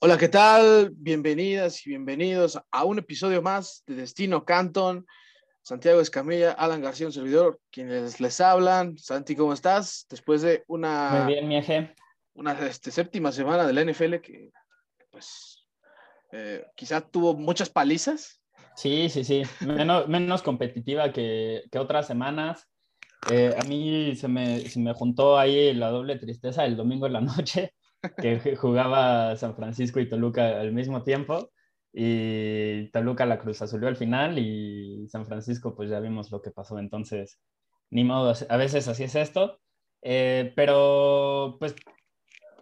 Hola, ¿qué tal? Bienvenidas y bienvenidos a un episodio más de Destino Canton. Santiago Escamilla, Alan García, un servidor, quienes les hablan. Santi, ¿cómo estás? Después de una... Muy bien. Una este, séptima semana de la NFL que, pues, eh, quizá tuvo muchas palizas. Sí, sí, sí. Menos, menos competitiva que, que, otras semanas. Eh, a mí se me, se me juntó ahí la doble tristeza el domingo en la noche que jugaba San Francisco y Toluca al mismo tiempo y Toluca la cruz azulió al final y San Francisco pues ya vimos lo que pasó, entonces ni modo, a veces así es esto, eh, pero pues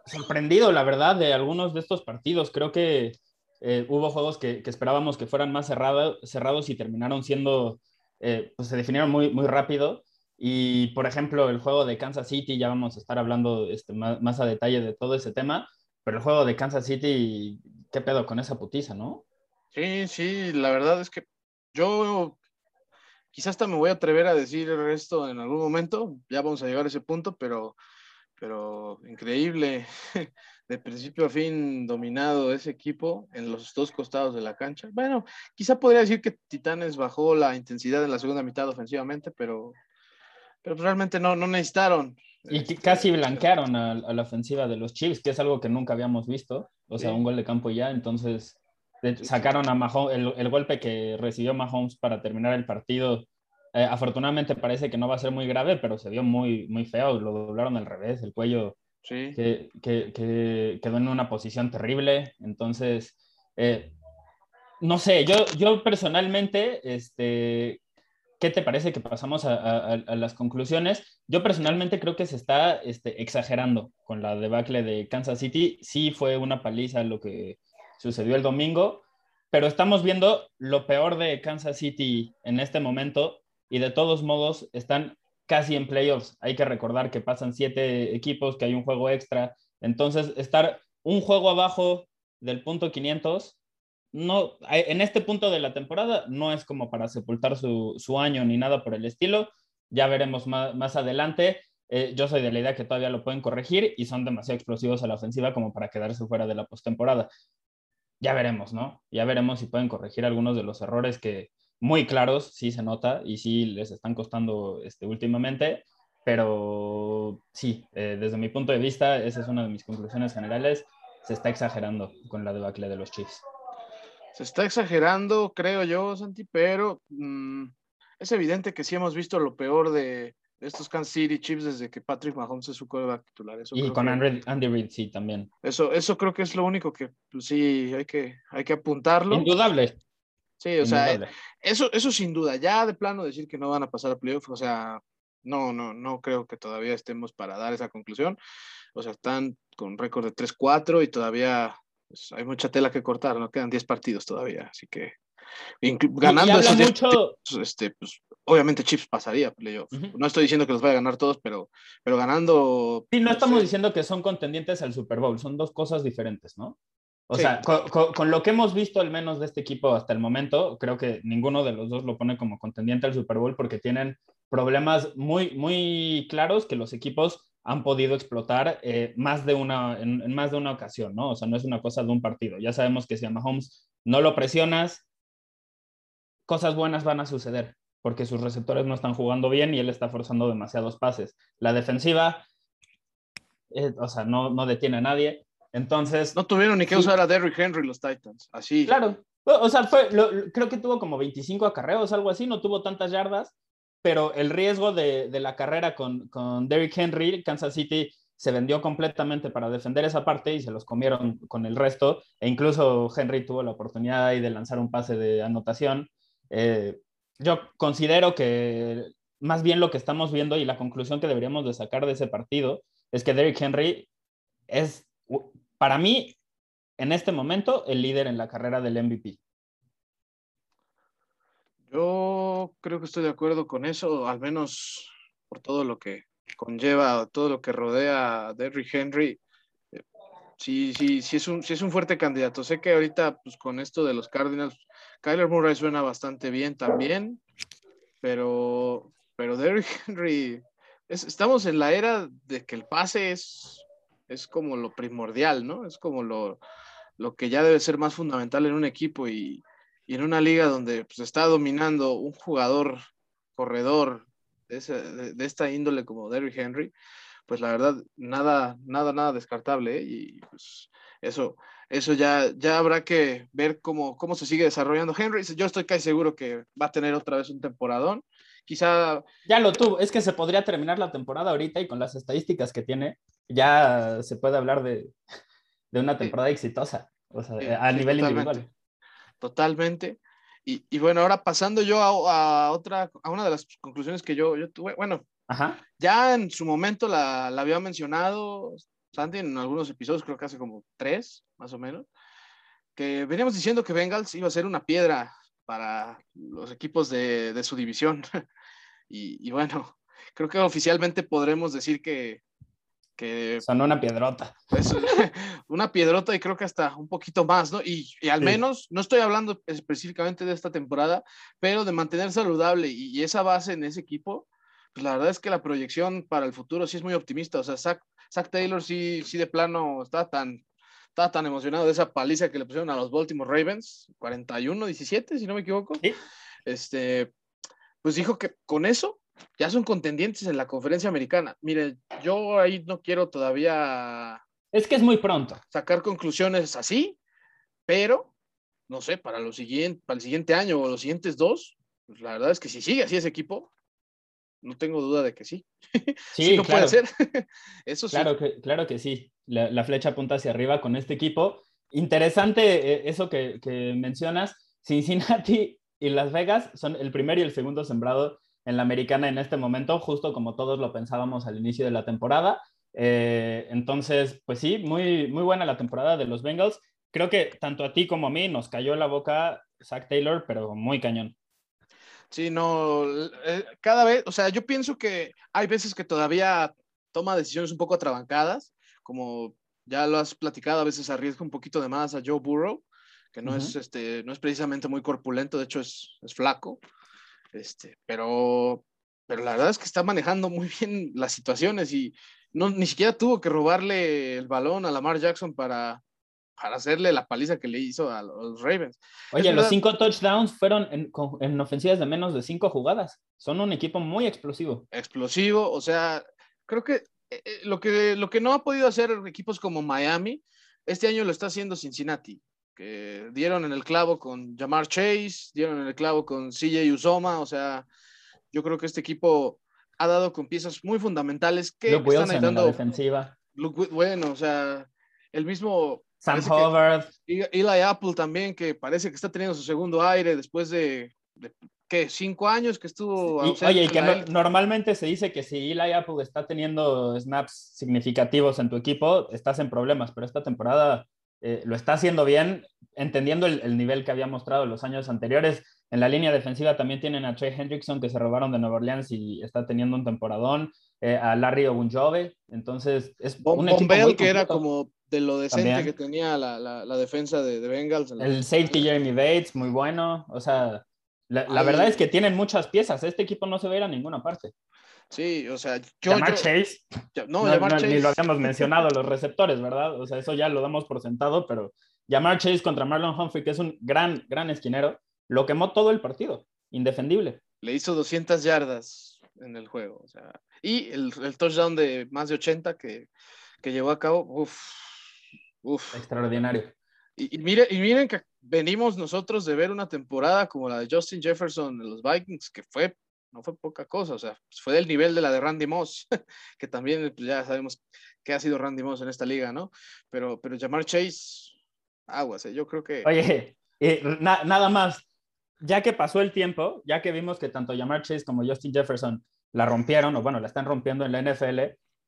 sorprendido la verdad de algunos de estos partidos, creo que eh, hubo juegos que, que, esperábamos que fueran más cerrado, cerrados y terminaron siendo, eh, pues se definieron muy, muy rápido y, por ejemplo, el juego de Kansas City, ya vamos a estar hablando este, más, más, a detalle de todo ese tema, pero el juego de Kansas City, ¿qué pedo con esa putiza, no? Sí, sí, la verdad es que yo quizás hasta me voy a atrever a decir esto en algún momento, ya vamos a llegar a ese punto, pero, pero increíble, de principio a fin dominado ese equipo en los dos costados de la cancha. Bueno, quizá podría decir que Titanes bajó la intensidad en la segunda mitad ofensivamente, pero pero pues, realmente no, no necesitaron. Y este, casi blanquearon a, a, la ofensiva de los Chiefs, que es algo que nunca habíamos visto. O sea, sí. un gol de campo ya. Entonces, sacaron a Mahomes, el, el, golpe que recibió Mahomes para terminar el partido. Eh, afortunadamente parece que no va a ser muy grave, pero se vio muy, muy feo. Lo doblaron al revés, el cuello sí. que, que, que, quedó en una posición terrible. Entonces, eh, no sé, yo, yo personalmente, este, ¿qué te parece que pasamos a, las conclusiones? Yo personalmente creo que se está este, exagerando con la debacle de Kansas City. Sí fue una paliza lo que sucedió el domingo, pero estamos viendo lo peor de Kansas City en este momento y de todos modos están casi en playoffs. Hay que recordar que pasan siete equipos, que hay un juego extra. Entonces, estar un juego abajo del punto 500 no, en este punto de la temporada no es como para sepultar su, su año ni nada por el estilo. Ya veremos más, más adelante. Eh, yo soy de la idea que todavía lo pueden corregir y son demasiado explosivos a la ofensiva como para quedarse fuera de la postemporada. Ya veremos, ¿no? Ya veremos si pueden corregir algunos de los errores que muy claros sí se nota y sí les están costando este, últimamente, pero sí, eh, desde mi punto de vista, esa es una de mis conclusiones generales, se está exagerando con la debacle de los Chiefs se está exagerando, creo yo, Santi, pero mmm, es evidente que sí hemos visto lo peor de, estos Kansas City Chiefs desde que Patrick Mahomes es su quarterback titular. Eso y con que, Andy, Andy Reid, sí, también. Eso, eso creo que es lo único que pues, sí hay que, hay que apuntarlo. Indudable. Sí, o Indudable. sea, eso, eso sin duda, ya de plano decir que no van a pasar a playoff, o sea, no, no, no creo que todavía estemos para dar esa conclusión. O sea, están con récord de 3-4 y todavía pues hay mucha tela que cortar, no quedan 10 partidos todavía, así que ganando esos mucho... este, pues, obviamente Chips pasaría playoff. Uh -huh. No estoy diciendo que los vaya a ganar todos, pero, pero ganando. Sí, no estamos sé. diciendo que son contendientes al Super Bowl, son dos cosas diferentes, ¿no? O sí. sea, con, con, con, lo que hemos visto al menos de este equipo hasta el momento, creo que ninguno de los dos lo pone como contendiente al Super Bowl porque tienen problemas muy, muy claros que los equipos han podido explotar eh, más de una, en, en, más de una ocasión, ¿no? O sea, no es una cosa de un partido. Ya sabemos que si a Mahomes no lo presionas, cosas buenas van a suceder, porque sus receptores no están jugando bien y él está forzando demasiados pases. La defensiva, eh, o sea, no, no detiene a nadie. Entonces. No tuvieron ni que sí. usar a Derrick Henry los Titans, así. Claro. O sea, fue, lo, creo que tuvo como 25 acarreos, algo así, no tuvo tantas yardas, pero el riesgo de, de la carrera con, con Derrick Henry, Kansas City se vendió completamente para defender esa parte y se los comieron con el resto. E incluso Henry tuvo la oportunidad ahí de lanzar un pase de anotación. Eh, yo considero que más bien lo que estamos viendo y la conclusión que deberíamos de sacar de ese partido es que Derrick Henry es, para mí, en este momento el líder en la carrera del MVP. Yo creo que estoy de acuerdo con eso, al menos por todo lo que conlleva, todo lo que rodea a Derrick Henry. Eh, sí, sí, sí es, un, sí es un fuerte candidato. Sé que ahorita, pues con esto de los Cardinals, Kyler Murray suena bastante bien también, pero, pero Derrick Henry, estamos en la era de que el pase es, es como lo primordial, ¿no? Es como lo, lo que ya debe ser más fundamental en un equipo y, y en una liga donde pues, está dominando un jugador corredor de, de, esta índole como Derrick Henry, pues la verdad, nada, nada, nada descartable. ¿eh? Y pues eso, eso ya, ya habrá que ver cómo, cómo se sigue desarrollando Henry. Yo estoy casi seguro que va a tener otra vez un temporadón. Quizá. Ya lo tuvo, es que se podría terminar la temporada ahorita y con las estadísticas que tiene, ya se puede hablar de, de una temporada exitosa, o sea, a nivel individual. Totalmente. Y, bueno, ahora pasando yo a, otra, a una de las conclusiones que yo, yo tuve, bueno, ya en su momento la, la, había mencionado Santi en algunos episodios, creo que hace como tres, más o menos, que veníamos diciendo que Bengals iba a ser una piedra para los equipos de, de su división. y, y, bueno, creo que oficialmente podremos decir que, que son una piedrota. Una piedrota y creo que hasta un poquito más, ¿no? Y, al menos, no estoy hablando específicamente de esta temporada, pero de mantener saludable y, esa base en ese equipo, pues la verdad es que la proyección para el futuro sí es muy optimista. O sea, Zach, Taylor sí, sí de plano está tan, está tan emocionado de esa paliza que le pusieron a los Baltimore Ravens, 41-17, si no me equivoco. Este, pues dijo que con eso ya son contendientes en la conferencia americana. Mire, yo ahí no quiero todavía... Es que es muy pronto. Sacar conclusiones así, pero, no sé, para, lo siguiente, para el siguiente año o los siguientes dos, pues la verdad es que si sigue así ese equipo, no tengo duda de que sí. Sí, puede ser. Eso sí. Claro que, claro que sí. La, flecha apunta hacia arriba con este equipo. Interesante eh, eso que, que mencionas. Cincinnati y Las Vegas son el primer y el segundo sembrado en la americana en este momento, justo como todos lo pensábamos al inicio de la temporada. Eh, entonces, pues sí, muy, muy buena la temporada de los Bengals. Creo que tanto a ti como a mí nos cayó la boca Zach Taylor, pero muy cañón. Sí, no, eh, cada vez, o sea, yo pienso que hay veces que todavía toma decisiones un poco atrabancadas, como ya lo has platicado, a veces arriesga un poquito de más a Joe Burrow, que no, es, este, no es precisamente muy corpulento, de hecho es, es flaco. Este, pero, pero la verdad es que está manejando muy bien las situaciones y no, ni siquiera tuvo que robarle el balón a Lamar Jackson para, para hacerle la paliza que le hizo a los Ravens. Oye, los cinco touchdowns fueron en, en, ofensivas de menos de cinco jugadas. Son un equipo muy explosivo. Explosivo, o sea, creo que eh, eh, lo que, lo que no ha podido hacer equipos como Miami, este año lo está haciendo Cincinnati que dieron en el clavo con Jamar Chase, dieron en el clavo con CJ Usoma, o sea, yo creo que este equipo ha dado con piezas muy fundamentales que están ayudando. En la defensiva. Bueno, o sea, el mismo Sam Hubbard. Eli Apple también, que parece que está teniendo su segundo aire después de, ¿qué? Cinco años que estuvo. oye, y que normalmente se dice que si Eli Apple está teniendo snaps significativos en tu equipo, estás en problemas, pero esta temporada eh, lo está haciendo bien, entendiendo el, nivel que había mostrado en los años anteriores. En la línea defensiva también tienen a Trey Hendrickson, que se robaron de Nueva Orleans y está teniendo un temporadón, eh, a Larry Ogunjove, entonces es un equipo que era como de lo decente que tenía la, la, defensa de, de Bengals. El safety Jeremy Bates, muy bueno, o sea, la, la verdad es que tienen muchas piezas, este equipo no se va a ir a ninguna parte. Sí, o sea, yo. Chase. no, Ni lo habíamos mencionado, los receptores, ¿verdad? O sea, eso ya lo damos por sentado, pero llamar Chase contra Marlon Humphrey, que es un gran, gran esquinero, lo quemó todo el partido, indefendible. Le hizo 200 yardas en el juego, o sea, y el, touchdown de más de 80 que, que llevó a cabo, uff, uff. Extraordinario. Y, miren, y miren que venimos nosotros de ver una temporada como la de Justin Jefferson en los Vikings, que fue no fue poca cosa, o sea, pues, fue del nivel de la de Randy Moss, que también pues, ya sabemos que ha sido Randy Moss en esta liga, ¿no? Pero, pero Jamar Chase, aguas, ¿eh? yo creo que... Oye, nada más, ya que pasó el tiempo, ya que vimos que tanto Jamar Chase como Justin Jefferson la rompieron, o bueno, la están rompiendo en la NFL,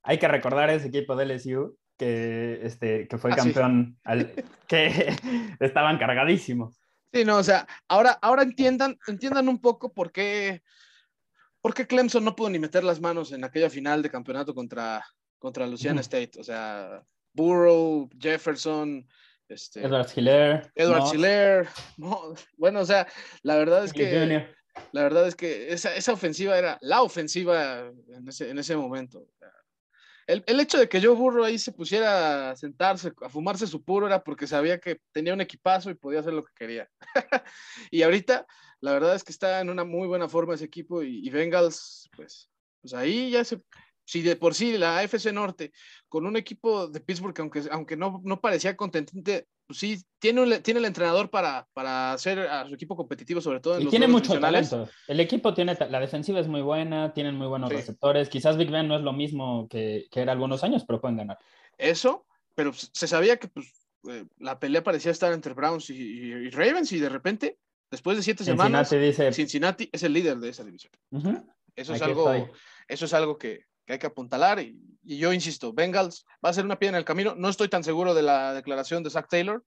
hay que recordar ese equipo de LSU que, este, que fue ah, campeón, que estaban cargadísimos. Sí, no, o sea, ahora, ahora entiendan, entiendan un poco por qué, por qué Clemson no pudo ni meter las manos en aquella final de campeonato contra, contra Louisiana State. O sea, Burrow, Jefferson, este, Edward Hiller. Edward bueno, o sea, la verdad es que... La verdad es que esa, esa ofensiva era la ofensiva en ese, en ese momento. El, el, hecho de que Joe Burrow ahí se pusiera a sentarse, a fumarse su puro, era porque sabía que tenía un equipazo y podía hacer lo que quería. y ahorita, la verdad es que está en una muy buena forma ese equipo y, y Bengals, pues, pues ahí ya se, si de por sí la AFC Norte, con un equipo de Pittsburgh, aunque, aunque no, no parecía contentente, pues sí, tiene, tiene el entrenador para, para hacer a su equipo competitivo, sobre todo en y tiene mucho talento. El equipo tiene, la defensiva es muy buena, tienen muy buenos receptores. Quizás Big Ben no es lo mismo que, que, era algunos años, pero pueden ganar. Eso, pero se sabía que pues, eh, la pelea parecía estar entre Browns y, Ravens y de repente, después de siete semanas, dice... Cincinnati es el líder de esa división. Eso es algo, eso es algo que, que hay que apuntalar. Y, yo insisto, Bengals va a ser una piedra en el camino. No estoy tan seguro de la declaración de Zach Taylor,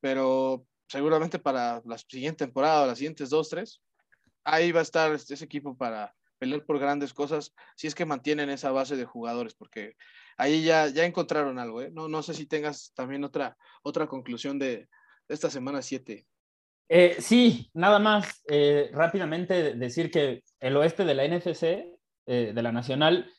pero seguramente para la siguiente temporada, las siguientes dos, tres, ahí va a estar este, ese equipo para pelear por grandes cosas, si es que mantienen esa base de jugadores, porque ahí ya, ya encontraron algo. ¿eh? No, no sé si tengas también otra, otra conclusión de, esta semana 7. Eh, sí, nada más eh, rápidamente decir que el oeste de la NFC, eh, de la Nacional,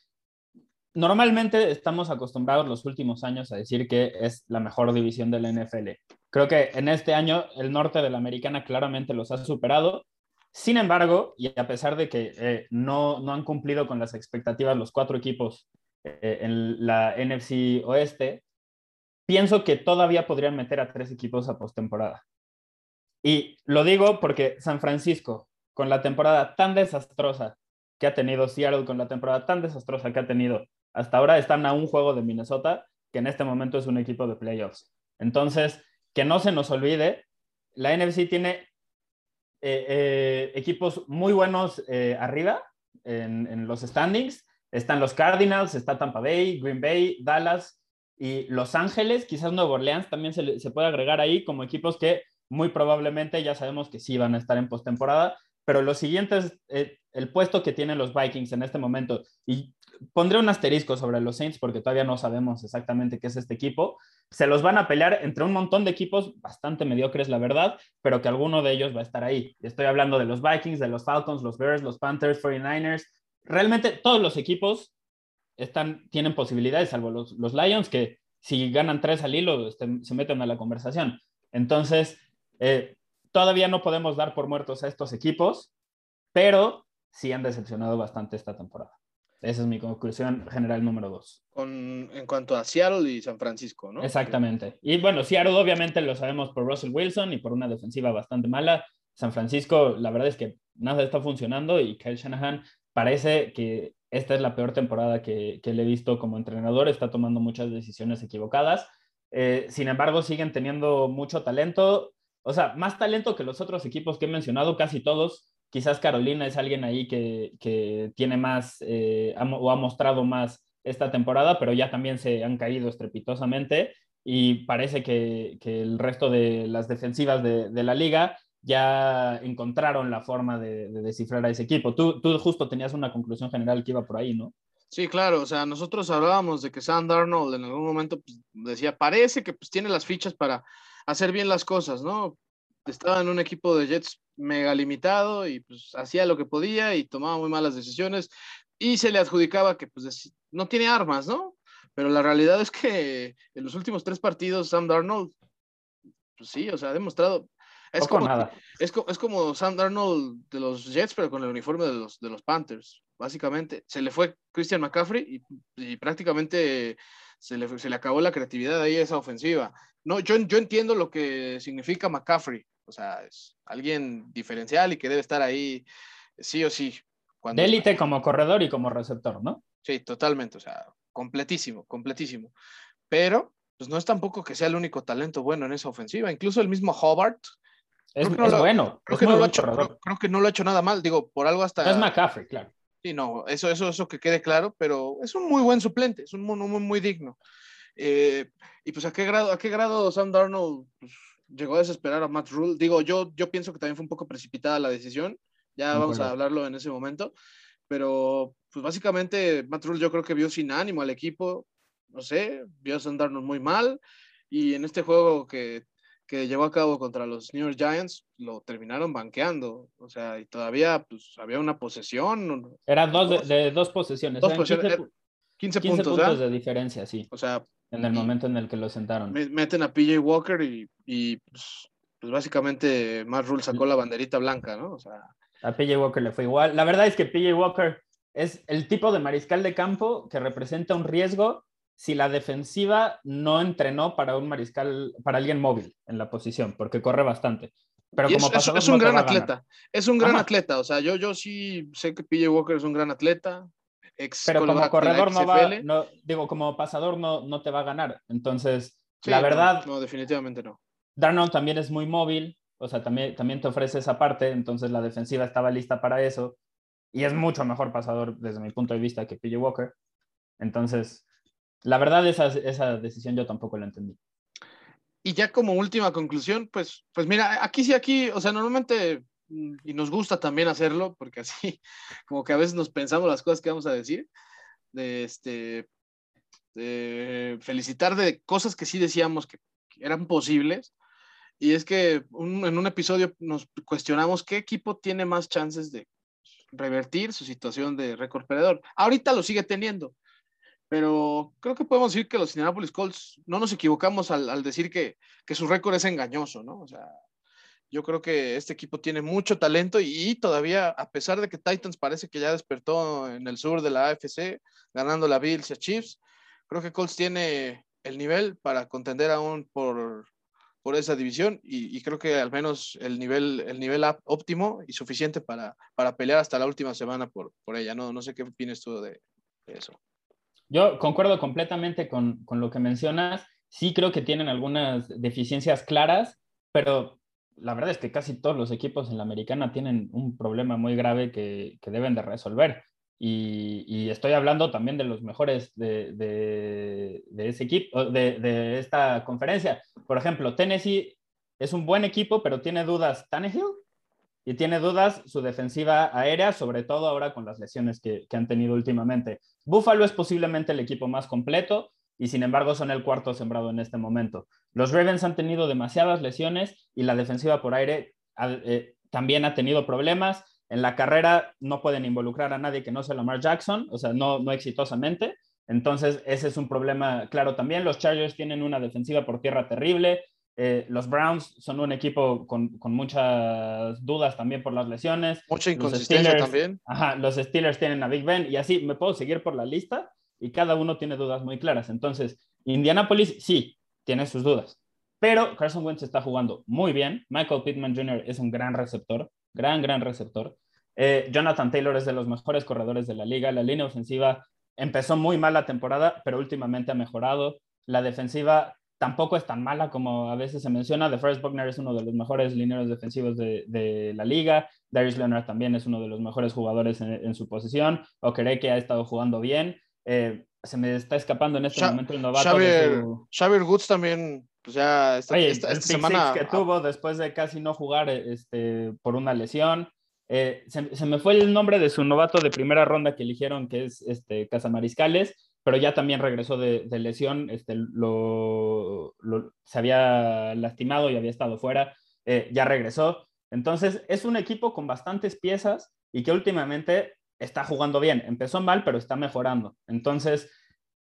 normalmente estamos acostumbrados los últimos años a decir que es la mejor división de la NFL. Creo que en este año el norte de la americana claramente los ha superado. Sin embargo, y a pesar de que no, no, han cumplido con las expectativas los cuatro equipos en la NFC Oeste, pienso que todavía podrían meter a tres equipos a postemporada. Y lo digo porque San Francisco, con la temporada tan desastrosa que ha tenido Seattle, con la temporada tan desastrosa que ha tenido hasta ahora están a un juego de Minnesota, que en este momento es un equipo de playoffs. Entonces, que no se nos olvide, la NFC tiene eh, eh, equipos muy buenos eh, arriba en, los standings. Están los Cardinals, está Tampa Bay, Green Bay, Dallas y Los Ángeles, quizás Nueva Orleans también se, se puede agregar ahí como equipos que muy probablemente ya sabemos que sí van a estar en postemporada, pero los siguientes, el puesto que tienen los Vikings en este momento, y pondré un asterisco sobre los Saints porque todavía no sabemos exactamente qué es este equipo. Se los van a pelear entre un montón de equipos bastante mediocres, la verdad, pero que alguno de ellos va a estar ahí. Estoy hablando de los Vikings, de los Falcons, los Bears, los Panthers, 49ers. Realmente todos los equipos están, tienen posibilidades, salvo los, los Lions, que si ganan tres al hilo este, se meten a la conversación. Entonces, eh, todavía no podemos dar por muertos a estos equipos, pero sí han decepcionado bastante esta temporada. Esa es mi conclusión general número dos. Con, en cuanto a Seattle y San Francisco, ¿no? Exactamente. Y bueno, Seattle obviamente lo sabemos por Russell Wilson y por una defensiva bastante mala. San Francisco, la verdad es que nada está funcionando y Kyle Shanahan parece que esta es la peor temporada que, que le he visto como entrenador. Está tomando muchas decisiones equivocadas. Eh, sin embargo, siguen teniendo mucho talento. O sea, más talento que los otros equipos que he mencionado, casi todos Quizás Carolina es alguien ahí que, tiene más eh, o ha mostrado más esta temporada, pero ya también se han caído estrepitosamente y parece que, el resto de las defensivas de, la liga ya encontraron la forma de, descifrar a ese equipo. Tú, tú justo tenías una conclusión general que iba por ahí, ¿no? Sí, claro, o sea, nosotros hablábamos de que Sam Darnold en algún momento pues, decía, parece que pues tiene las fichas para hacer bien las cosas, ¿no? Estaba en un equipo de Jets mega limitado y pues hacía lo que podía y tomaba muy malas decisiones y se le adjudicaba que pues no tiene armas, ¿no? Pero la realidad es que en los últimos tres partidos Sam Darnold, pues sí, o sea, ha demostrado... Es como, es, es, como Sam Darnold de los Jets, pero con el uniforme de los, de los Panthers, básicamente. Se le fue Christian McCaffrey y, prácticamente se le, se le acabó la creatividad ahí a esa ofensiva. No, yo, yo entiendo lo que significa McCaffrey, o sea, es alguien diferencial y que debe estar ahí sí o sí. Cuando de élite como corredor y como receptor, ¿no? Sí, totalmente, o sea, completísimo, completísimo. Pero, pues no es tampoco que sea el único talento bueno en esa ofensiva. Incluso el mismo Hobart. Es, bueno. Creo, que no lo ha hecho, creo, que no lo ha hecho nada mal. Digo, por algo hasta. es McCaffrey, claro. Sí, no, eso, eso, eso que quede claro, pero es un muy buen suplente, es un muy, muy, muy digno. Eh, y pues a qué grado, a qué grado Sam Darnold pues, llegó a desesperar a Matt Rule. Digo, yo, yo pienso que también fue un poco precipitada la decisión. Ya vamos a hablarlo en ese momento. Pero, pues básicamente, Matt Rule yo creo que vio sin ánimo al equipo. No sé, vio a Sam Darnold muy mal. Y en este juego que, que llevó a cabo contra los New York Giants, lo terminaron banqueando. O sea, y todavía pues, había una posesión. Era dos de, dos posesiones. Dos posesiones. 15, 15 puntos, de diferencia, sí. O sea, en el momento en el que lo sentaron. Meten a PJ Walker y, y pues, pues, básicamente Matt Rule sacó la banderita blanca, ¿no? O sea, a PJ Walker le fue igual. La verdad es que PJ Walker es el tipo de mariscal de campo que representa un riesgo si la defensiva no entrenó para un mariscal, para alguien móvil en la posición, porque corre bastante. Pero como es, es, un gran atleta, es un gran atleta, o sea, yo, yo sí sé que PJ Walker es un gran atleta. Pero como corredor no va, no, digo, como pasador no, no te va a ganar. Entonces, la verdad. No, definitivamente no. Darnold también es muy móvil, o sea, también, también te ofrece esa parte, entonces la defensiva estaba lista para eso. Y es mucho mejor pasador desde mi punto de vista que PJ Walker. Entonces, la verdad, esa, esa decisión yo tampoco la entendí. Y ya como última conclusión, pues, pues mira, aquí sí, aquí, o sea, normalmente, y nos gusta también hacerlo, porque así, como que a veces nos pensamos las cosas que vamos a decir, de este, de felicitar de cosas que sí decíamos que, eran posibles. Y es que en un episodio nos cuestionamos qué equipo tiene más chances de revertir su situación de récord perdedor. Ahorita lo sigue teniendo, pero creo que podemos decir que los Indianapolis Colts no nos equivocamos al, decir que, que, su récord es engañoso, ¿no? O sea, yo creo que este equipo tiene mucho talento y, todavía, a pesar de que Titans parece que ya despertó en el sur de la AFC, ganando la Bills y Chiefs, creo que Colts tiene el nivel para contender aún por, por esa división y, creo que al menos el nivel, el nivel óptimo y suficiente para, para pelear hasta la última semana por, por ella. No, no sé qué opinas tú de eso. Yo concuerdo completamente con, con, lo que mencionas. Sí creo que tienen algunas deficiencias claras, pero la verdad es que casi todos los equipos en la americana tienen un problema muy grave que, que deben de resolver. Y, estoy hablando también de los mejores de, de, de ese equipo, de, de, esta conferencia. Por ejemplo, Tennessee es un buen equipo, pero tiene dudas Tannehill y tiene dudas su defensiva aérea, sobre todo ahora con las lesiones que, que han tenido últimamente. Buffalo es posiblemente el equipo más completo y sin embargo son el cuarto sembrado en este momento. Los Ravens han tenido demasiadas lesiones y la defensiva por aire eh, también ha tenido problemas. En la carrera no pueden involucrar a nadie que no sea Lamar Jackson, o sea, no, no exitosamente. Entonces, ese es un problema claro también. Los Chargers tienen una defensiva por tierra terrible. Eh, los Browns son un equipo con, con, muchas dudas también por las lesiones. Mucha inconsistencia también. Ajá, los Steelers tienen a Big Ben y así me puedo seguir por la lista y cada uno tiene dudas muy claras. Entonces, Indianapolis sí, tiene sus dudas, pero Carson Wentz está jugando muy bien. Michael Pittman Jr. es un gran receptor, gran, gran receptor. Eh, Jonathan Taylor es de los mejores corredores de la liga. La línea ofensiva empezó muy mal la temporada, pero últimamente ha mejorado. La defensiva tampoco es tan mala como a veces se menciona. The First Buckner es uno de los mejores lineros defensivos de, la liga. Darius Leonard también es uno de los mejores jugadores en, su posición. que ha estado jugando bien. Eh, se me está escapando en este momento el novato. Xavier, Woods también, pues ya esta, esta, semana. que tuvo después de casi no jugar este, por una lesión. Eh, se, me fue el nombre de su novato de primera ronda que eligieron, que es este, Casamariscales, pero ya también regresó de, lesión, este, lo, se había lastimado y había estado fuera, eh, ya regresó. Entonces, es un equipo con bastantes piezas y que últimamente está jugando bien. Empezó mal, pero está mejorando. Entonces,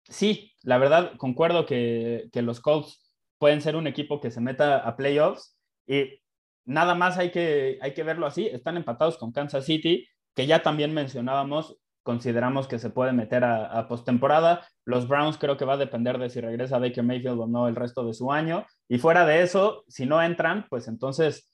sí, la verdad, concuerdo que, que los Colts pueden ser un equipo que se meta a playoffs y nada más hay que, hay que verlo así. Están empatados con Kansas City, que ya también mencionábamos, consideramos que se puede meter a, postemporada. Los Browns creo que va a depender de si regresa Baker Mayfield o no el resto de su año. Y fuera de eso, si no entran, pues entonces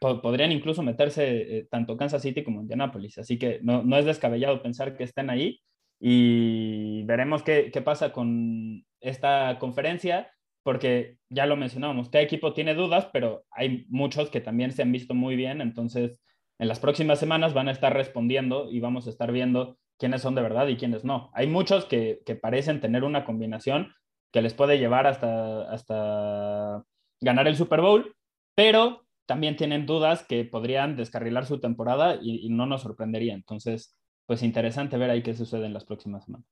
podrían incluso meterse eh, tanto Kansas City como Indianapolis. Así que no, no, es descabellado pensar que estén ahí. Y veremos qué, qué pasa con esta conferencia, porque ya lo mencionábamos, cada equipo tiene dudas, pero hay muchos que también se han visto muy bien. Entonces, en las próximas semanas van a estar respondiendo y vamos a estar viendo quiénes son de verdad y quiénes no. Hay muchos que, parecen tener una combinación, que les puede llevar hasta, hasta ganar el Super Bowl, pero también tienen dudas que podrían descarrilar su temporada y, no nos sorprendería. Entonces, pues interesante ver ahí qué sucede en las próximas semanas.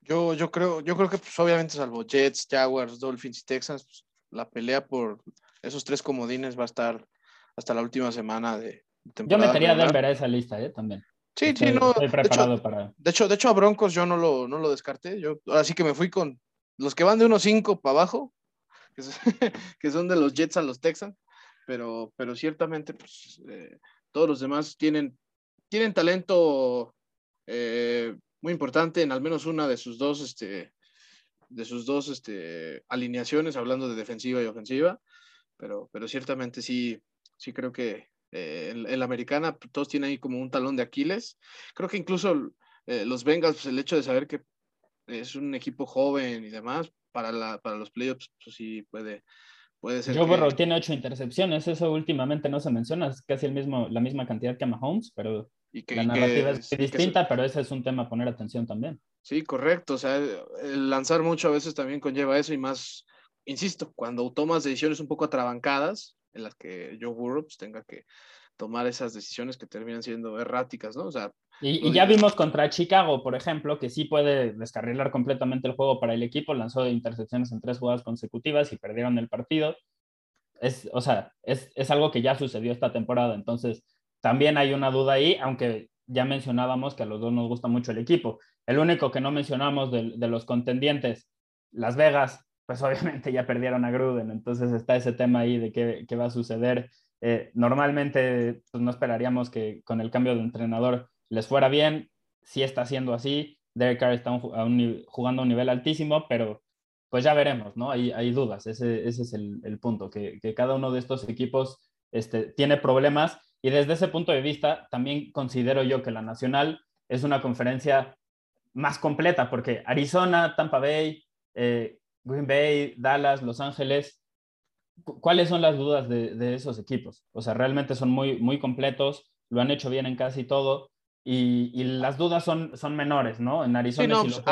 Yo, yo, creo, yo creo que pues, obviamente salvo Jets, Jaguars, Dolphins y Texans, pues, la pelea por esos tres comodines va a estar hasta la última semana de temporada. Yo metería a Denver a esa lista ¿eh? también. Sí, sí, no. Estoy preparado para. De hecho, de hecho, a Broncos yo no lo, no lo descarté. Yo, así que me fui con los que van de 1-5 para abajo, que, son de los Jets a los Texans, pero, pero ciertamente, pues, eh, todos los demás tienen, tienen talento eh, muy importante en al menos una de sus dos, este, de sus dos este, alineaciones, hablando de defensiva y ofensiva, pero, pero ciertamente sí, sí creo que eh, en, la americana todos tienen ahí como un talón de Aquiles. Creo que incluso eh, los Bengals, pues, el hecho de saber que es un equipo joven y demás, para, la, para los playoffs, pues sí puede, puede ser. Joe Burrow tiene ocho intercepciones, eso últimamente no se menciona, es casi el mismo, la misma cantidad que Mahomes, pero y que, la narrativa es distinta, pero ese es un tema a poner atención también. Sí, correcto, o sea, el lanzar mucho a veces también conlleva eso y más, insisto, cuando tomas decisiones un poco atrabancadas, en las que Joe Burrow pues, tenga que tomar esas decisiones que terminan siendo erráticas, ¿no? O sea, y, ya vimos contra Chicago, por ejemplo, que sí puede descarrilar completamente el juego para el equipo, lanzó intercepciones en tres jugadas consecutivas y perdieron el partido. Es, o sea, es, es algo que ya sucedió esta temporada, entonces también hay una duda ahí, aunque ya mencionábamos que a los dos nos gusta mucho el equipo. El único que no mencionamos de, de los contendientes, Las Vegas, pues obviamente ya perdieron a Gruden, entonces está ese tema ahí de qué, qué va a suceder. Eh, normalmente pues no esperaríamos que con el cambio de entrenador les fuera bien, si está siendo así, Derek Carr está jugando a un nivel altísimo, pero pues ya veremos, ¿no? Hay, hay dudas, ese, ese es el, el punto, que, que, cada uno de estos equipos este, tiene problemas. Y desde ese punto de vista también considero yo que la Nacional es una conferencia más completa, porque Arizona, Tampa Bay, eh, Green Bay, Dallas, Los Ángeles, ¿cuáles son las dudas de, esos equipos? O sea, realmente son muy, muy completos, lo han hecho bien en casi todo. Y, las dudas son, son menores, ¿no? En Arizona. Sí, pues,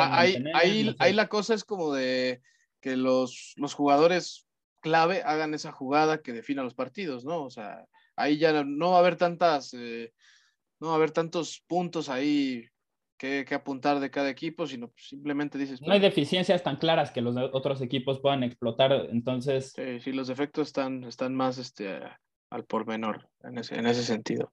ahí, la cosa es como de que los, los jugadores clave hagan esa jugada que defina los partidos, ¿no? O sea, ahí ya no va a haber tantas, eh, no va a haber tantos puntos ahí que, apuntar de cada equipo, sino pues, simplemente dices... No hay deficiencias tan claras que los otros equipos puedan explotar, entonces... Sí, los defectos están, están más este, al por menor en ese, en ese sentido.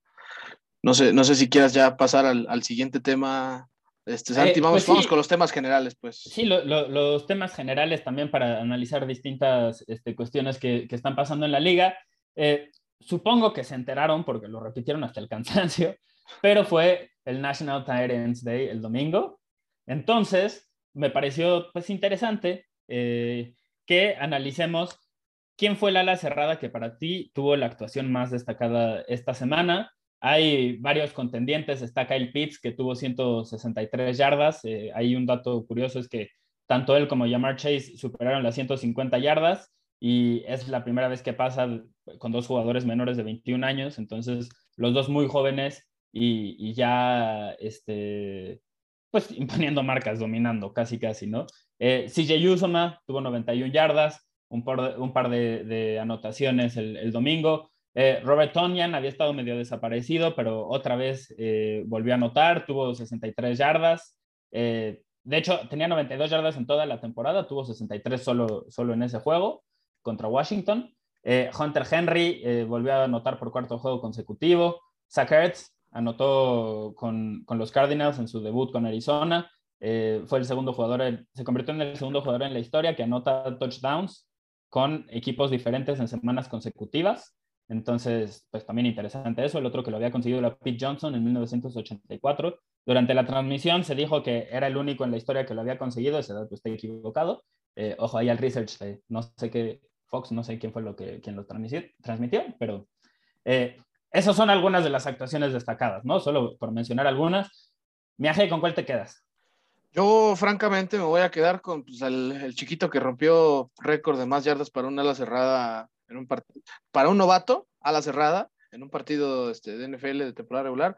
No sé, no sé si quieras ya pasar al, siguiente tema. Este, Santi, eh, vamos, pues vamos con los temas generales, pues. Sí, los temas generales también para analizar distintas este, cuestiones que, que, están pasando en la liga. Eh, supongo que se enteraron porque lo repitieron hasta el cansancio, pero fue el National Tyrants Day el domingo. Entonces, me pareció pues interesante eh, que analicemos quién fue el ala cerrada que para ti tuvo la actuación más destacada esta semana. Hay varios contendientes, está Kyle Pitts que tuvo 163 yardas. Eh, hay un dato curioso es que tanto él como Jamar Chase superaron las 150 yardas y es la primera vez que pasa con dos jugadores menores de 21 años, entonces los dos muy jóvenes y, ya, este, pues imponiendo marcas, dominando casi casi, ¿no? Eh, CJ Usoma tuvo 91 yardas, un par de, un par de, anotaciones el, domingo. Eh, Robert Tonyan había estado medio desaparecido, pero otra vez eh, volvió a anotar, tuvo 63 yardas. de hecho, tenía 92 yardas en toda la temporada, tuvo 63 solo, solo en ese juego contra Washington. Hunter Henry volvió a anotar por cuarto juego consecutivo. Zach anotó con, con, los Cardinals en su debut con Arizona. Eh, fue el segundo jugador, se convirtió en el segundo jugador en la historia que anota touchdowns con equipos diferentes en semanas consecutivas. Entonces, pues también interesante eso. El otro que lo había conseguido era Pete Johnson en 1984. Durante la transmisión se dijo que era el único en la historia que lo había conseguido. Ese dato está equivocado. Eh, ojo ahí al research no sé qué, Fox, no sé quién fue lo que, quien lo transmitió pero eh, esas son algunas de las actuaciones destacadas, ¿no? Solo por mencionar algunas. Miaje, ¿con cuál te quedas? Yo, francamente, me voy a quedar con pues, el, chiquito que rompió récord de más yardas para un ala cerrada, en un para un novato, ala cerrada, en un partido este, de NFL de temporada regular.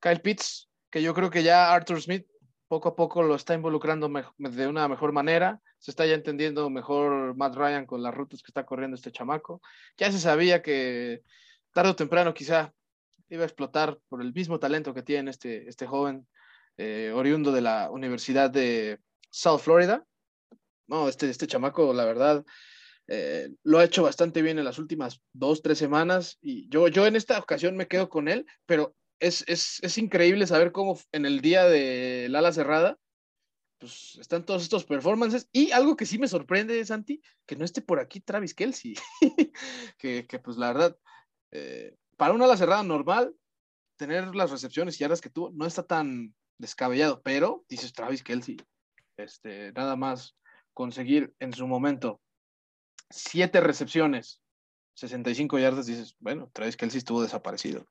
Kyle Pitts, que yo creo que ya Arthur Smith poco a poco lo está involucrando de una mejor manera, se está ya entendiendo mejor Matt Ryan con las rutas que está corriendo este chamaco. Ya se sabía que tarde o temprano quizá iba a explotar por el mismo talento que tiene este, este joven eh, oriundo de la Universidad de South Florida. No, este, este chamaco, la verdad, eh, lo ha hecho bastante bien en las últimas dos, tres semanas y yo, yo en esta ocasión me quedo con él, pero es, es, es increíble saber cómo en el día de la ala cerrada, pues están todos estos performances y algo que sí me sorprende, Santi, que no esté por aquí Travis Kelsey, que, que, pues la verdad, eh, para una ala cerrada normal, tener las recepciones y yardas que tuvo no está tan descabellado, pero dices Travis Kelsey, este, nada más conseguir en su momento siete recepciones, 65 yardas, dices, bueno, Travis Kelsey estuvo desaparecido.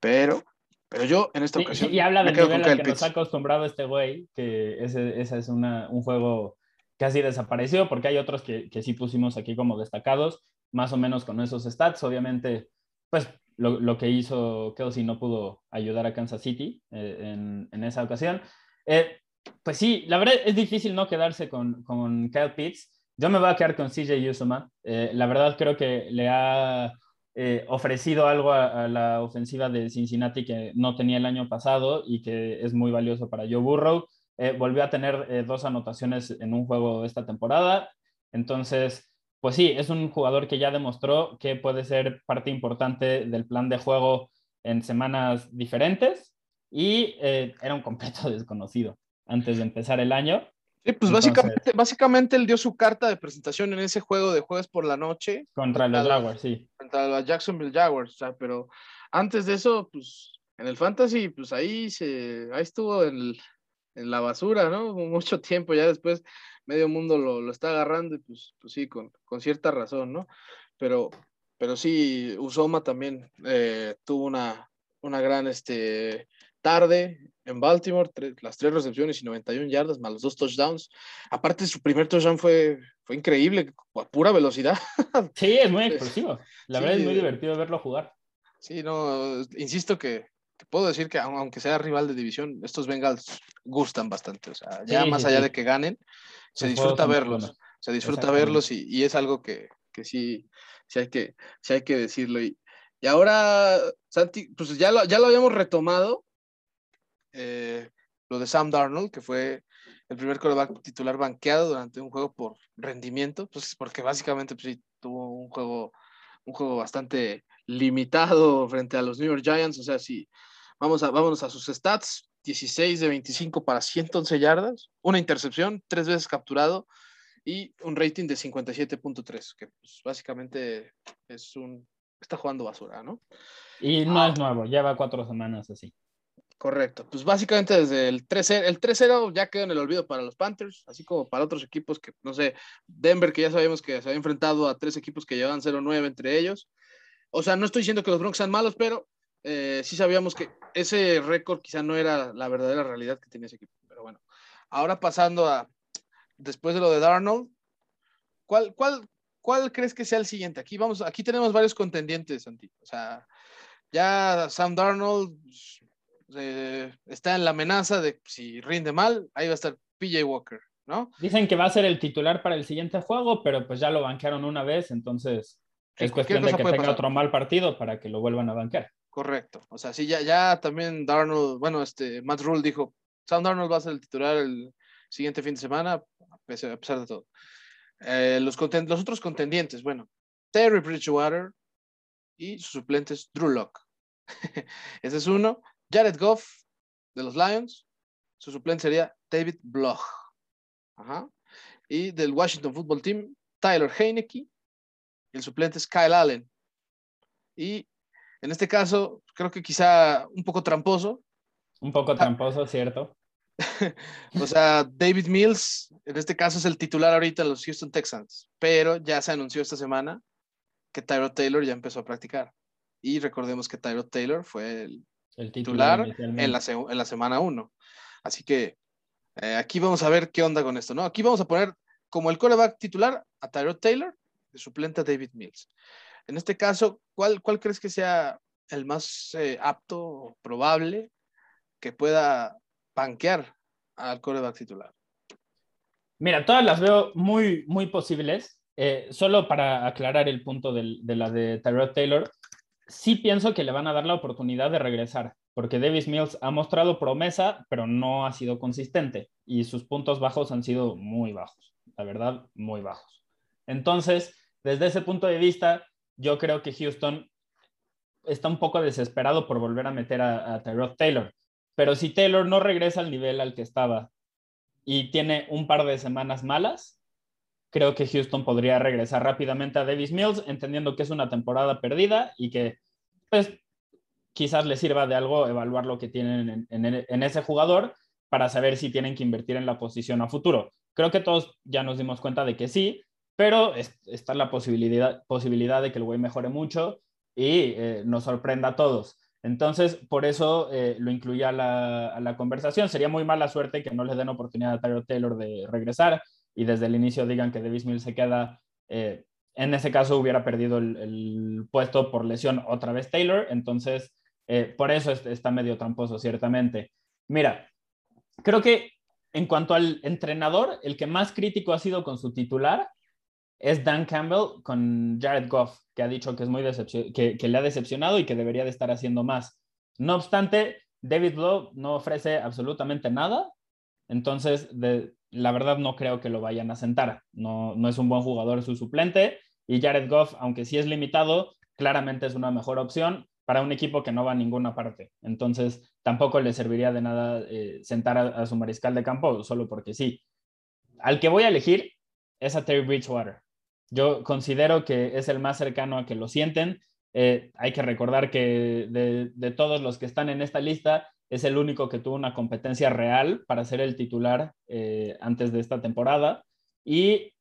Pero, pero yo en esta ocasión. Y, habla del nivel al que nos ha acostumbrado este güey, que ese, ese es una, un juego casi desaparecido, porque hay otros que, que sí pusimos aquí como destacados, más o menos con esos stats. Obviamente, pues lo, lo, que hizo Kelsey no pudo ayudar a Kansas City eh, en, en, esa ocasión. Eh, pues sí, la verdad es difícil no quedarse con, con Kyle Pitts. Yo me voy a quedar con CJ Usoma. Eh, la verdad creo que le ha ofrecido algo a, a, la ofensiva de Cincinnati que no tenía el año pasado y que es muy valioso para Joe Burrow. volvió a tener dos anotaciones en un juego esta temporada. Entonces, pues sí, es un jugador que ya demostró que puede ser parte importante del plan de juego en semanas diferentes y eh, era un completo desconocido antes de empezar el año. Sí, pues básicamente, básicamente él dio su carta de presentación en ese juego de jueves por la noche. Contra los Jaguars, sí. Contra los Jacksonville Jaguars, o sea, pero antes de eso, pues en el Fantasy, pues ahí, se, ahí estuvo en, en la basura, ¿no? Mucho tiempo, ya después medio mundo lo, lo está agarrando y pues, pues sí, con, con, cierta razón, ¿no? Pero, pero sí, Usoma también eh, tuvo una, una gran este, tarde en Baltimore, las tres recepciones y 91 yardas, más los dos touchdowns. Aparte, su primer touchdown fue, fue increíble, a pura velocidad. Sí, es muy explosivo. La sí, verdad es muy divertido verlo jugar. Sí, no, insisto que, puedo decir que aunque sea rival de división, estos Bengals gustan bastante. O sea, ya sí, más allá de que ganen, se disfruta verlos, se disfruta verlos y, y, es algo que, que sí, sí, hay que, sí hay que decirlo. Y, y ahora, Santi, pues ya lo, ya lo habíamos retomado, eh, lo de Sam Darnold, que fue el primer quarterback titular banqueado durante un juego por rendimiento, pues porque básicamente pues, sí, tuvo un juego, un juego bastante limitado frente a los New York Giants, o sea, sí, vamos a, vámonos a sus stats, 16 de 25 para 111 yardas, una intercepción, tres veces capturado y un rating de 57.3, que pues, básicamente es un... está jugando basura, ¿no? Y no ah. es nuevo, lleva cuatro semanas así. Correcto, pues básicamente desde el 3-0, el 3-0 ya quedó en el olvido para los Panthers, así como para otros equipos que, no sé, Denver que ya sabemos que se había enfrentado a tres equipos que llevaban 0-9 entre ellos. O sea, no estoy diciendo que los Broncos sean malos, pero eh, sí sabíamos que ese récord quizá no era la verdadera realidad que tenía ese equipo. Pero bueno, ahora pasando a, después de lo de Darnold, ¿cuál, cuál, cuál crees que sea el siguiente? Aquí, vamos, aquí tenemos varios contendientes, Santi. O sea, ya Sam Darnold eh, está en la amenaza de si rinde mal, ahí va a estar PJ Walker, ¿no? Dicen que va a ser el titular para el siguiente juego, pero pues ya lo banquearon una vez, entonces es cuestión de que tenga pasar. otro mal partido para que lo vuelvan a banquear. Correcto. O sea, sí, ya, ya también Darnold, bueno, este, Matt Rule dijo, Sam Darnold va a ser el titular el siguiente fin de semana, a pesar, a pesar de todo. Eh, los, los, otros contendientes, bueno, Terry Bridgewater y sus suplentes Drew Locke. Ese es uno. Jared Goff de los Lions. Su suplente sería David Bloch. Ajá. Y del Washington Football Team, Tyler Heineke. El suplente es Kyle Allen. Y en este caso, creo que quizá un poco tramposo. Un poco tramposo, cierto. o sea, David Mills, en este caso es el titular ahorita de los Houston Texans, pero ya se anunció esta semana que Tyrod Taylor ya empezó a practicar. Y recordemos que Tyrod Taylor fue el, el titular, titular en, la, en la semana 1. Así que eh, aquí vamos a ver qué onda con esto, ¿no? Aquí vamos a poner como el coreback titular a Tyrod Taylor, de suplente David Mills. En este caso, ¿cuál, cuál crees que sea el más eh, apto o probable que pueda banquear al coreback titular? Mira, todas las veo muy, muy posibles. Eh, solo para aclarar el punto de la de Tyrod Taylor, sí pienso que le van a dar la oportunidad de regresar, porque Davis Mills ha mostrado promesa, pero no ha sido consistente y sus puntos bajos han sido muy bajos, la verdad, muy bajos. Entonces, desde ese punto de vista, yo creo que Houston está un poco desesperado por volver a meter a, Tyrod Taylor, pero si Taylor no regresa al nivel al que estaba y tiene un par de semanas malas, creo que Houston podría regresar rápidamente a Davis Mills, entendiendo que es una temporada perdida y que, pues, quizás les sirva de algo evaluar lo que tienen en, ese jugador para saber si tienen que invertir en la posición a futuro. Creo que todos ya nos dimos cuenta de que sí, pero está la posibilidad, posibilidad de que el güey mejore mucho y eh, nos sorprenda a todos. Entonces, por eso eh, lo incluía a la, conversación. Sería muy mala suerte que no le den oportunidad a Tyler Taylor de regresar y desde el inicio digan que Davis Mills se queda. Eh, en ese caso hubiera perdido el, puesto por lesión otra vez Taylor. Entonces, por eso está medio tramposo, ciertamente. Mira, creo que en cuanto al entrenador, el que más crítico ha sido con su titular es Dan Campbell con Jared Goff, que ha dicho que, es muy que, que le ha decepcionado y que debería de estar haciendo más. No obstante, David Blow no ofrece absolutamente nada, entonces de, la verdad no creo que lo vayan a sentar. No, no es un buen jugador su suplente y Jared Goff, aunque sí es limitado, claramente es una mejor opción para un equipo que no va a ninguna parte. Entonces tampoco le serviría de nada eh, sentar a, a su mariscal de campo solo porque sí. Al que voy a elegir es a Terry Bridgewater. Yo considero que es el más cercano a que lo sienten. Eh, hay que recordar que de, todos los que están en esta lista, es el único que tuvo una competencia real para ser el titular eh, antes de esta temporada. Y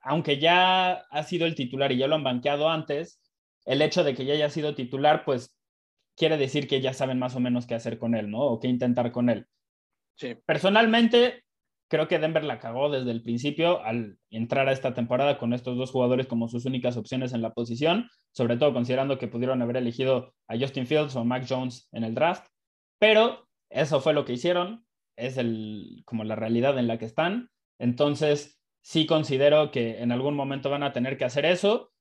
aunque ya ha sido el titular y ya lo han banqueado antes, el hecho de que ya haya sido titular, pues quiere decir que ya saben más o menos qué hacer con él, ¿no? O qué intentar con él. Sí. Personalmente, creo que Denver la cagó desde el principio al entrar a esta temporada con estos dos jugadores como sus únicas opciones en la posición, sobre todo considerando que pudieron haber elegido a Justin Fields o Mac Jones en el draft, pero eso fue lo que hicieron, es el, como la realidad en la que están, entonces sí considero que en algún momento van a tener que hacer eso.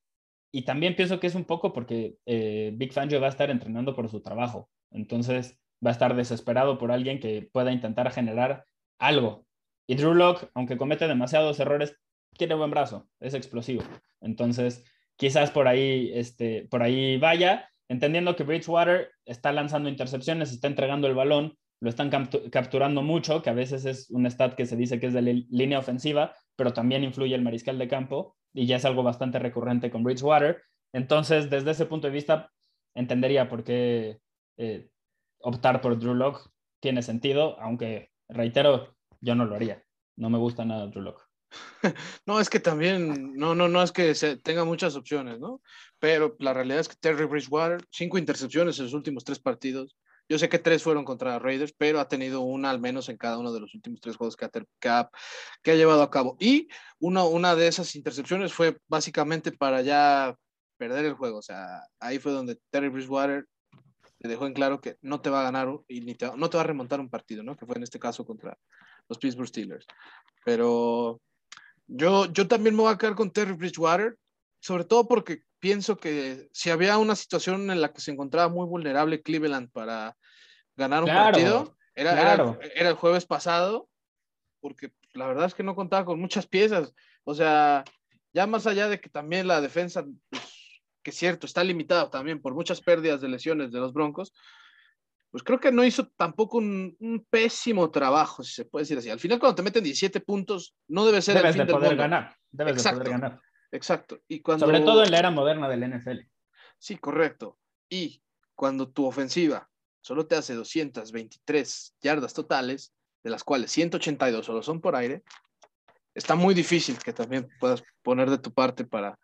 Y también pienso que es un poco porque eh, Big Fangio va a estar entrenando por su trabajo, entonces va a estar desesperado por alguien que pueda intentar generar algo y Drew Locke, aunque comete demasiados errores, tiene buen brazo, es explosivo. Entonces, quizás por ahí, este, por ahí vaya, entendiendo que Bridgewater está lanzando intercepciones, está entregando el balón, lo están capturando mucho, que a veces es un stat que se dice que es de línea ofensiva, pero también influye el mariscal de campo y ya es algo bastante recurrente con Bridgewater. Entonces, desde ese punto de vista, entendería por qué eh, optar por Drew Locke tiene sentido, aunque reitero, yo no lo haría. No me gusta nada Drew Locke. No, es que también, no, no, no es que se tenga muchas opciones, ¿no? Pero la realidad es que Terry Bridgewater, cinco intercepciones en los últimos tres partidos. Yo sé que tres fueron contra Raiders, pero ha tenido una al menos en cada uno de los últimos tres juegos que ha, que ha, llevado a cabo. Y una, una de esas intercepciones fue básicamente para ya perder el juego. O sea, ahí fue donde Terry Bridgewater le dejó en claro que no te va a ganar y ni no te va a remontar un partido, ¿no? Que fue en este caso contra, los Pittsburgh Steelers. Pero yo, yo también me voy a quedar con Terry Bridgewater, sobre todo porque pienso que si había una situación en la que se encontraba muy vulnerable Cleveland para ganar un partido, era, era, el jueves pasado, porque la verdad es que no contaba con muchas piezas. O sea, ya más allá de que también la defensa, pues, que es cierto, está limitada también por muchas pérdidas de lesiones de los Broncos, pues creo que no hizo tampoco un, pésimo trabajo, si se puede decir así. Al final, cuando te meten 17 puntos, no debe ser Debes el fin de poder ganar. Debes de poder ganar. Exacto. Y cuando... Sobre todo en la era moderna del NFL. Sí, correcto. Y cuando tu ofensiva solo te hace 223 yardas totales, de las cuales 182 solo son por aire, está muy difícil que también puedas poner de tu parte para,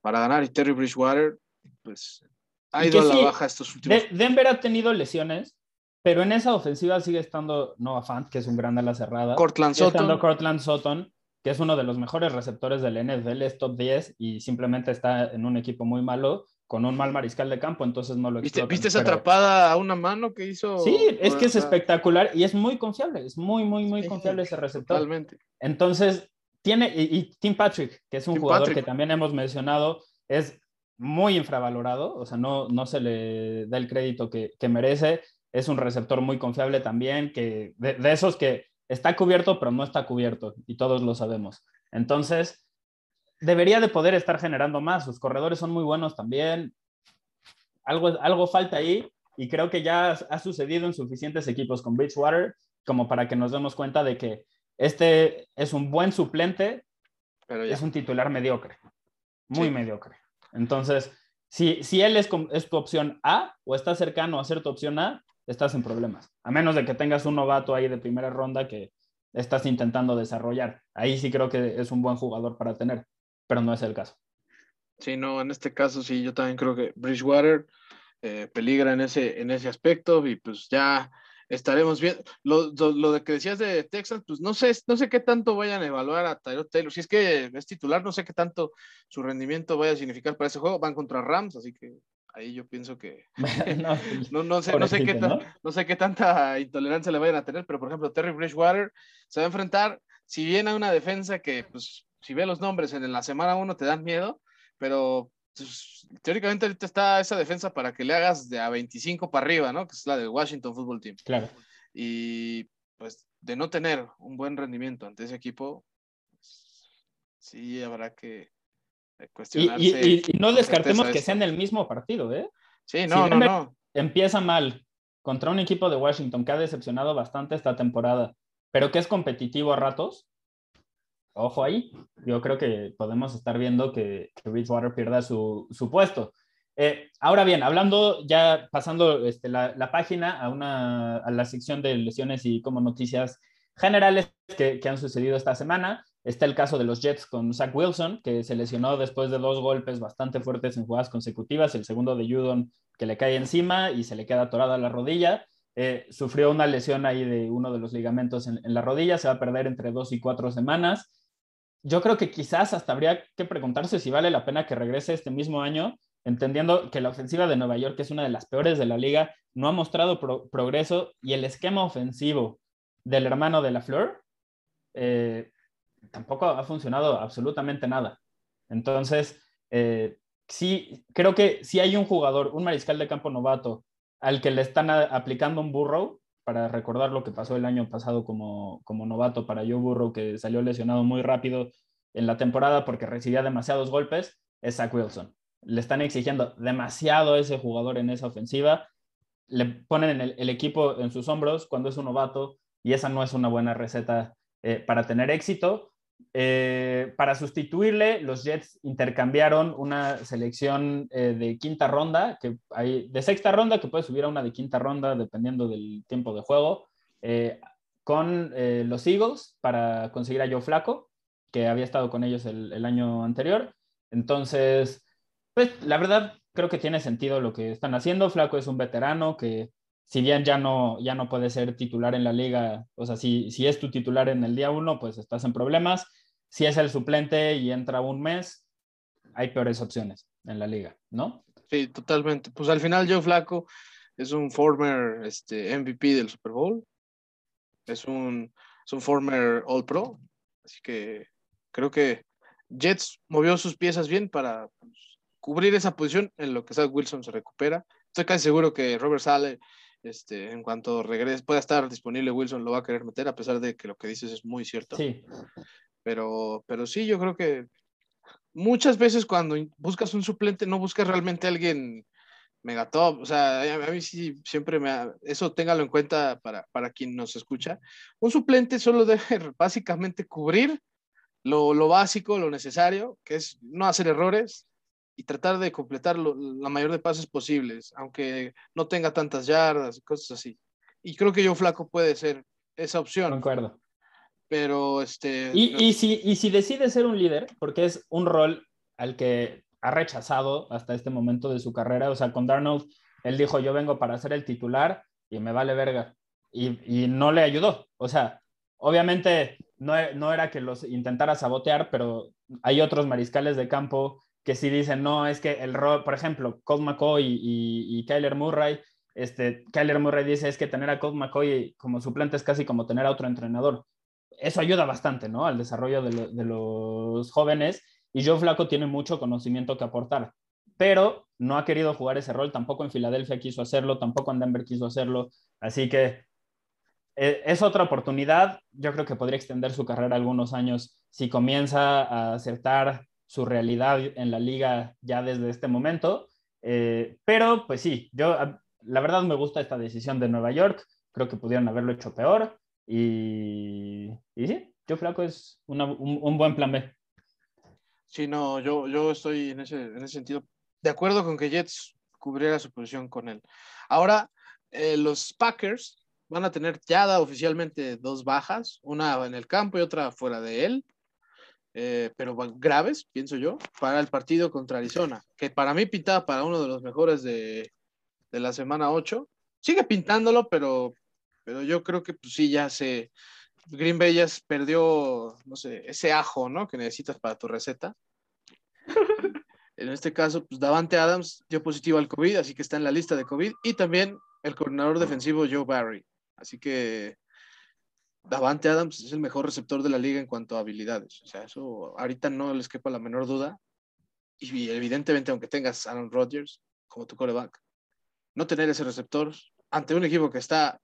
para ganar. Y Terry Bridgewater, pues ha ido a la baja estos últimos. Denver ha tenido lesiones, pero en esa ofensiva sigue estando Noah Fant, que es un gran ala cerrada. Cortland Sutton. Estando Cortland Sutton, que es uno de los mejores receptores del NFL, es top 10 y simplemente está en un equipo muy malo con un mal mariscal de campo, entonces no lo ¿Viste, ¿viste esa atrapada a una mano que hizo? Sí, es que es espectacular y es muy confiable, es muy, muy, muy confiable ese receptor. Totalmente. Entonces, tiene, y, Tim Patrick, que es un jugador que también hemos mencionado, es muy infravalorado, o sea, no, no se le da el crédito que, que merece, es un receptor muy confiable también, que de, de esos que está cubierto, pero no está cubierto, y todos lo sabemos. Entonces, debería de poder estar generando más. Sus corredores son muy buenos también. Algo, algo falta ahí y creo que ya ha sucedido en suficientes equipos con Bridgewater como para que nos demos cuenta de que este es un buen suplente, pero es un titular mediocre, muy mediocre. Entonces, si, si él es, es tu opción A o está cercano a ser tu opción A, estás en problemas. A menos de que tengas un novato ahí de primera ronda que estás intentando desarrollar. Ahí sí creo que es un buen jugador para tener pero no es el caso. Sí, no, en este caso sí, yo también creo que Bridgewater eh, peligra en ese, en ese aspecto y pues ya estaremos viendo. Lo, lo, de que decías de Texas, pues no sé, no sé qué tanto vayan a evaluar a Tyrod Taylor. Si es que es titular, no sé qué tanto su rendimiento vaya a significar para ese juego. Van contra Rams, así que ahí yo pienso que no, no, sé, no, sé qué ¿no? sé qué tanta intolerancia le vayan a tener, pero por ejemplo, Terry Bridgewater se va a enfrentar, si bien a una defensa que pues si ves los nombres en la semana 1 te dan miedo, pero pues, teóricamente ahorita está esa defensa para que le hagas de a 25 para arriba, ¿no? Que es la del Washington Football Team. Claro. Y pues de no tener un buen rendimiento ante ese equipo, pues, sí habrá que cuestionarse. Y, no descartemos que sea en el mismo partido, ¿eh? Sí, no, no, no. Empieza mal contra un equipo de Washington que ha decepcionado bastante esta temporada, pero que es competitivo a ratos ojo ahí, yo creo que podemos estar viendo que, que Bridgewater pierda su, su puesto. Eh, ahora bien, hablando, ya pasando este, la, la, página a, una, a la sección de lesiones y como noticias generales que, que, han sucedido esta semana, está el caso de los Jets con Zach Wilson, que se lesionó después de dos golpes bastante fuertes en jugadas consecutivas, el segundo de Judon que le cae encima y se le queda atorada la rodilla. Eh, sufrió una lesión ahí de uno de los ligamentos en, en la rodilla, se va a perder entre dos y cuatro semanas yo creo que quizás hasta habría que preguntarse si vale la pena que regrese este mismo año, entendiendo que la ofensiva de Nueva York es una de las peores de la liga, no ha mostrado progreso y el esquema ofensivo del hermano de la Flor eh, tampoco ha funcionado absolutamente nada. Entonces, eh, sí, creo que si hay un jugador, un mariscal de campo novato, al que le están aplicando un burro, para recordar lo que pasó el año pasado como, como novato para Joe Burrow, que salió lesionado muy rápido en la temporada porque recibía demasiados golpes, es Zach Wilson. Le están exigiendo demasiado a ese jugador en esa ofensiva, le ponen el, equipo en sus hombros cuando es un novato y esa no es una buena receta eh, para tener éxito. Eh, para sustituirle, los Jets intercambiaron una selección eh, de quinta ronda, que hay, de sexta ronda, que puede subir a una de quinta ronda dependiendo del tiempo de juego, eh, con los Eagles para conseguir a Joe Flaco, que había estado con ellos el, el, año anterior. Entonces, pues la verdad creo que tiene sentido lo que están haciendo. Flaco es un veterano que si bien ya no, ya no puede ser titular en la liga, o sea, si, si es tu titular en el día uno, pues estás en problemas. Si es el suplente y entra un mes, hay peores opciones en la liga, ¿no? Sí, totalmente. Pues al final Joe Flaco es un former este, MVP del Super Bowl, es un, es un former All Pro, así que creo que Jets movió sus piezas bien para pues, cubrir esa posición en lo que Zach Wilson se recupera. Estoy casi seguro que Robert Sale este, en cuanto regrese, pueda estar disponible, Wilson lo va a querer meter, a pesar de que lo que dices es muy cierto. Sí. Pero, pero sí, yo creo que muchas veces cuando buscas un suplente, no buscas realmente a alguien megatop. O sea, a mí sí siempre me. eso téngalo en cuenta para, para quien nos escucha. Un suplente solo debe básicamente cubrir lo, lo básico, lo necesario, que es no hacer errores, y tratar de completar la mayor de pases posibles, aunque no tenga tantas yardas cosas así. Y creo que yo Flaco puede ser esa opción. Concuerdo. Pero este... Y, y, si, y si decide ser un líder, porque es un rol al que ha rechazado hasta este momento de su carrera, o sea, con Darnold, él dijo, yo vengo para ser el titular y me vale verga. Y, y no le ayudó. O sea, obviamente no, no era que los intentara sabotear, pero hay otros mariscales de campo que si dicen, no, es que el rol, por ejemplo, Colt McCoy y, y, Kyler Murray, este, Kyler Murray dice es que tener a Colt McCoy como suplente es casi como tener a otro entrenador. Eso ayuda bastante, ¿no? Al desarrollo de, de los jóvenes y Joe Flaco tiene mucho conocimiento que aportar, pero no ha querido jugar ese rol, tampoco en Filadelfia quiso hacerlo, tampoco en Denver quiso hacerlo, así que eh, es otra oportunidad, yo creo que podría extender su carrera algunos años si comienza a acertar su realidad en la liga ya desde este momento. Eh, pero pues sí, yo la verdad me gusta esta decisión de Nueva York, creo que pudieron haberlo hecho peor y, y sí, yo que es un, un, buen plan B. Sí, no, yo, yo estoy en ese, en ese sentido de acuerdo con que Jets cubriera su posición con él. Ahora, eh, los Packers van a tener ya oficialmente dos bajas, una en el campo y otra fuera de él. Eh, pero graves, pienso yo, para el partido contra Arizona, que para mí pintaba para uno de los mejores de, de la semana 8. Sigue pintándolo, pero, pero yo creo que pues, sí, ya se. Green Bay ya perdió, no sé, ese ajo, ¿no? Que necesitas para tu receta. en este caso, pues Davante Adams dio positivo al COVID, así que está en la lista de COVID. Y también el coordinador defensivo Joe Barry. Así que Davante Adams es el mejor receptor de la liga en cuanto a habilidades. O sea, eso ahorita no les quepa la menor duda. Y evidentemente, aunque tengas Aaron Rodgers como tu coreback, no tener ese receptor ante un equipo que está,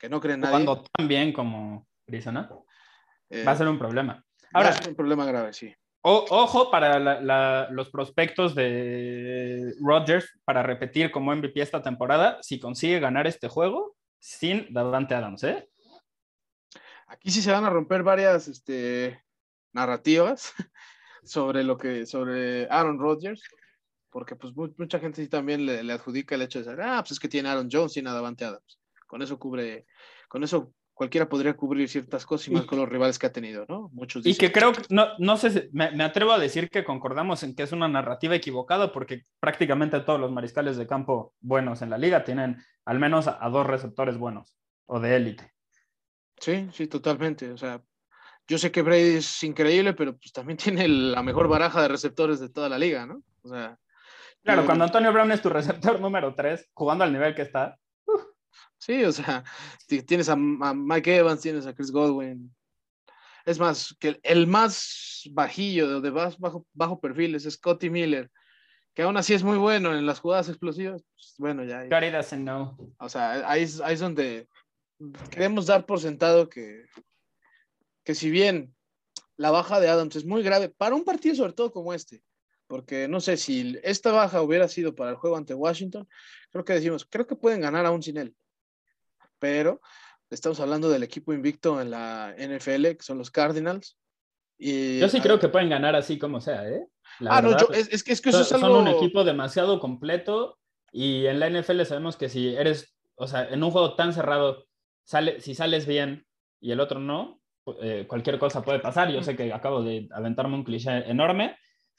que no cree nadie. Cuando tan bien como Arizona, eh, va a ser un problema. Ahora, es un problema grave, sí. ojo para los prospectos de Rodgers para repetir como MVP esta temporada, si consigue ganar este juego sin Davante Adams, ¿eh? Aquí sí se van a romper varias este, narrativas sobre lo que, sobre Aaron Rodgers, porque pues mucha gente sí también le, adjudica el hecho de decir, ah, pues es que tiene Aaron Jones y nada Davante Adams. Con eso cubre, con eso cualquiera podría cubrir ciertas cosas y más con los rivales que ha tenido, ¿no? Muchos Y que creo no, no sé, me, me, atrevo a decir que concordamos en que es una narrativa equivocada porque prácticamente todos los mariscales de campo buenos en la liga tienen al menos a dos receptores buenos o de élite. Sí, sí, totalmente. O sea, yo sé que Brady es increíble, pero pues también tiene la mejor baraja de receptores de toda la liga, ¿no? O sea. Claro, cuando Antonio Brown es tu receptor número 3, jugando al nivel que está. Sí, o sea, tienes a, Mike Evans, tienes a Chris Godwin. Es más, que el, más bajillo, de más bajo, bajo perfil, es Scotty Miller, que aún así es muy bueno en las jugadas explosivas. Pues, bueno, ya. no. O sea, ahí, ahí es donde queremos dar por sentado que, que si bien la baja de Adams es muy grave para un partido sobre todo como este, porque no sé si esta baja hubiera sido para el juego ante Washington, creo que decimos, creo que pueden ganar aún sin él, pero estamos hablando del equipo invicto en la NFL, que son los Cardinals. Y, yo sí creo que pueden ganar así como sea, ¿eh? ah, no, es, que, es que eso es algo... Son un equipo demasiado completo y en la NFL sabemos que si eres, o sea, en un juego tan cerrado sale, si sales bien y el otro no, eh, cualquier cosa puede pasar. Yo sé que acabo de aventarme un cliché enorme,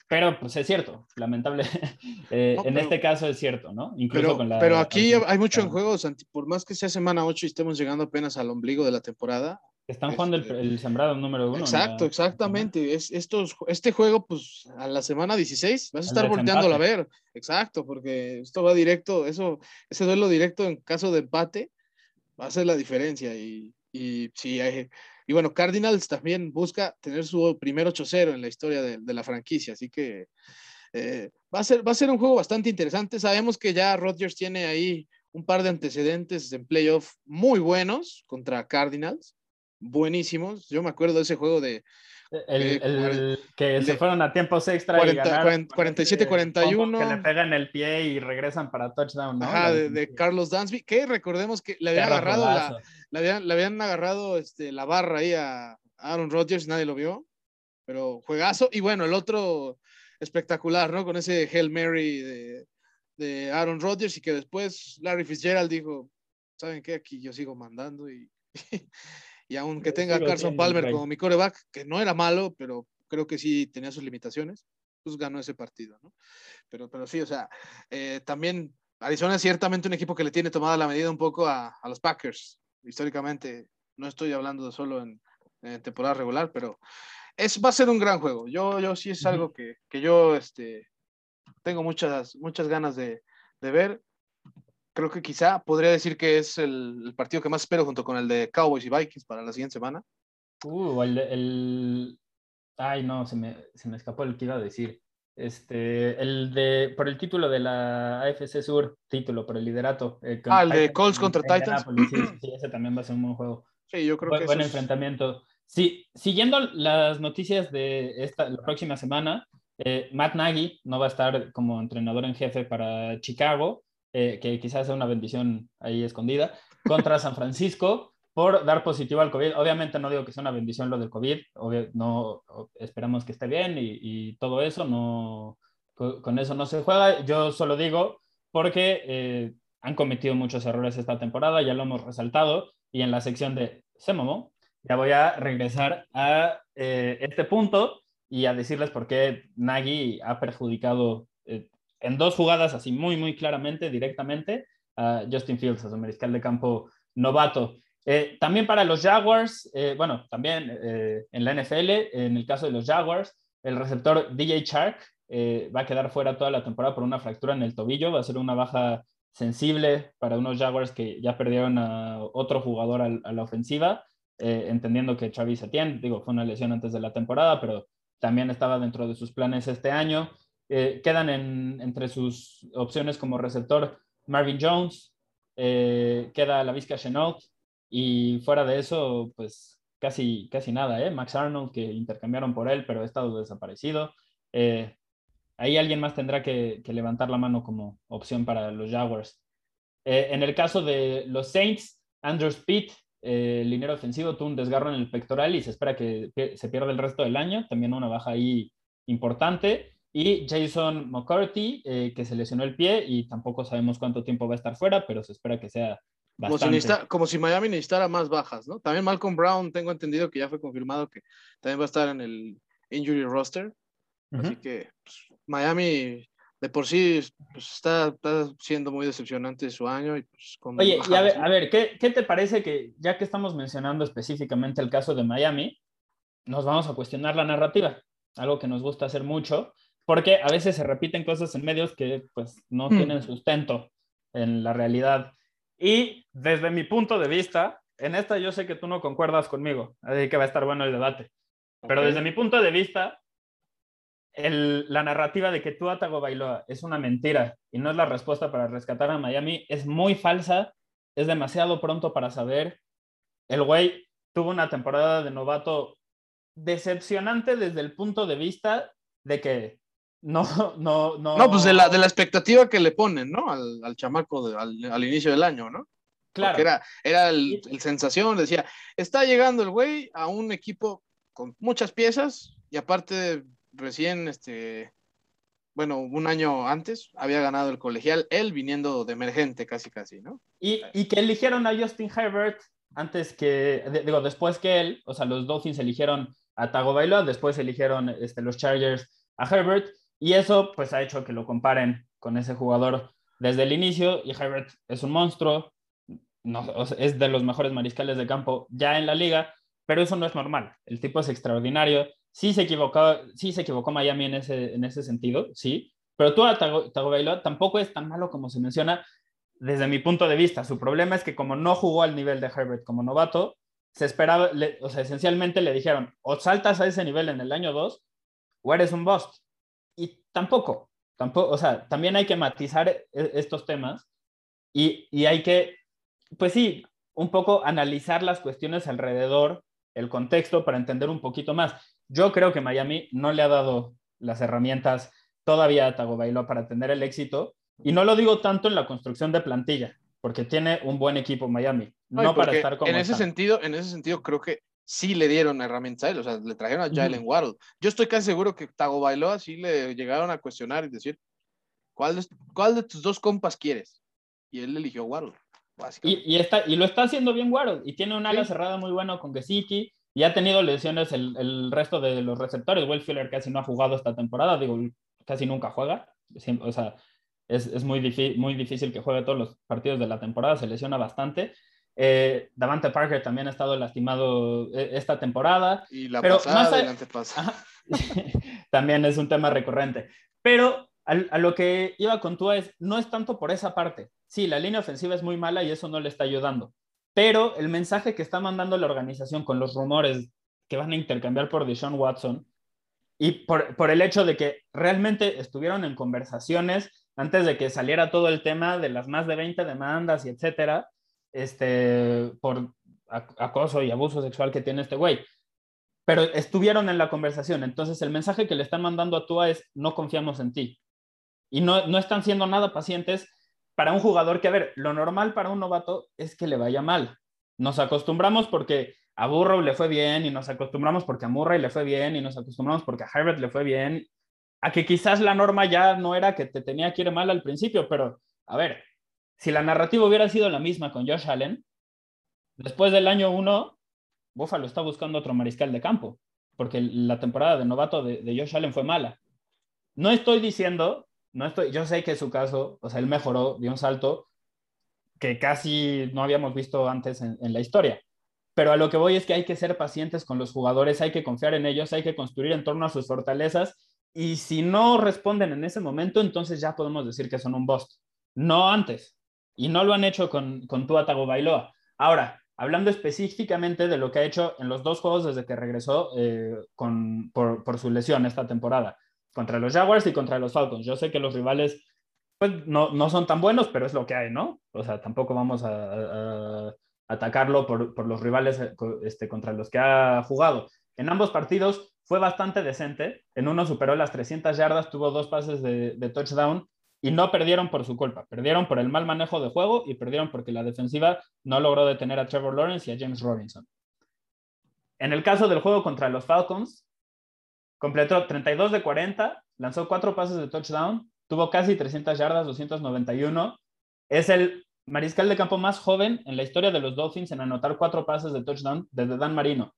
pero pues es cierto, lamentable. Eh, en este caso es cierto, ¿no? Incluso pero, con la, pero aquí hay mucho en juego, Santi. Por más que sea semana 8 y estemos llegando apenas al ombligo de la temporada. Están jugando el, este, sembrado número uno. Exacto, exactamente. Es, estos, este juego, pues a la semana 16 vas a estar volteándolo a ver. Exacto, porque esto va directo, eso, ese duelo directo en caso de empate va a ser la diferencia. Y, y sí, y bueno, Cardinals también busca tener su primer 8-0 en la historia de, la franquicia, así que eh, va, a ser, va a ser un juego bastante interesante. Sabemos que ya Rodgers tiene ahí un par de antecedentes en playoff muy buenos contra Cardinals, buenísimos. Yo me acuerdo de ese juego de el, que se fueron a tiempos extra 47-41. Que le pegan el pie y regresan para touchdown, ¿no? Ajá, de, Carlos Dansby, que recordemos que le habían agarrado, la, le habían, agarrado este, la barra ahí a Aaron Rodgers, nadie lo vio, pero juegazo. Y bueno, el otro espectacular, ¿no? Con ese Hail Mary de, de Aaron Rodgers y que después Larry Fitzgerald dijo, ¿saben qué? Aquí yo sigo mandando y... Y aunque tenga a Carson Palmer como mi coreback, que no era malo, pero creo que sí tenía sus limitaciones, pues ganó ese partido, ¿no? Pero, pero sí, o sea, eh, también Arizona es ciertamente un equipo que le tiene tomada la medida un poco a, los Packers, históricamente. No estoy hablando solo en, temporada regular, pero es, va a ser un gran juego. Yo, yo sí es algo que, que yo este, tengo muchas, muchas ganas de, de, ver. Creo que quizá podría decir que es el, partido que más espero junto con el de Cowboys y Vikings para la siguiente semana. Uh, el, el... Ay, no, se me, se me escapó el que iba a decir. Este, el de, por el título de la AFC Sur, título, por el liderato. Eh, ah, el de Colts contra Titans. Sí, ese también va a ser un buen juego. Sí, yo creo que Buen enfrentamiento. Sí, siguiendo las noticias de esta, la próxima semana, eh, Matt Nagy no va a estar como entrenador en jefe para Chicago, eh, que quizás sea una bendición ahí escondida, contra San Francisco por dar positivo al COVID. Obviamente no digo que sea una bendición lo del COVID, no esperamos que esté bien y, todo eso, no, con, eso no se juega. Yo solo digo porque eh, han cometido muchos errores esta temporada, ya lo hemos resaltado, y en la sección de Se ya voy a regresar a eh, este punto y a decirles por qué Nagy ha perjudicado en dos jugadas así muy, muy claramente, directamente, a Justin Fields, a su mariscal de campo novato. Eh, también para los Jaguars, eh, bueno, también eh, en la NFL, en el caso de los Jaguars, el receptor DJ Shark va a quedar fuera toda la temporada por una fractura en el tobillo, va a ser una baja sensible para unos Jaguars que ya perdieron a otro jugador a, la ofensiva, entendiendo que Travis Etienne, digo, fue una lesión antes de la temporada, pero también estaba dentro de sus planes este año. Quedan entre sus opciones como receptor Marvin Jones, queda la Vizca Chenault, y fuera de eso, pues casi, casi nada, ¿eh? Max Arnold, que intercambiaron por él, pero ha estado desaparecido. Eh, ahí alguien más tendrá que, levantar la mano como opción para los Jaguars. Eh, en el caso de los Saints, Andrew eh, el liniero ofensivo, tuvo un desgarro en el pectoral y se espera que se pierda el resto del año. También una baja ahí importante. Y Jason McCarthy, que se lesionó el pie y tampoco sabemos cuánto tiempo va a estar fuera, pero se espera que sea como si, Miami necesitara más bajas, ¿no? También Malcolm Brown, tengo entendido que ya fue confirmado que también va a estar en el injury roster. Así que pues, Miami de por sí pues, está, siendo muy decepcionante su año. Y, pues, Oye, y a ver, a ver ¿qué, ¿qué, te parece que ya que estamos mencionando específicamente el caso de Miami, nos vamos a cuestionar la narrativa? Algo que nos gusta hacer mucho, porque a veces se repiten cosas en medios que pues no hmm. tienen sustento en la realidad. Y desde mi punto de vista, en esta yo sé que tú no concuerdas conmigo, así que va a estar bueno el debate. Pero desde mi punto de vista, la narrativa de que tú Atago Bailoa es una mentira y no es la respuesta para rescatar a Miami es muy falsa, es demasiado pronto para saber. El güey tuvo una temporada de novato decepcionante desde el punto de vista de que no, no, no. No, pues de la, de la expectativa que le ponen, ¿no? Al, al chamaco al, al, inicio del año, ¿no? Claro. Porque era, era el, el, sensación, decía, está llegando el güey a un equipo con muchas piezas y aparte recién, este, bueno, un año antes había ganado el colegial, él viniendo de emergente casi, casi, ¿no? Y, y que eligieron a Justin Herbert antes que, digo, después que él, o sea, los Dolphins eligieron a Tagovailoa, después eligieron este, los Chargers a Herbert, y eso pues ha hecho que lo comparen con ese jugador desde el inicio y Herbert es un monstruo, es de los mejores mariscales de campo ya en la liga, pero eso no es normal. El tipo es extraordinario. Sí se equivocó, sí se equivocó Miami en ese, en ese sentido, sí, pero tú a Tagovailoa tampoco es tan malo como se menciona desde mi punto de vista. Su problema es que como no jugó al nivel de Herbert como novato, se esperaba, o sea, esencialmente le dijeron, o saltas a ese nivel en el año 2 o eres un bust tampoco, tampoco, o sea, también hay que matizar e, estos temas y, y hay que, pues sí, un poco analizar las cuestiones alrededor, el contexto para entender un poquito más. Yo creo que Miami no le ha dado las herramientas todavía a Tagovailoa para tener el éxito y no lo digo tanto en la construcción de plantilla, porque tiene un buen equipo Miami, no, para estar como en ese sentido, en ese sentido creo que sí le dieron herramientas a él, o sea, le trajeron a Jalen Waddle. Yo estoy casi seguro que Tago Bailoa sí le llegaron a cuestionar y decir, ¿cuál de, cuál de tus dos compas quieres? Y él eligió Waddle. Y, y, está, y lo está haciendo bien Waddle, y tiene un ala cerrada muy bueno con Gesicki, y ha tenido lesiones el, el, resto de los receptores. Will Fuller casi no ha jugado esta temporada, digo, casi nunca juega, o sea, es, es muy, muy difícil que juegue todos los partidos de la temporada, se lesiona bastante. Eh, Davante Parker también ha estado lastimado eh, esta temporada. Y la pero pasada también es un tema recurrente. Pero a, lo que iba con Tua es, no es tanto por esa parte. Sí, la línea ofensiva es muy mala y eso no le está ayudando. Pero el mensaje que está mandando la organización con los rumores que van a intercambiar por Deshaun Watson y por, por el hecho de que realmente estuvieron en conversaciones antes de que saliera todo el tema de las más de 20 demandas y etcétera, este, por acoso y abuso sexual que tiene este güey. Pero estuvieron en la conversación. Entonces, el mensaje que le están mandando a Tua es: no confiamos en ti. Y no, no están siendo nada pacientes para un jugador que, a ver, lo normal para un novato es que le vaya mal. Nos acostumbramos porque a Burrow le fue bien y nos acostumbramos porque a Murray le fue bien y nos acostumbramos porque a Herbert le fue bien. A que quizás la norma ya no era que te tenía que ir mal al principio, pero a ver, si la narrativa hubiera sido la misma con Josh Allen, después del año uno, Buffalo está buscando otro mariscal de campo, porque la temporada de novato de, de Josh Allen fue mala. No estoy diciendo no estoy, yo sé que su caso, o sea, él mejoró, dio un salto que casi no habíamos visto antes en, la historia. Pero a lo que voy es que hay que ser pacientes con los jugadores, hay que confiar en ellos, hay que construir en torno a sus fortalezas y si no responden en ese momento, entonces ya podemos decir que son un bust. No antes. Y no lo han hecho con, con Tua Bailoa. Ahora, hablando específicamente de lo que ha hecho en los dos juegos desde que regresó eh, con, por, por, su lesión esta temporada contra los Jaguars y contra los Falcons. Yo sé que los rivales pues, no, no son tan buenos, pero es lo que hay, ¿no? O sea, tampoco vamos a, atacarlo por, por, los rivales eh, este, contra los que ha jugado. En ambos partidos fue bastante decente. En uno superó las 300 yardas, tuvo dos pases de, de touchdown y no perdieron por su culpa. Perdieron por el mal manejo de juego y perdieron porque la defensiva no logró detener a Trevor Lawrence y a James Robinson. En el caso del juego contra los Falcons, Completó 32 de 40, lanzó cuatro pases de touchdown, tuvo casi 300 yardas, 291. Es el mariscal de campo más joven en la historia de los Dolphins en anotar cuatro pases de touchdown desde Dan Marino.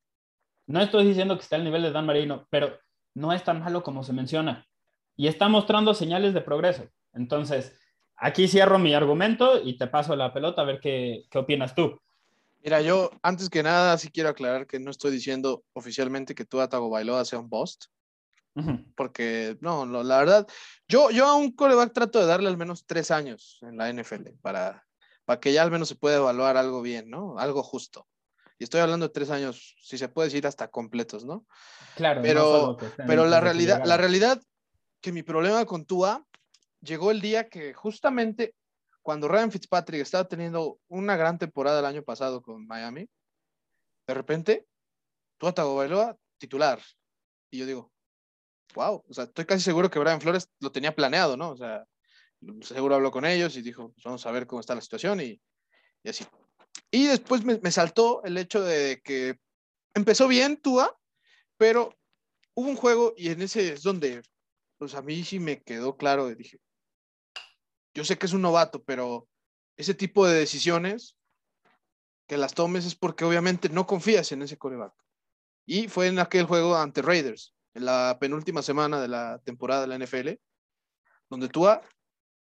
No estoy diciendo que esté al nivel de Dan Marino, pero no es tan malo como se menciona. Y está mostrando señales de progreso. Entonces, aquí cierro mi argumento y te paso la pelota a ver qué, qué opinas tú. Mira, yo antes que nada sí quiero aclarar que no estoy diciendo oficialmente que tú Atago Bailoa sea un bust. Porque, no, la verdad, yo, yo a un coreback trato de darle al menos tres años en la NFL para, para que ya al menos se pueda evaluar algo bien, ¿no? Algo justo. Y estoy hablando de tres años, si se puede decir hasta completos, ¿no? Claro. Pero, pero la realidad, la realidad que mi problema con Tua llegó el día que justamente cuando Ryan Fitzpatrick estaba teniendo una gran temporada el año pasado con Miami, de repente, Tua Tagovailoa titular. Y yo digo, wow, o sea, estoy casi seguro que Brian Flores lo tenía planeado, ¿no? O sea, seguro habló con ellos y dijo, vamos a ver cómo está la situación y, así. Y después me, saltó el hecho de que empezó bien Tua, pero hubo un juego y en ese es donde, pues a mí sí me quedó claro, y dije, yo sé que es un novato, pero ese tipo de decisiones que las tomes es porque obviamente no confías en ese coreback. Y fue en aquel juego ante Raiders en la penúltima semana de la temporada de la NFL, donde Tua,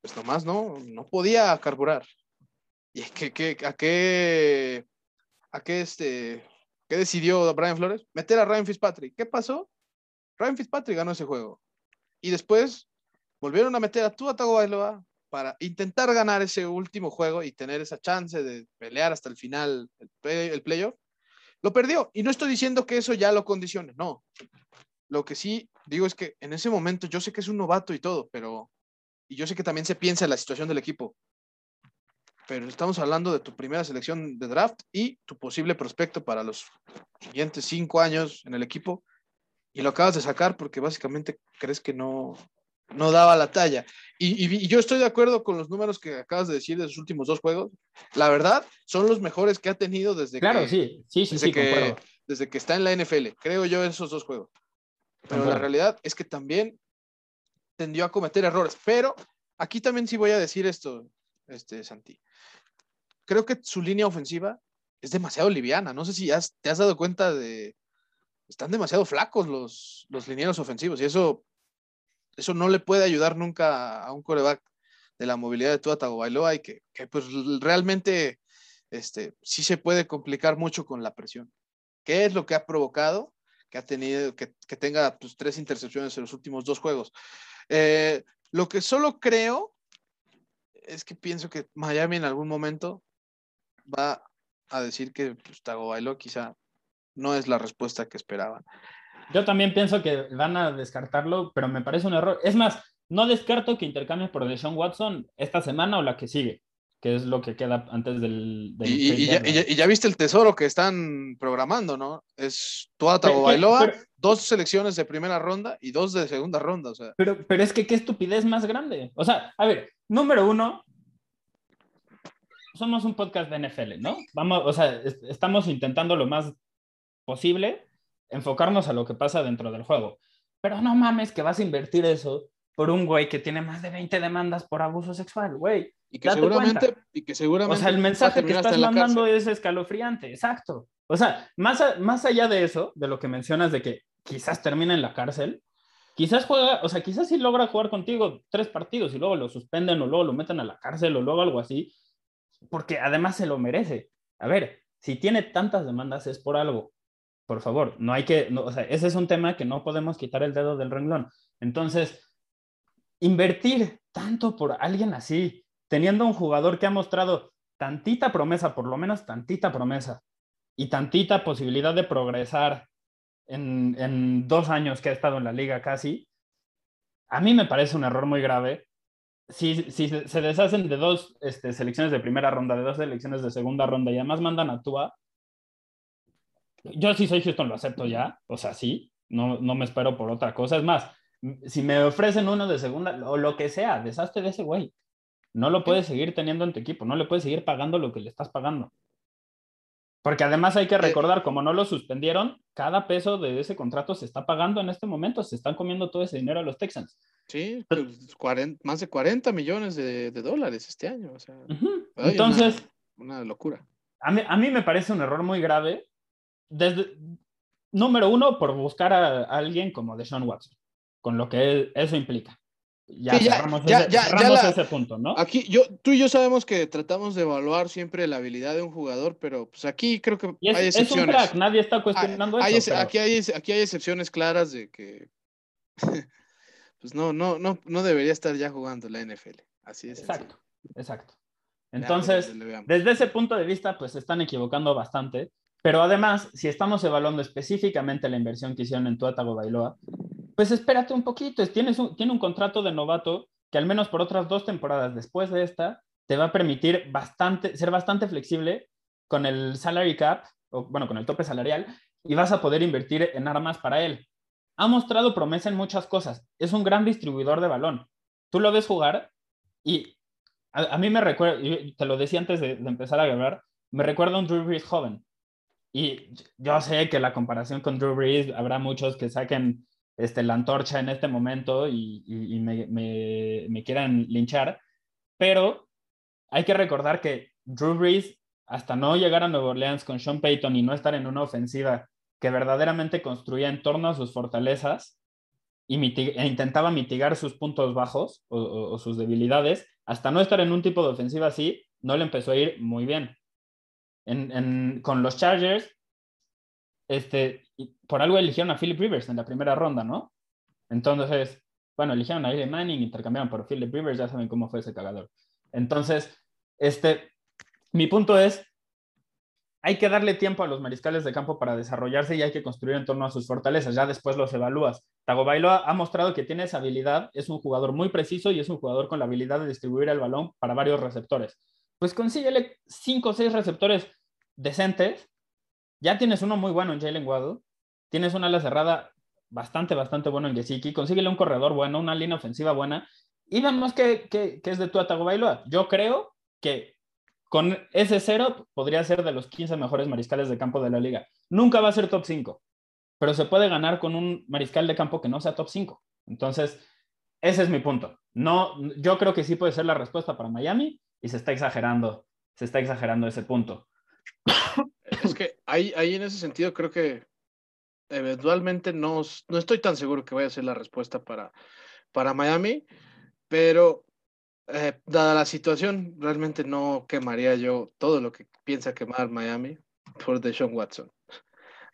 pues nomás no, no podía carburar. ¿Y que, que, a qué, a qué, este, qué decidió Brian Flores? Meter a Ryan Fitzpatrick. ¿Qué pasó? Ryan Fitzpatrick ganó ese juego. Y después volvieron a meter a Tua Tagovailoa para intentar ganar ese último juego y tener esa chance de pelear hasta el final, el, el playoff. Lo perdió. Y no estoy diciendo que eso ya lo condicione, no. Lo que sí digo es que en ese momento yo sé que es un novato y todo, pero y yo sé que también se piensa en la situación del equipo. Pero estamos hablando de tu primera selección de draft y tu posible prospecto para los siguientes cinco años en el equipo. Y lo acabas de sacar porque básicamente crees que no, no daba la talla. Y, yo estoy de acuerdo con los números que acabas de decir de sus últimos dos juegos. La verdad, son los mejores que ha tenido desde claro, sí, sí, sí, que, desde que está en la NFL. Creo yo esos dos juegos. Pero la realidad es que también tendió a cometer errores. Pero aquí también sí voy a decir esto, este, Santi. Creo que su línea ofensiva es demasiado liviana. No sé si te has dado cuenta de... Están demasiado flacos los, los linieros ofensivos y eso, eso no le puede ayudar nunca a un coreback de la movilidad de Tua Tagovailoa y que, que pues realmente este, sí se puede complicar mucho con la presión. ¿Qué es lo que ha provocado que ha tenido, que, tenga tus tres intercepciones en los últimos dos juegos? Eh, lo que solo creo es que pienso que Miami en algún momento va a decir que pues, Tagovailoa quizá no es la respuesta que esperaban. Yo también pienso que van a descartarlo, pero me parece un error. Es más, no descarto que intercambie por Deshaun Watson esta semana o la que sigue, que es lo que queda antes del... y, ya, viste el tesoro que están programando, ¿no? Es Tua Tagovailoa, dos selecciones de primera ronda y dos de segunda ronda, o sea. Pero, pero es que qué estupidez más grande. O sea, a ver, número uno, somos un podcast de NFL, ¿no? Vamos, o sea, estamos intentando lo más posible enfocarnos a lo que pasa dentro del juego. Pero no mames que vas a invertir eso por un güey que tiene más de 20 demandas por abuso sexual, güey. Y que seguramente, y que seguramente. O sea, el mensaje que estás mandando es escalofriante, exacto. O sea, más, más allá de eso, de lo que mencionas de que quizás termine en la cárcel, quizás juega, o sea, quizás sí logra jugar contigo tres partidos y luego lo suspenden o luego lo meten a la cárcel o luego algo así, porque además se lo merece. A ver, si tiene tantas demandas es por algo. Por favor, no hay que, o sea, ese es un tema que no podemos quitar el dedo del renglón. Entonces, invertir tanto por alguien así, teniendo un jugador que ha mostrado tantita promesa, por lo menos tantita promesa, y tantita posibilidad de progresar en, en dos años que ha estado en la liga casi, a mí me parece un error muy grave si, si se deshacen de dos este, selecciones de primera ronda, de dos selecciones de segunda ronda y además mandan a Tua, yo sí soy Houston, lo acepto ya, o sea, sí, no, no me espero por otra cosa. Es más, si me ofrecen uno de segunda o lo que sea, deshazte de ese güey. No lo puedes seguir teniendo en tu equipo, no le puedes seguir pagando lo que le estás pagando. Porque además hay que recordar, como no lo suspendieron, cada peso de ese contrato se está pagando en este momento, se están comiendo todo ese dinero a los Texans. Sí, pues, más de 40 millones de, dólares este año. Entonces, una, locura. A mí, a mí, me parece un error muy grave. Desde, número uno, por buscar a, alguien como Deshaun Watson, con lo que eso implica. Ya, cerramos, ese, punto, ¿no? Aquí yo, tú y yo sabemos que tratamos de evaluar siempre la habilidad de un jugador, pero pues aquí creo que hay excepciones. Es nadie está cuestionando eso. aquí, hay, aquí hay excepciones claras de que pues no, no, no, no debería estar ya jugando la NFL. Así es. Exacto, exacto. Entonces, desde ese punto de vista, pues se están equivocando bastante. Pero además, si estamos evaluando específicamente la inversión que hicieron en Tuatago Bailoa, pues espérate un poquito. Tienes un, tiene un contrato de novato que al menos por otras dos temporadas después de esta, te va a permitir bastante, ser bastante flexible con el salary cap, o bueno, con el tope salarial, y vas a poder invertir en armas para él ha mostrado promesa en muchas cosas. Es un gran distribuidor de balón. Tú lo ves jugar y a, mí me recuerda, te lo decía antes de, empezar a grabar, me recuerda a un Drew Brees joven. Y yo sé que la comparación con Drew Brees, habrá muchos que saquen este, la antorcha en este momento y, me, me, quieran linchar, pero hay que recordar que Drew Brees, hasta no llegar a Nueva Orleans con Sean Payton y no estar en una ofensiva que verdaderamente construía en torno a sus fortalezas y e intentaba mitigar sus puntos bajos o, sus debilidades, hasta no estar en un tipo de ofensiva así, no le empezó a ir muy bien. Con los Chargers, este, por algo eligieron a Philip Rivers en la primera ronda, ¿no? Entonces, bueno, eligieron a Eli Manning, intercambiaron por Philip Rivers, ya saben cómo fue ese cagador. Entonces, este, mi punto es, hay que darle tiempo a los mariscales de campo para desarrollarse y hay que construir en torno a sus fortalezas. Ya después los evalúas. Tagovailoa ha mostrado que tiene esa habilidad, es un jugador muy preciso y es un jugador con la habilidad de distribuir el balón para varios receptores. Pues consíguele cinco o seis receptores decentes. Ya tienes uno muy bueno en Jalen Waddle. Tienes una ala cerrada bastante, bastante bueno en Gesicki. Consíguele un corredor bueno, una línea ofensiva buena. Y vemos que, es de tu Tagovailoa. Yo creo que con ese cero podría ser de los 15 mejores mariscales de campo de la liga. Nunca va a ser top 5, pero se puede ganar con un mariscal de campo que no sea top 5. Entonces, ese es mi punto. No, yo creo que sí puede ser la respuesta para Miami y se está exagerando, se está exagerando ese punto. Es que ahí, ahí en ese sentido creo que eventualmente no, no estoy tan seguro que vaya a ser la respuesta para, para Miami, pero eh, dada la situación, realmente no quemaría yo todo lo que piensa quemar Miami por Deshaun Watson.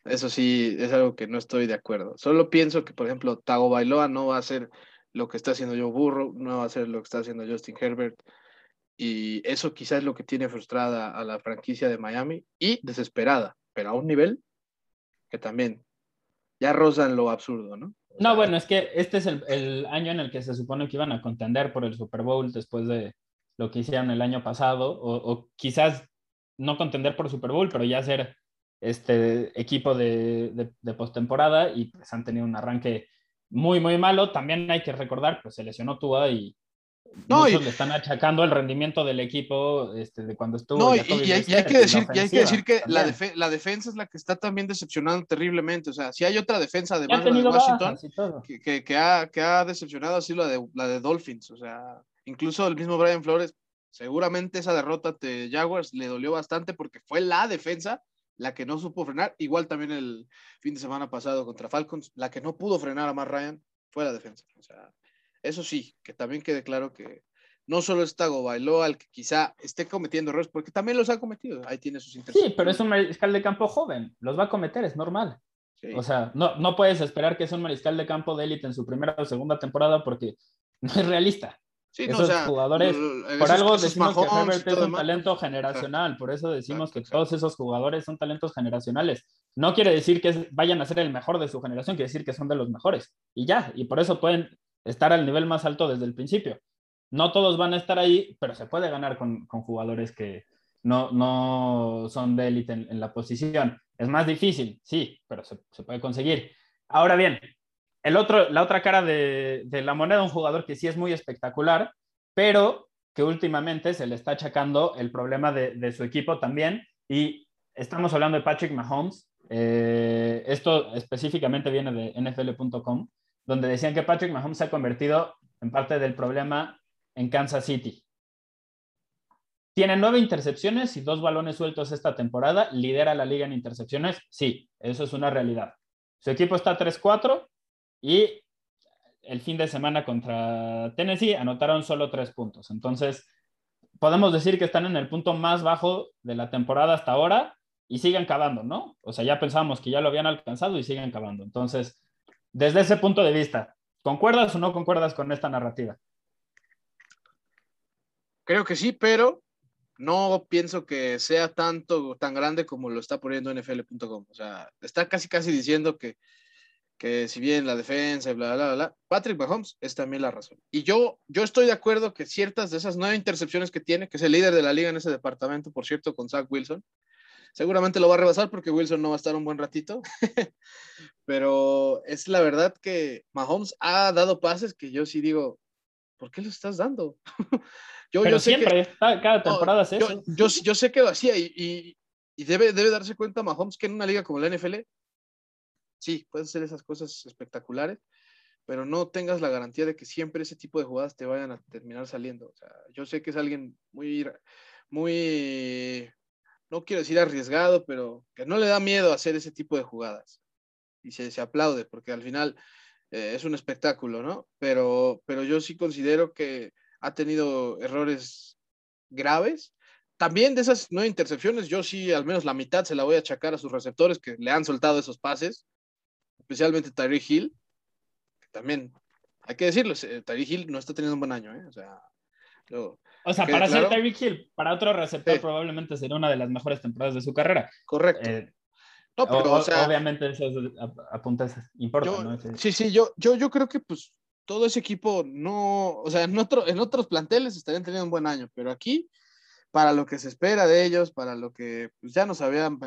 Eso sí, es algo que no estoy de acuerdo. Solo pienso que, por ejemplo, Tago Bailoa no va a hacer lo que está haciendo Joe Burrow, no va a hacer lo que está haciendo Justin Herbert. Y eso quizás es lo que tiene frustrada a la franquicia de Miami y desesperada, pero a un nivel que también ya rozan lo absurdo, ¿no? no, bueno, es que este es el, año en el que se supone que iban a contender por el Super Bowl después de lo que hicieron el año pasado, o, o quizás no contender por Super Bowl, pero ya ser este equipo de, de, postemporada y pues han tenido un arranque muy, muy malo. También hay que recordar, pues se lesionó Tua y no, muchos le están achacando el rendimiento del equipo este, de cuando estuvo. No, y, hay que decir, y hay que decir que la, la, defensa es la que está también decepcionando terriblemente. O sea, si hay otra defensa además de Washington que, que, ha, que ha decepcionado así la de, la de Dolphins. O sea, incluso el mismo Brian Flores, seguramente esa derrota de Jaguars le dolió bastante porque fue la defensa la que no supo frenar, igual también el fin de semana pasado contra Falcons, la que no pudo frenar a Matt Ryan fue la defensa. O sea, eso sí, que también quede claro que no solo está Bailoa el que quizá esté cometiendo errores, porque también los ha cometido, ahí tiene sus intereses. Sí, pero es un mariscal de campo joven, los va a cometer, es normal. O sea, no, no puedes esperar que es un mariscal de campo de élite en su primera o segunda temporada porque no es realista. Sí, esos jugadores, por algo decimos que Herbert es un talento generacional, por eso decimos que todos esos jugadores son talentos generacionales. No quiere decir que vayan a ser el mejor de su generación, quiere decir que son de los mejores. Y ya, y por eso pueden estar al nivel más alto desde el principio. No todos van a estar ahí, pero se puede ganar con, jugadores que no, no son de élite en, la posición. Es más difícil, sí, pero se, se puede conseguir. Ahora bien, el otro, la otra cara de, la moneda, un jugador que sí es muy espectacular, pero que últimamente se le está achacando el problema de, su equipo también. Y estamos hablando de Patrick Mahomes. Eh, esto específicamente viene de NFL.com, donde decían que Patrick Mahomes se ha convertido en parte del problema en Kansas City. Tiene nueve intercepciones y dos balones sueltos esta temporada. ¿Lidera la liga en intercepciones? Sí, eso es una realidad. Su equipo está 3-4 y el fin de semana contra Tennessee anotaron solo tres puntos. Entonces, podemos decir que están en el punto más bajo de la temporada hasta ahora y siguen cavando, ¿no? O sea, ya pensábamos que ya lo habían alcanzado y siguen cavando. Entonces, desde ese punto de vista, ¿concuerdas o no concuerdas con esta narrativa? Creo que sí, pero no pienso que sea tanto, tan grande como lo está poniendo NFL.com. O sea, está casi, casi diciendo que que si bien la defensa y bla, bla, bla, Patrick Mahomes es también la razón. Y yo, yo estoy de acuerdo que ciertas de esas nueve intercepciones que tiene, que es el líder de la liga en ese departamento, por cierto, con Zach Wilson, seguramente lo va a rebasar porque Wilson no va a estar un buen ratito, pero es la verdad que Mahomes ha dado pases que yo sí digo, ¿por qué los estás dando? yo, pero siempre, cada temporada es eso. Yo, yo, sé que lo hacía y, y, y, debe, debe darse cuenta Mahomes que en una liga como la NFL sí, puedes hacer esas cosas espectaculares, pero no tengas la garantía de que siempre ese tipo de jugadas te vayan a terminar saliendo. O sea, yo sé que es alguien muy, muy, no quiero decir arriesgado, pero que no le da miedo hacer ese tipo de jugadas. Y se, se aplaude, porque al final eh, es un espectáculo, ¿no? Pero, pero yo sí considero que ha tenido errores graves. También de esas nueve intercepciones, yo sí, al menos la mitad se la voy a achacar a sus receptores que le han soltado esos pases especialmente Tyreek Hill, también, hay que decirlo, Tyreek Hill no está teniendo un buen año, ¿eh? O sea, o sea para ser Tyreek Hill, para otro receptor probablemente sería una de las mejores temporadas de su carrera. Correcto. Eh, no, pero, o, sea, obviamente esos apuntes importan, ¿no? Sí, sí, yo, yo, yo creo que pues todo ese equipo no, o sea, en, otro, en otros planteles estarían teniendo un buen año, pero aquí, para lo que se espera de ellos, para lo que pues, ya nos habían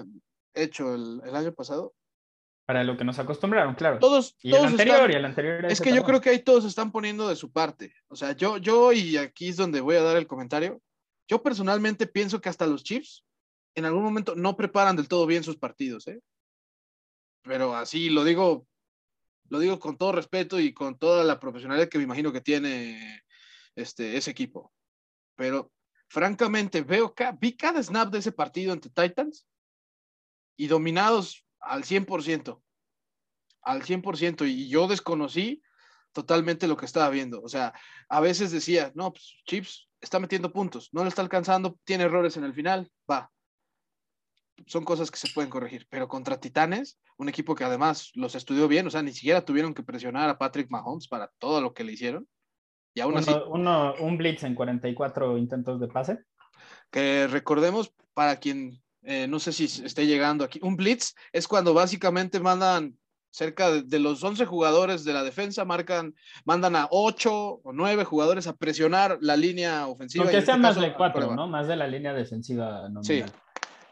hecho el, el año pasado, para lo que nos acostumbraron, claro. Todos, y el anterior y el anterior. Es que yo creo que ahí todos están poniendo de su parte. O sea, yo, yo, y aquí es donde voy a dar el comentario, yo personalmente pienso que hasta los Chiefs en algún momento no preparan del todo bien sus partidos, ¿eh? Pero así lo digo, lo digo con todo respeto y con toda la profesionalidad que me imagino que tiene este, ese equipo. Pero francamente, veo, vi cada snap de ese partido entre Titans y dominados al 100%, al 100%, y yo desconocí totalmente lo que estaba viendo. O sea, a veces decía, no, pues Chips está metiendo puntos, no lo está alcanzando, tiene errores en el final, va. son cosas que se pueden corregir, pero contra Titanes, un equipo que además los estudió bien, o sea, ni siquiera tuvieron que presionar a Patrick Mahomes para todo lo que le hicieron. Y aún así. Uno, un blitz en 44 intentos de pase. Que recordemos, para quien eh, no sé si esté llegando aquí, un blitz es cuando básicamente mandan cerca de, los 11 jugadores de la defensa, marcan, mandan a 8 o 9 jugadores a presionar la línea ofensiva. Aunque sea este más de 4, ¿no? Más de la línea defensiva nominal. Sí.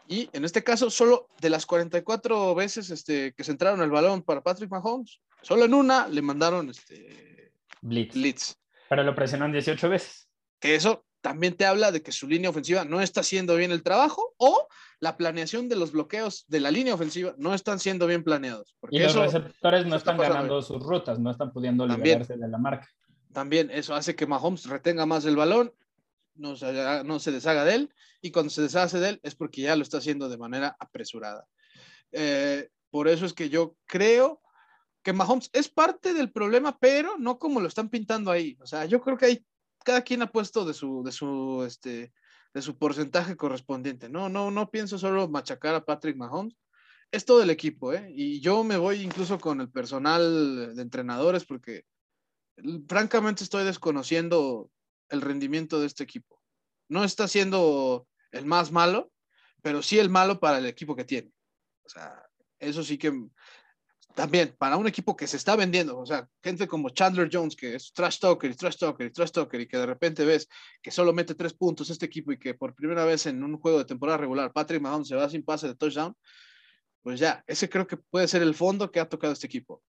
Y en este caso, solo de las 44 veces este, que se entraron el balón para Patrick Mahomes, solo en una le mandaron este, blitz. blitz. Pero lo presionan 18 veces. Que eso también te habla de que su línea ofensiva no está haciendo bien el trabajo o la planeación de los bloqueos de la línea ofensiva no están siendo bien planeados. Porque y los receptores no están ganando sus rutas, no están pudiendo liberarse de la marca. También eso hace que Mahomes retenga más el balón, no se, no se deshaga de él, y cuando se deshace de él es porque ya lo está haciendo de manera apresurada. Eh, por eso es que yo creo que Mahomes es parte del problema, pero no como lo están pintando ahí. O sea, yo creo que hay, cada quien ha puesto de su, de su, este, de su porcentaje correspondiente. No, no, no pienso solo machacar a Patrick Mahomes. Es todo el equipo, ¿eh? Y yo me voy incluso con el personal de entrenadores porque francamente estoy desconociendo el rendimiento de este equipo. No está siendo el más malo, pero sí el malo para el equipo que tiene. O sea, eso sí que también para un equipo que se está vendiendo, o sea, gente como Chandler Jones, que es trash talker y trash talker y trash talker, y que de repente ves que solo mete tres puntos este equipo y que por primera vez en un juego de temporada regular Patrick Mahomes se va sin pase de touchdown, pues ya, ese creo que puede ser el fondo que ha tocado este equipo.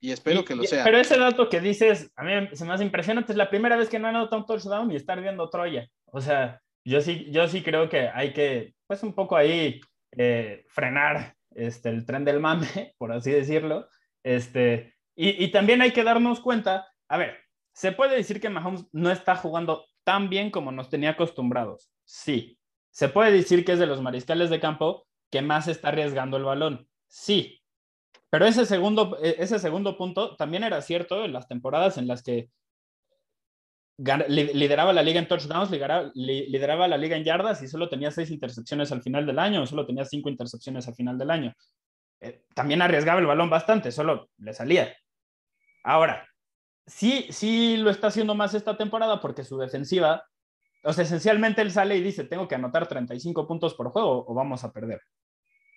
Y espero que lo sea. Pero ese dato que dices, a mí se me hace impresionante, es la primera vez que no ha anotado un touchdown y está viendo Troya. O sea, yo sí, yo sí creo que hay que, pues un poco ahí eh, frenar este, el tren del mame, por así decirlo. Este, y, y, también hay que darnos cuenta, a ver, se puede decir que Mahomes no está jugando tan bien como nos tenía acostumbrados. Sí. Se puede decir que es de los mariscales de campo que más está arriesgando el balón. Sí. Pero ese segundo, e, ese segundo punto también era cierto en las temporadas en las que lideraba la liga en touchdowns, lideraba, la liga en yardas y solo tenía seis intercepciones al final del año, solo tenía cinco intercepciones al final del año. Eh, también arriesgaba el balón bastante, solo le salía. Ahora, sí, sí lo está haciendo más esta temporada porque su defensiva, o sea, esencialmente él sale y dice, tengo que anotar 35 puntos por juego o vamos a perder.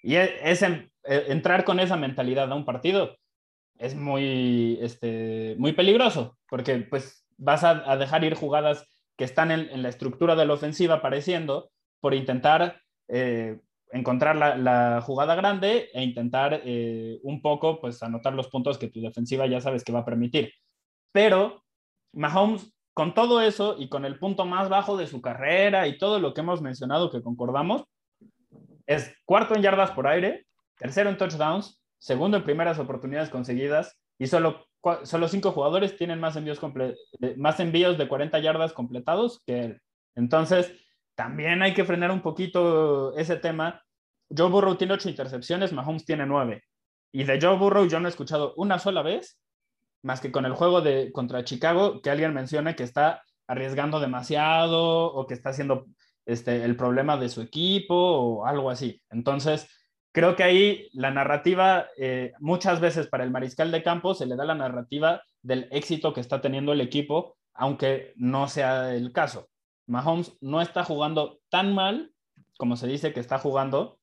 Y e, es, e, entrar con esa mentalidad a un partido es muy, este, muy peligroso, porque pues vas a, dejar ir jugadas que están en, la estructura de la ofensiva apareciendo por intentar eh, encontrar la, jugada grande e intentar eh, un poco pues anotar los puntos que tu defensiva ya sabes que va a permitir. Pero Mahomes, con todo eso y con el punto más bajo de su carrera y todo lo que hemos mencionado que concordamos, es cuarto en yardas por aire, tercero en touchdowns, segundo en primeras oportunidades conseguidas y solo solo cinco jugadores tienen más envíos, eh, más envíos de 40 yardas completados que él. Entonces, también hay que frenar un poquito ese tema. Joe Burrow tiene ocho intercepciones, Mahomes tiene nueve. Y de Joe Burrow yo no he escuchado una sola vez, más que con el juego de contra Chicago, que alguien mencione que está arriesgando demasiado o que está haciendo este, el problema de su equipo o algo así. Entonces, Creo que ahí la narrativa, eh, muchas veces para el mariscal de campo se le da la narrativa del éxito que está teniendo el equipo, aunque no sea el caso. Mahomes no está jugando tan mal como se dice que está jugando.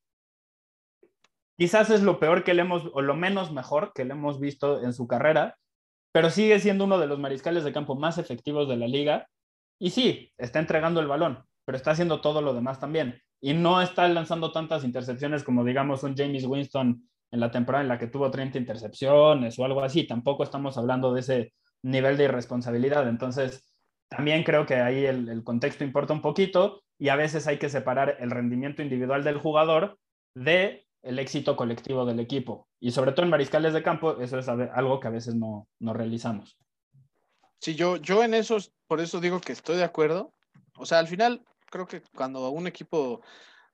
Quizás es lo peor que le hemos, o lo menos mejor que le hemos visto en su carrera, pero sigue siendo uno de los mariscales de campo más efectivos de la liga. Y sí, está entregando el balón, pero está haciendo todo lo demás también y no está lanzando tantas intercepciones como digamos un James Winston en la temporada en la que tuvo 30 intercepciones o algo así. Tampoco estamos hablando de ese nivel de irresponsabilidad. Entonces, también creo que ahí el, contexto importa un poquito y a veces hay que separar el rendimiento individual del jugador de el éxito colectivo del equipo. Y sobre todo en mariscales de campo, eso es algo que a veces no, no realizamos. Sí, yo, yo en eso, por eso digo que estoy de acuerdo. O sea, al final, creo que cuando un equipo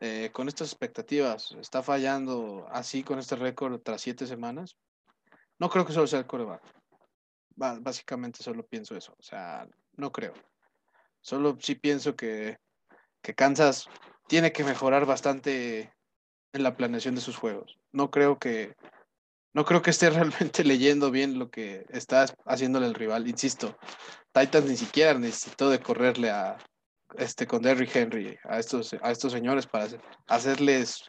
eh, con estas expectativas está fallando así con este récord tras siete semanas, no creo que solo sea el coreback. básicamente solo pienso eso. O sea, no creo. Solo sí pienso que, que Kansas tiene que mejorar bastante en la planeación de sus juegos. No creo que no creo que esté realmente leyendo bien lo que está haciéndole el rival. Insisto, Titans ni siquiera necesitó de correrle a este con Derrick Henry a estos a estos señores para hacerles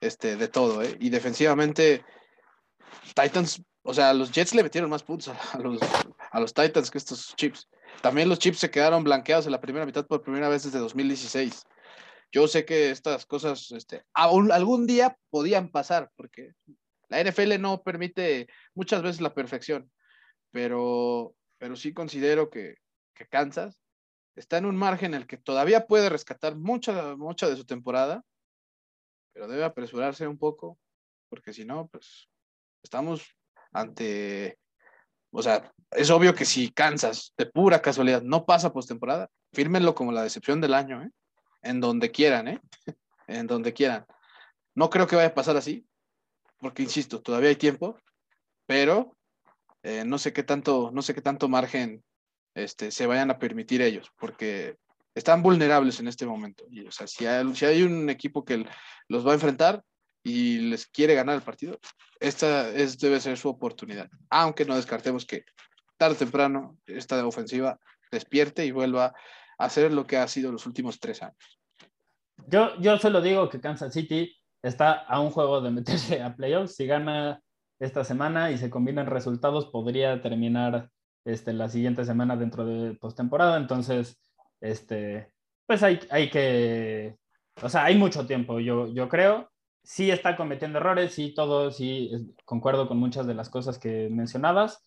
este de todo, ¿eh? Y defensivamente Titans, o sea, los Jets le metieron más puntos a los, a los Titans que estos Chips. También los Chips se quedaron blanqueados en la primera mitad por primera vez desde 2016. Yo sé que estas cosas este, algún día podían pasar, porque la NFL no permite muchas veces la perfección, pero, pero sí considero que, que Kansas está en un margen en el que todavía puede rescatar mucha, de su temporada, pero debe apresurarse un poco, porque si no, pues estamos ante, o sea, es obvio que si Kansas de pura casualidad no pasa postemporada, fírmenlo como la decepción del año, ¿eh? en donde quieran, ¿eh? en donde quieran. No creo que vaya a pasar así, porque insisto, todavía hay tiempo, pero eh, no sé qué tanto, no sé qué tanto margen este, se vayan a permitir ellos, porque están vulnerables en este momento. Y, o sea, si hay, un equipo que los va a enfrentar y les quiere ganar el partido, esta es, debe ser su oportunidad. Aunque no descartemos que tarde o temprano esta ofensiva despierte y vuelva a hacer lo que ha sido los últimos tres años. Yo, yo solo digo que Kansas City está a un juego de meterse a playoffs. Si gana esta semana y se combinan resultados, podría terminar este, la siguiente semana dentro de postemporada. Entonces, este, pues hay, hay que, o sea, hay mucho tiempo, yo, yo creo. Sí está cometiendo errores, sí, todo, sí, concuerdo con muchas de las cosas que mencionabas,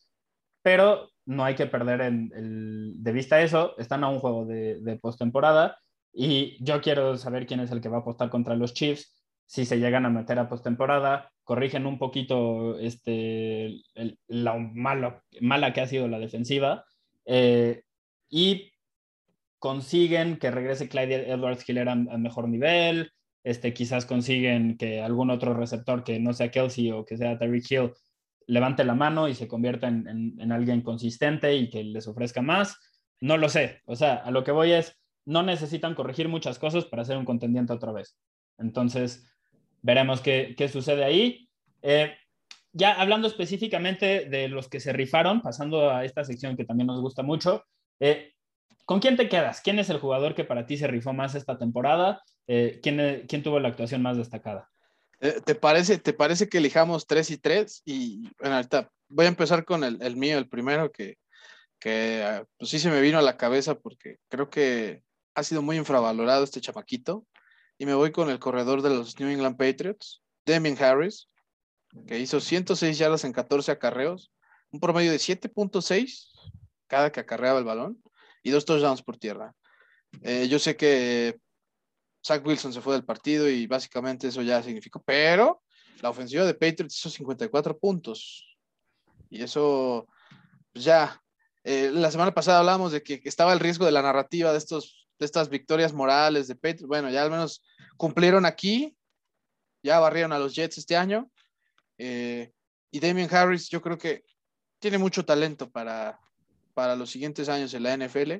pero no hay que perder en el, de vista eso. Están a un juego de, de postemporada y yo quiero saber quién es el que va a apostar contra los Chiefs si se llegan a meter a postemporada, corrigen un poquito este, la malo, mala que ha sido la defensiva eh, y consiguen que regrese Clyde Edwards Hiller a, mejor nivel, este, quizás consiguen que algún otro receptor que no sea Kelsey o que sea Terry Hill levante la mano y se convierta en, en, alguien consistente y que les ofrezca más. No lo sé. O sea, a lo que voy es, no necesitan corregir muchas cosas para ser un contendiente otra vez. Entonces, veremos qué, qué sucede ahí. Eh, ya hablando específicamente de los que se rifaron, pasando a esta sección que también nos gusta mucho, eh, ¿con quién te quedas? ¿Quién es el jugador que para ti se rifó más esta temporada? Eh, ¿quién, ¿quién, tuvo la actuación más destacada? ¿Te parece, ¿Te parece que elijamos tres y tres? Y bueno, ahorita voy a empezar con el, el mío, el primero, que, que ah, pues sí se me vino a la cabeza porque creo que ha sido muy infravalorado este chamaquito y me voy con el corredor de los New England Patriots, Damien Harris, que hizo 106 yardas en 14 acarreos, un promedio de 7.6 cada que acarreaba el balón y dos touchdowns por tierra. Eh, yo sé que Zach Wilson se fue del partido y básicamente eso ya significó, pero la ofensiva de Patriots hizo 54 puntos. Y eso, pues ya, eh, la semana pasada hablábamos de que estaba el riesgo de la narrativa de estos de estas victorias morales de Patriots. Bueno, ya al menos cumplieron aquí, ya barrieron a los Jets este año. Eh, y Damien Harris, yo creo que tiene mucho talento para, para los siguientes años en la NFL.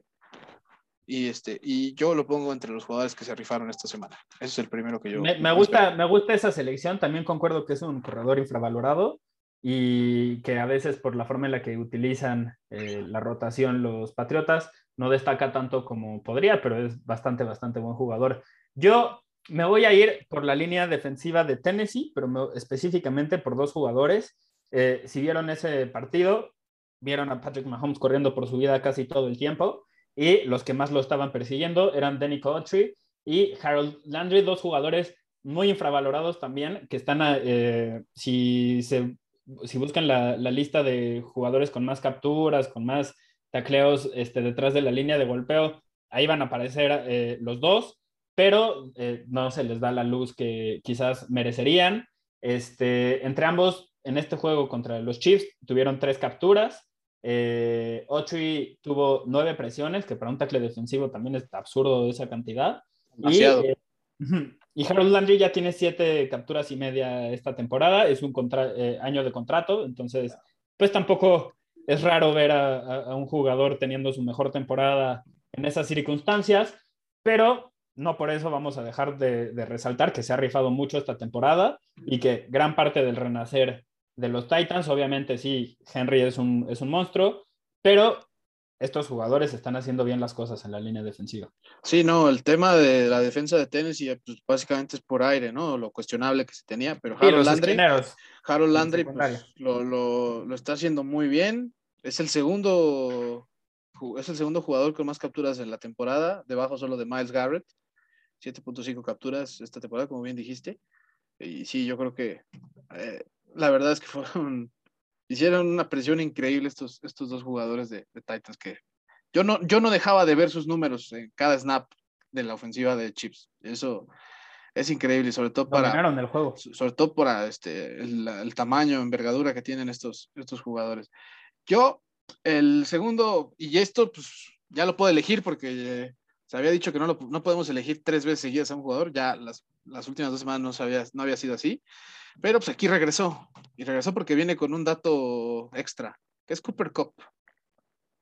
Y, este, y yo lo pongo entre los jugadores que se rifaron esta semana. Ese es el primero que yo. Me, gusta, me gusta esa selección. También concuerdo que es un corredor infravalorado y que a veces por la forma en la que utilizan eh, la rotación los Patriotas no destaca tanto como podría, pero es bastante, bastante buen jugador. Yo me voy a ir por la línea defensiva de Tennessee, pero específicamente por dos jugadores. Eh, si vieron ese partido, vieron a Patrick Mahomes corriendo por su vida casi todo el tiempo y los que más lo estaban persiguiendo eran Danny Cotry y Harold Landry, dos jugadores muy infravalorados también, que están, eh, si, se, si buscan la, la, lista de jugadores con más capturas, con más tacleos este, detrás de la línea de golpeo, ahí van a aparecer eh, los dos, pero eh, no se les da la luz que quizás merecerían. Este, entre ambos, en este juego contra los Chiefs, tuvieron tres capturas. Eh, tuvo nueve presiones, que para un tackle defensivo también es absurdo esa cantidad. Y, eh, y, Harold Landry ya tiene siete capturas y media esta temporada, es un año de contrato, entonces, pues tampoco es raro ver a, un jugador teniendo su mejor temporada en esas circunstancias, pero no por eso vamos a dejar de, resaltar que se ha rifado mucho esta temporada y que gran parte del renacer de los Titans, obviamente sí, Henry es un, es un monstruo, pero estos jugadores están haciendo bien las cosas en la línea defensiva. Sí, no, el tema de la defensa de Tennessee pues, básicamente es por aire, ¿no? Lo cuestionable que se tenía, pero Harold Landry, Harold Landry pues, lo, lo, lo, está haciendo muy bien. Es el segundo es el segundo jugador con más capturas en la temporada, debajo solo de Miles Garrett. 7.5 capturas esta temporada, como bien dijiste. Y sí, yo creo que eh, la verdad es que fueron, hicieron una presión increíble estos, estos dos jugadores de, Titans que yo no, yo no dejaba de ver sus números en cada snap de la ofensiva de Chips. Eso es increíble, sobre todo para. el juego. Sobre todo para este, el, el, tamaño, envergadura que tienen estos, estos jugadores. Yo, el segundo, y esto pues ya lo puedo elegir porque se había dicho que no, no podemos elegir tres veces seguidas a un jugador, ya las, las últimas dos semanas no, sabía, no había sido así, pero pues aquí regresó, y regresó porque viene con un dato extra, que es Cooper Cup,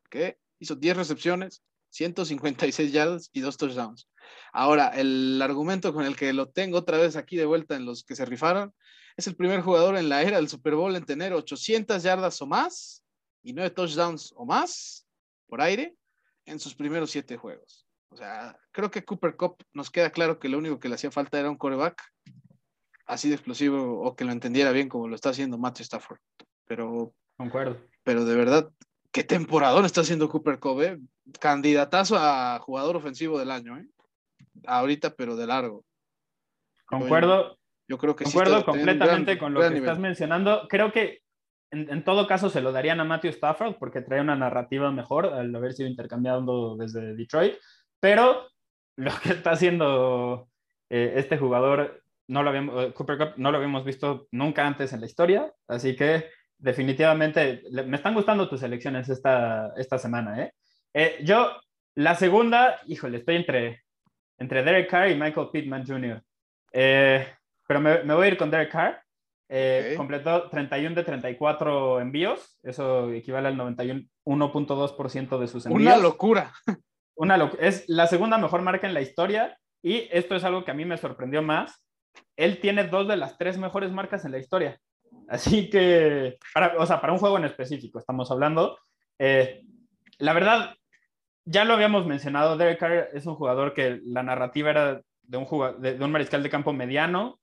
que hizo 10 recepciones, 156 yardas y dos touchdowns. Ahora, el argumento con el que lo tengo otra vez aquí de vuelta en los que se rifaron, es el primer jugador en la era del Super Bowl en tener 800 yardas o más y 9 touchdowns o más por aire en sus primeros siete juegos. O sea, creo que Cooper Cup nos queda claro que lo único que le hacía falta era un coreback así de explosivo o que lo entendiera bien como lo está haciendo Matthew Stafford. Pero, Concuerdo. pero de verdad, qué temporadón está haciendo Cooper Cup, ¿eh? Candidatazo a jugador ofensivo del año, ¿eh? Ahorita, pero de largo. Concuerdo. Yo, creo que Concuerdo completamente con lo que estás mencionando. Creo que en, en, todo caso se lo darían a Matthew Stafford porque trae una narrativa mejor al haber sido intercambiado desde Detroit. Pero lo que está haciendo eh, este jugador, no lo habíamos, eh, Cooper Cup, no lo habíamos visto nunca antes en la historia, así que definitivamente me están gustando tus elecciones esta, esta semana. ¿eh? ¿eh? yo, la segunda, híjole, estoy entre, entre Derek Carr y Michael Pittman Jr. pero me, me, voy a ir con Derek Carr. Completó 31 de 34 envíos, eso equivale al 91.2% de sus envíos. Una locura. Una es la segunda mejor marca en la historia y esto es algo que a mí me sorprendió más. Él tiene dos de las tres mejores marcas en la historia. Así que, para, o sea, para un juego en específico estamos hablando. Eh, la verdad, ya lo habíamos mencionado, Derek Carr es un jugador que la narrativa era de un, de, de un mariscal de campo mediano,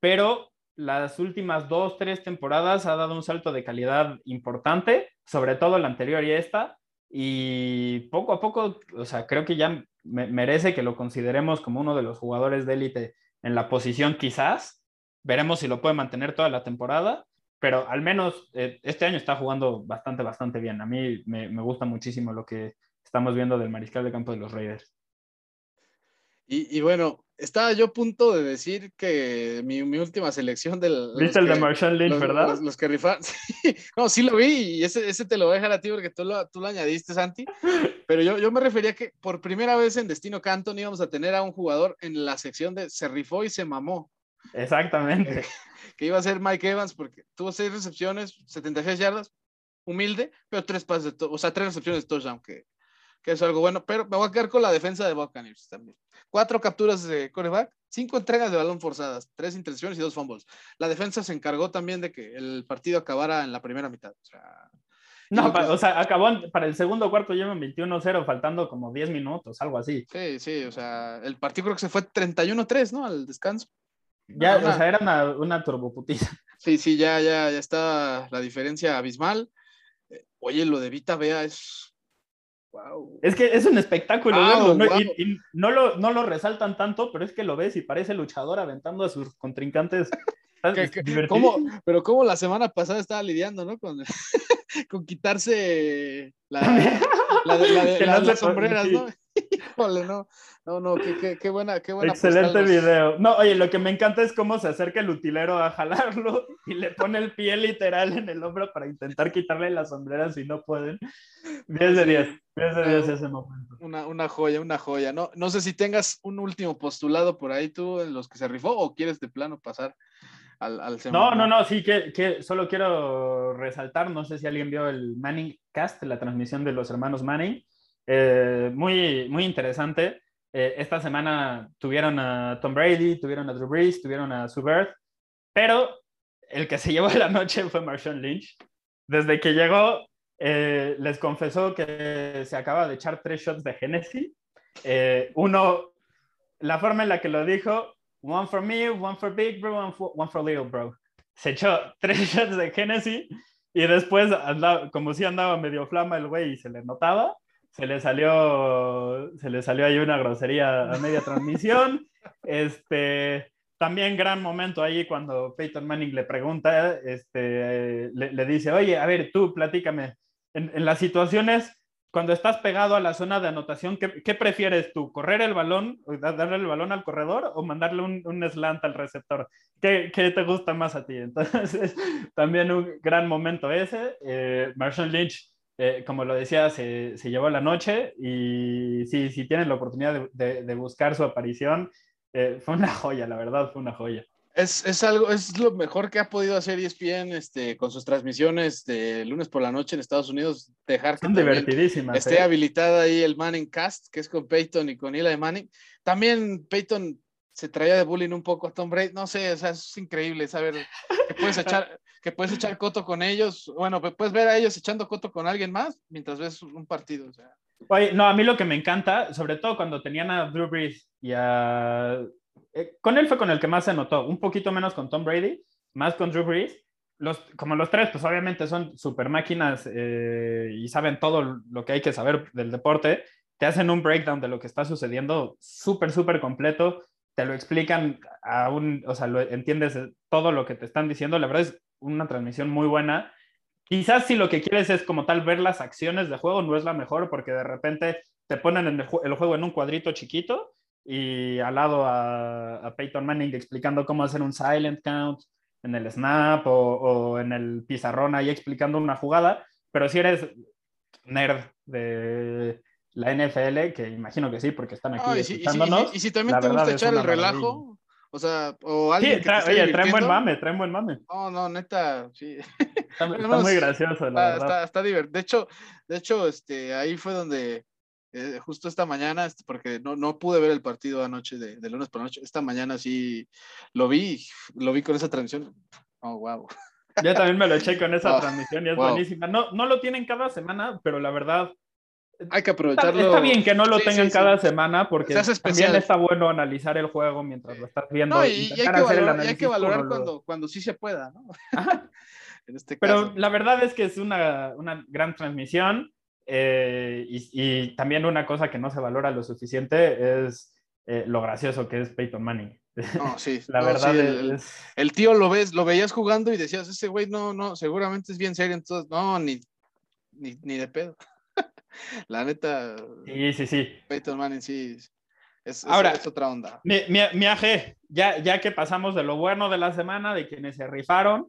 pero las últimas dos, tres temporadas ha dado un salto de calidad importante, sobre todo la anterior y esta, y poco a poco, o sea, creo que ya merece que lo consideremos como uno de los jugadores de élite en la posición quizás. Veremos si lo puede mantener toda la temporada, pero al menos eh, este año está jugando bastante, bastante bien. A mí me, me gusta muchísimo lo que estamos viendo del mariscal de campo de los Raiders. Y, bueno, estaba yo a punto de decir que mi, mi última selección del. ¿Viste el de Marshall Lynch, verdad? Los, que rifaron. no, sí lo vi y ese, ese te lo voy a dejar a ti porque tú lo, tú lo añadiste, Santi. Pero yo, yo me refería que por primera vez en Destino Canton íbamos a tener a un jugador en la sección de se rifó y se mamó. Exactamente. que iba a ser Mike Evans porque tuvo seis recepciones, 76 yardas, humilde, pero tres pases de o sea, tres recepciones de touchdown, que, que es algo bueno. Pero me voy a quedar con la defensa de Buccaneers también cuatro capturas de coreback, cinco entregas de balón forzadas, tres intercepciones y dos fumbles. La defensa se encargó también de que el partido acabara en la primera mitad. O sea, no, o sea, acabó para el segundo cuarto llevan 21-0, faltando como 10 minutos, algo así. Sí, sí, o sea, el partido creo que se fue 31-3, ¿no? Al descanso. Ya, o sea, era una, una turboputiza. Sí, sí, ya, ya, ya está la diferencia abismal. Eh, oye, lo de Vita Vea es es que es un espectáculo ¿no? Y, no, lo, no lo resaltan tanto, pero es que lo ves y parece luchador aventando a sus contrincantes. ¿Cómo, pero como la semana pasada estaba lidiando, ¿no? Con, con quitarse la, la, la, las sombreras, ¿no? Híjole, no. No, no, qué, qué, buena, qué buena. Excelente video. No, oye, lo que me encanta es cómo se acerca el utilero a jalarlo y le pone el pie literal en el hombro para intentar quitarle las sombreras si no pueden. 10 de 10. 10 de 10 ese momento. Una, una joya, una joya. No, no sé si tengas un último postulado por ahí tú en los que se rifó o quieres de plano pasar al, al No, no, no, sí, que, que solo quiero resaltar, no sé si alguien vio el Manning Cast, la transmisión de los hermanos Manning. Eh, muy, muy interesante Eh, esta semana tuvieron a Tom Brady, tuvieron a Drew Brees, tuvieron a Subert, pero el que se llevó la noche fue Marshawn Lynch. Desde que llegó, eh, les confesó que se acaba de echar tres shots de Genesis. Uno, la forma en la que lo dijo, one for me, one for big bro, one for, one for little bro. Se echó tres shots de Genesis y después, como si andaba medio flama el güey y se le notaba, se le salió, se le salió ahí una grosería a media transmisión. Este, también gran momento ahí cuando Peyton Manning le pregunta, este, le, dice, oye, a ver, tú platícame, en, en, las situaciones, cuando estás pegado a la zona de anotación, ¿qué, qué prefieres tú? ¿Correr el balón, darle el balón al corredor o mandarle un, un slant al receptor? ¿Qué, ¿Qué, te gusta más a ti? Entonces, también un gran momento ese. Eh, Marshall Lynch eh, como lo decía, se, se, llevó la noche y sí, si tienen la oportunidad de, de, buscar su aparición, eh, fue una joya, la verdad, fue una joya. Es, es, algo, es lo mejor que ha podido hacer ESPN este, con sus transmisiones de lunes por la noche en Estados Unidos, dejar que divertidísimas, esté ¿eh? habilitada ahí el Manning Cast, que es con Peyton y con Eli Manning. También Peyton se traía de bullying un poco a Tom Brady. No sé, o sea, es increíble saber que puedes echar, que puedes echar coto con ellos. Bueno, puedes ver a ellos echando coto con alguien más mientras ves un partido. O. Oye, no, a mí lo que me encanta, sobre todo cuando tenían a Drew Brees y a... Eh, con él fue con el que más se notó, un poquito menos con Tom Brady, más con Drew Brees. Los, como los tres, pues obviamente son super máquinas eh, y saben todo lo que hay que saber del deporte, te hacen un breakdown de lo que está sucediendo súper, súper completo te lo explican a un, o sea, lo entiendes todo lo que te están diciendo. La verdad es una transmisión muy buena. Quizás si lo que quieres es como tal ver las acciones de juego, no es la mejor porque de repente te ponen el, juego en un cuadrito chiquito y al lado a, Peyton Manning explicando cómo hacer un silent count en el snap o, o en el pizarrón ahí explicando una jugada. Pero si eres nerd de, la NFL, que imagino que sí, porque están aquí y, si, y, si, también te gusta echar el relajo, o sea, o alguien. Sí, oye, traen buen mame, traen buen mame. No, no, neta, sí. Está, muy gracioso, la está, verdad. Está, divertido. De hecho, de hecho, este, ahí fue donde, eh, justo esta mañana, este, porque no, no pude ver el partido anoche, de, de, lunes por la noche, esta mañana sí lo vi, lo vi con esa transmisión. Oh, wow. Yo también me lo eché con esa transmisión y es buenísima. No, no lo tienen cada semana, pero la verdad hay que aprovecharlo. Está, bien que no lo tengan cada semana porque también está bueno analizar el juego mientras lo estás viendo. No, y, hay, que valorar, hay, que valorar, cuando, cuando sí se pueda, ¿no? en este Pero la verdad es que es una, una gran transmisión eh, y, y, también una cosa que no se valora lo suficiente es eh, lo gracioso que es Peyton Manning. No, sí. la verdad el, es... el, tío lo ves, lo veías jugando y decías, ese güey no, no, seguramente es bien serio, entonces, no, ni, ni, ni de pedo. La neta. Sí, sí, sí. Peyton Manning sí. Es, Ahora, es otra onda. Mi, mi, AG, ya, ya que pasamos de lo bueno de la semana, de quienes se rifaron,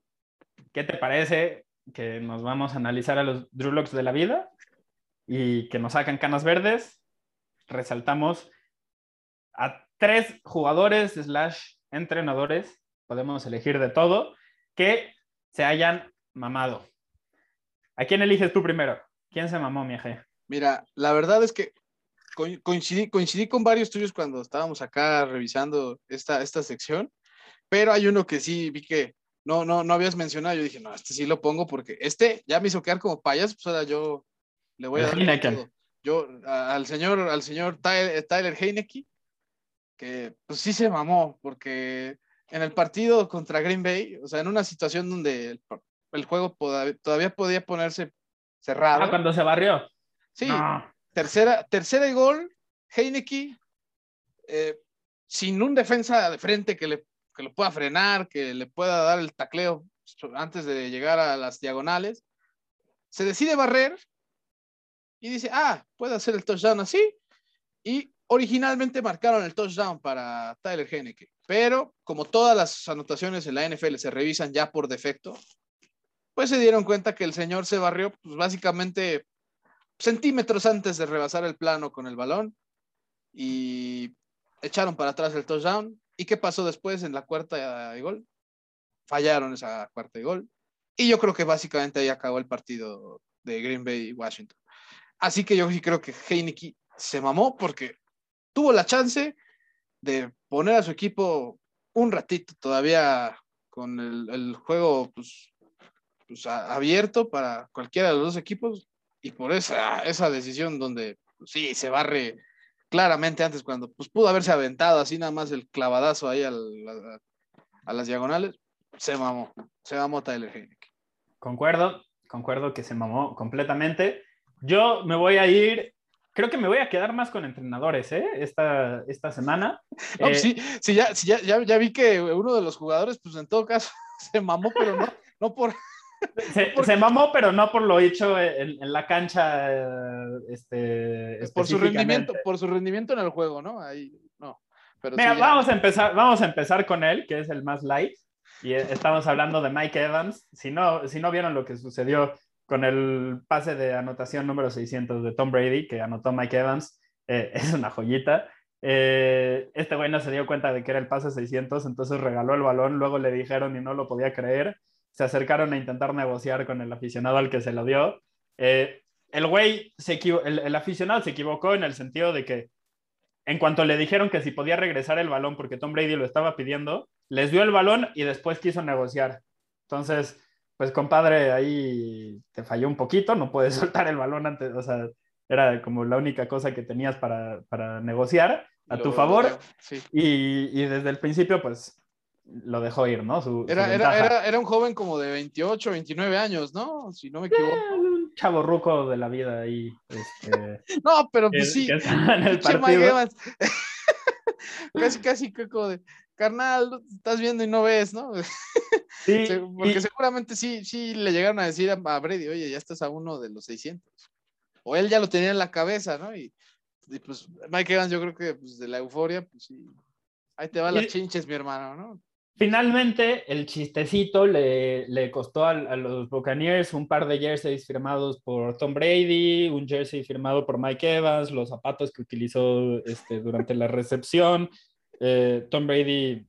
¿qué te parece que nos vamos a analizar a los Drew Locks de la vida y que nos sacan canas verdes? Resaltamos a tres jugadores slash entrenadores, podemos elegir de todo, que se hayan mamado. ¿A quién eliges tú primero? ¿Quién se mamó, mi AG? Mira, la verdad es que coincidí, coincidí con varios tuyos cuando estábamos acá revisando esta, esta sección, pero hay uno que sí vi que no, no, no habías mencionado. Yo dije, no, este sí lo pongo porque este ya me hizo quedar como payas, pues ahora yo le voy a dar todo. Yo, al señor, al señor Tyler, Tyler Heineke, que pues sí se mamó, porque en el partido contra Green Bay, o sea, en una situación donde el, el juego todavía podía ponerse cerrado. Ah, cuando se barrió. Sí, tercera, tercera y gol, Heineke, eh, sin un defensa de frente que, le, que lo pueda frenar, que le pueda dar el tacleo antes de llegar a las diagonales, se decide barrer y dice, ah, puede hacer el touchdown así. Y originalmente marcaron el touchdown para Tyler Heineke, pero como todas las anotaciones en la NFL se revisan ya por defecto, pues se dieron cuenta que el señor se barrió, pues básicamente centímetros antes de rebasar el plano con el balón y echaron para atrás el touchdown. ¿Y qué pasó después en la cuarta de gol? Fallaron esa cuarta de gol. Y yo creo que básicamente ahí acabó el partido de Green Bay y Washington. Así que yo creo que Heineke se mamó porque tuvo la chance de poner a su equipo un ratito todavía con el, juego pues, pues abierto para cualquiera de los dos equipos y por esa, esa decisión donde pues, sí se barre claramente antes cuando pues pudo haberse aventado así nada más el clavadazo ahí a, las diagonales, se mamó, se mamó Tyler Heineken. Concuerdo, concuerdo que se mamó completamente. Yo me voy a ir, creo que me voy a quedar más con entrenadores, ¿eh? Esta, esta semana. Pues sí, sí, ya, sí ya, ya, vi que uno de los jugadores, pues en todo caso, se mamó, pero no, no por... Se, mamó, pero no por lo hecho en, la cancha. Este, por su rendimiento, por su rendimiento en el juego, ¿no? Ahí, no. Pero Mira, vamos, a empezar, vamos a empezar con él, que es el más light. Y estamos hablando de Mike Evans. Si no, si no vieron lo que sucedió con el pase de anotación número 600 de Tom Brady, que anotó Mike Evans, eh, es una joyita. Eh, este güey no se dio cuenta de que era el pase 600, entonces regaló el balón, luego le dijeron y no lo podía creer se acercaron a intentar negociar con el aficionado al que se lo dio. Eh, el güey, se el, el, aficionado se equivocó en el sentido de que en cuanto le dijeron que si podía regresar el balón porque Tom Brady lo estaba pidiendo, les dio el balón y después quiso negociar. Entonces, pues compadre, ahí te falló un poquito, no puedes soltar el balón antes, o sea, era como la única cosa que tenías para, para negociar a tu favor. y, y, desde el principio, pues lo dejó ir, ¿no? era, era, era, un joven como de 28, 29 años, ¿no? Si no me equivoco. Eh, un chavo ruco de la vida ahí. Este, no, pero pues sí. en el partido. casi, casi como de, carnal, estás viendo y no ves, ¿no? Sí, Porque seguramente sí, sí le llegaron a decir a Brady, oye, ya estás a uno de los 600. O él ya lo tenía en la cabeza, ¿no? Y, pues Mike Evans, yo creo que pues, de la euforia, pues sí. Ahí te va las chinches, mi hermano, ¿no? Finalmente, el chistecito le, le costó a, los Buccaneers un par de jerseys firmados por Tom Brady, un jersey firmado por Mike Evans, los zapatos que utilizó este, durante la recepción. Eh, Tom Brady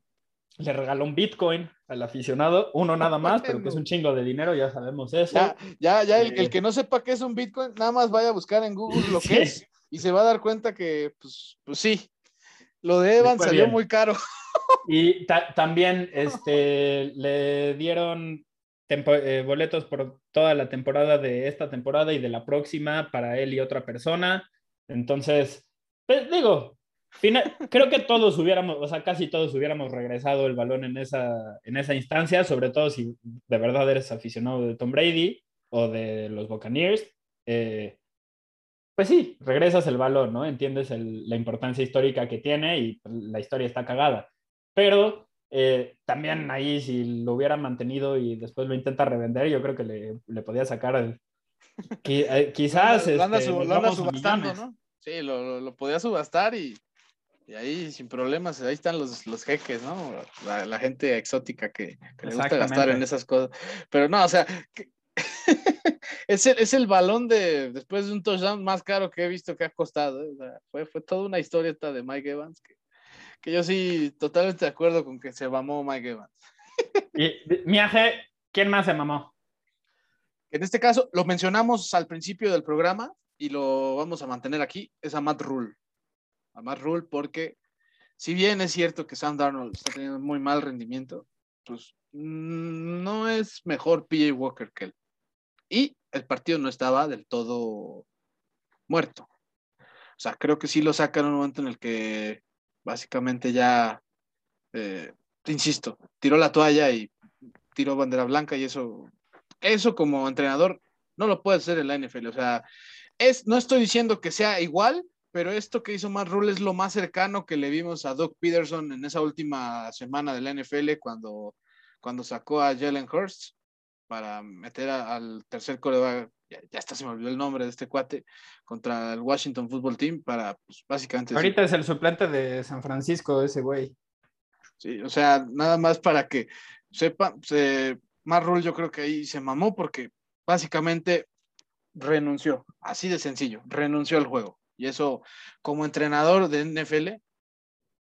le regaló un Bitcoin al aficionado, uno nada más, pero que es un chingo de dinero, ya sabemos eso. Ya, ya, el, el, eh, que no sepa qué es un Bitcoin, nada más vaya a buscar en Google lo que es y se va a dar cuenta que, pues, pues sí, lo de Evans salió muy caro. Y también este, le dieron eh, boletos por toda la temporada de esta temporada y de la próxima para él y otra persona. Entonces, pues, digo, creo que todos hubiéramos, o sea, casi todos hubiéramos regresado el balón en esa, en esa instancia, sobre todo si de verdad eres aficionado de Tom Brady o de los Buccaneers. Eh, pues sí, regresas el balón, ¿no? Entiendes la importancia histórica que tiene y la historia está cagada. Pero eh, también ahí, si lo hubiera mantenido y después lo intenta revender, yo creo que le, le podía sacar el, eh, quizás. Lo, anda, este, subastando, ¿no? Sí, lo, lo, podía subastar y, y, ahí sin problemas, ahí están los, los jeques, ¿no? La, gente exótica que, que le gusta gastar en esas cosas. Pero no, o sea, es, el, es el balón de después de un touchdown más caro que he visto que ha costado. ¿eh? fue, fue toda una historieta de Mike Evans que, que yo sí totalmente de acuerdo con que se mamó Mike Evans. y Miaje, ¿quién más se mamó? En este caso, lo mencionamos al principio del programa y lo vamos a mantener aquí, es a Matt Rule. A Matt Rule porque si bien es cierto que Sam Darnold está teniendo muy mal rendimiento, pues mm, no es mejor PJ Walker que él. Y el partido no estaba del todo muerto. O sea, creo que sí lo sacan en un momento en el que básicamente ya, eh, insisto, tiró la toalla y tiró bandera blanca y eso, eso como entrenador no lo puede hacer en la NFL. O sea, es, no estoy diciendo que sea igual, pero esto que hizo Matt Rule es lo más cercano que le vimos a Doug Peterson en esa última semana de la NFL cuando, cuando sacó a Jalen Hurst para meter al tercer coreback, ya, ya, hasta se me olvidó el nombre de este cuate, contra el Washington Football Team para, pues, básicamente... Ahorita es el suplente de San Francisco, ese güey. Sí, o sea, nada más para que sepa, se, Rule yo creo que ahí se mamó porque básicamente renunció, así de sencillo, renunció al juego. Y eso, como entrenador de NFL,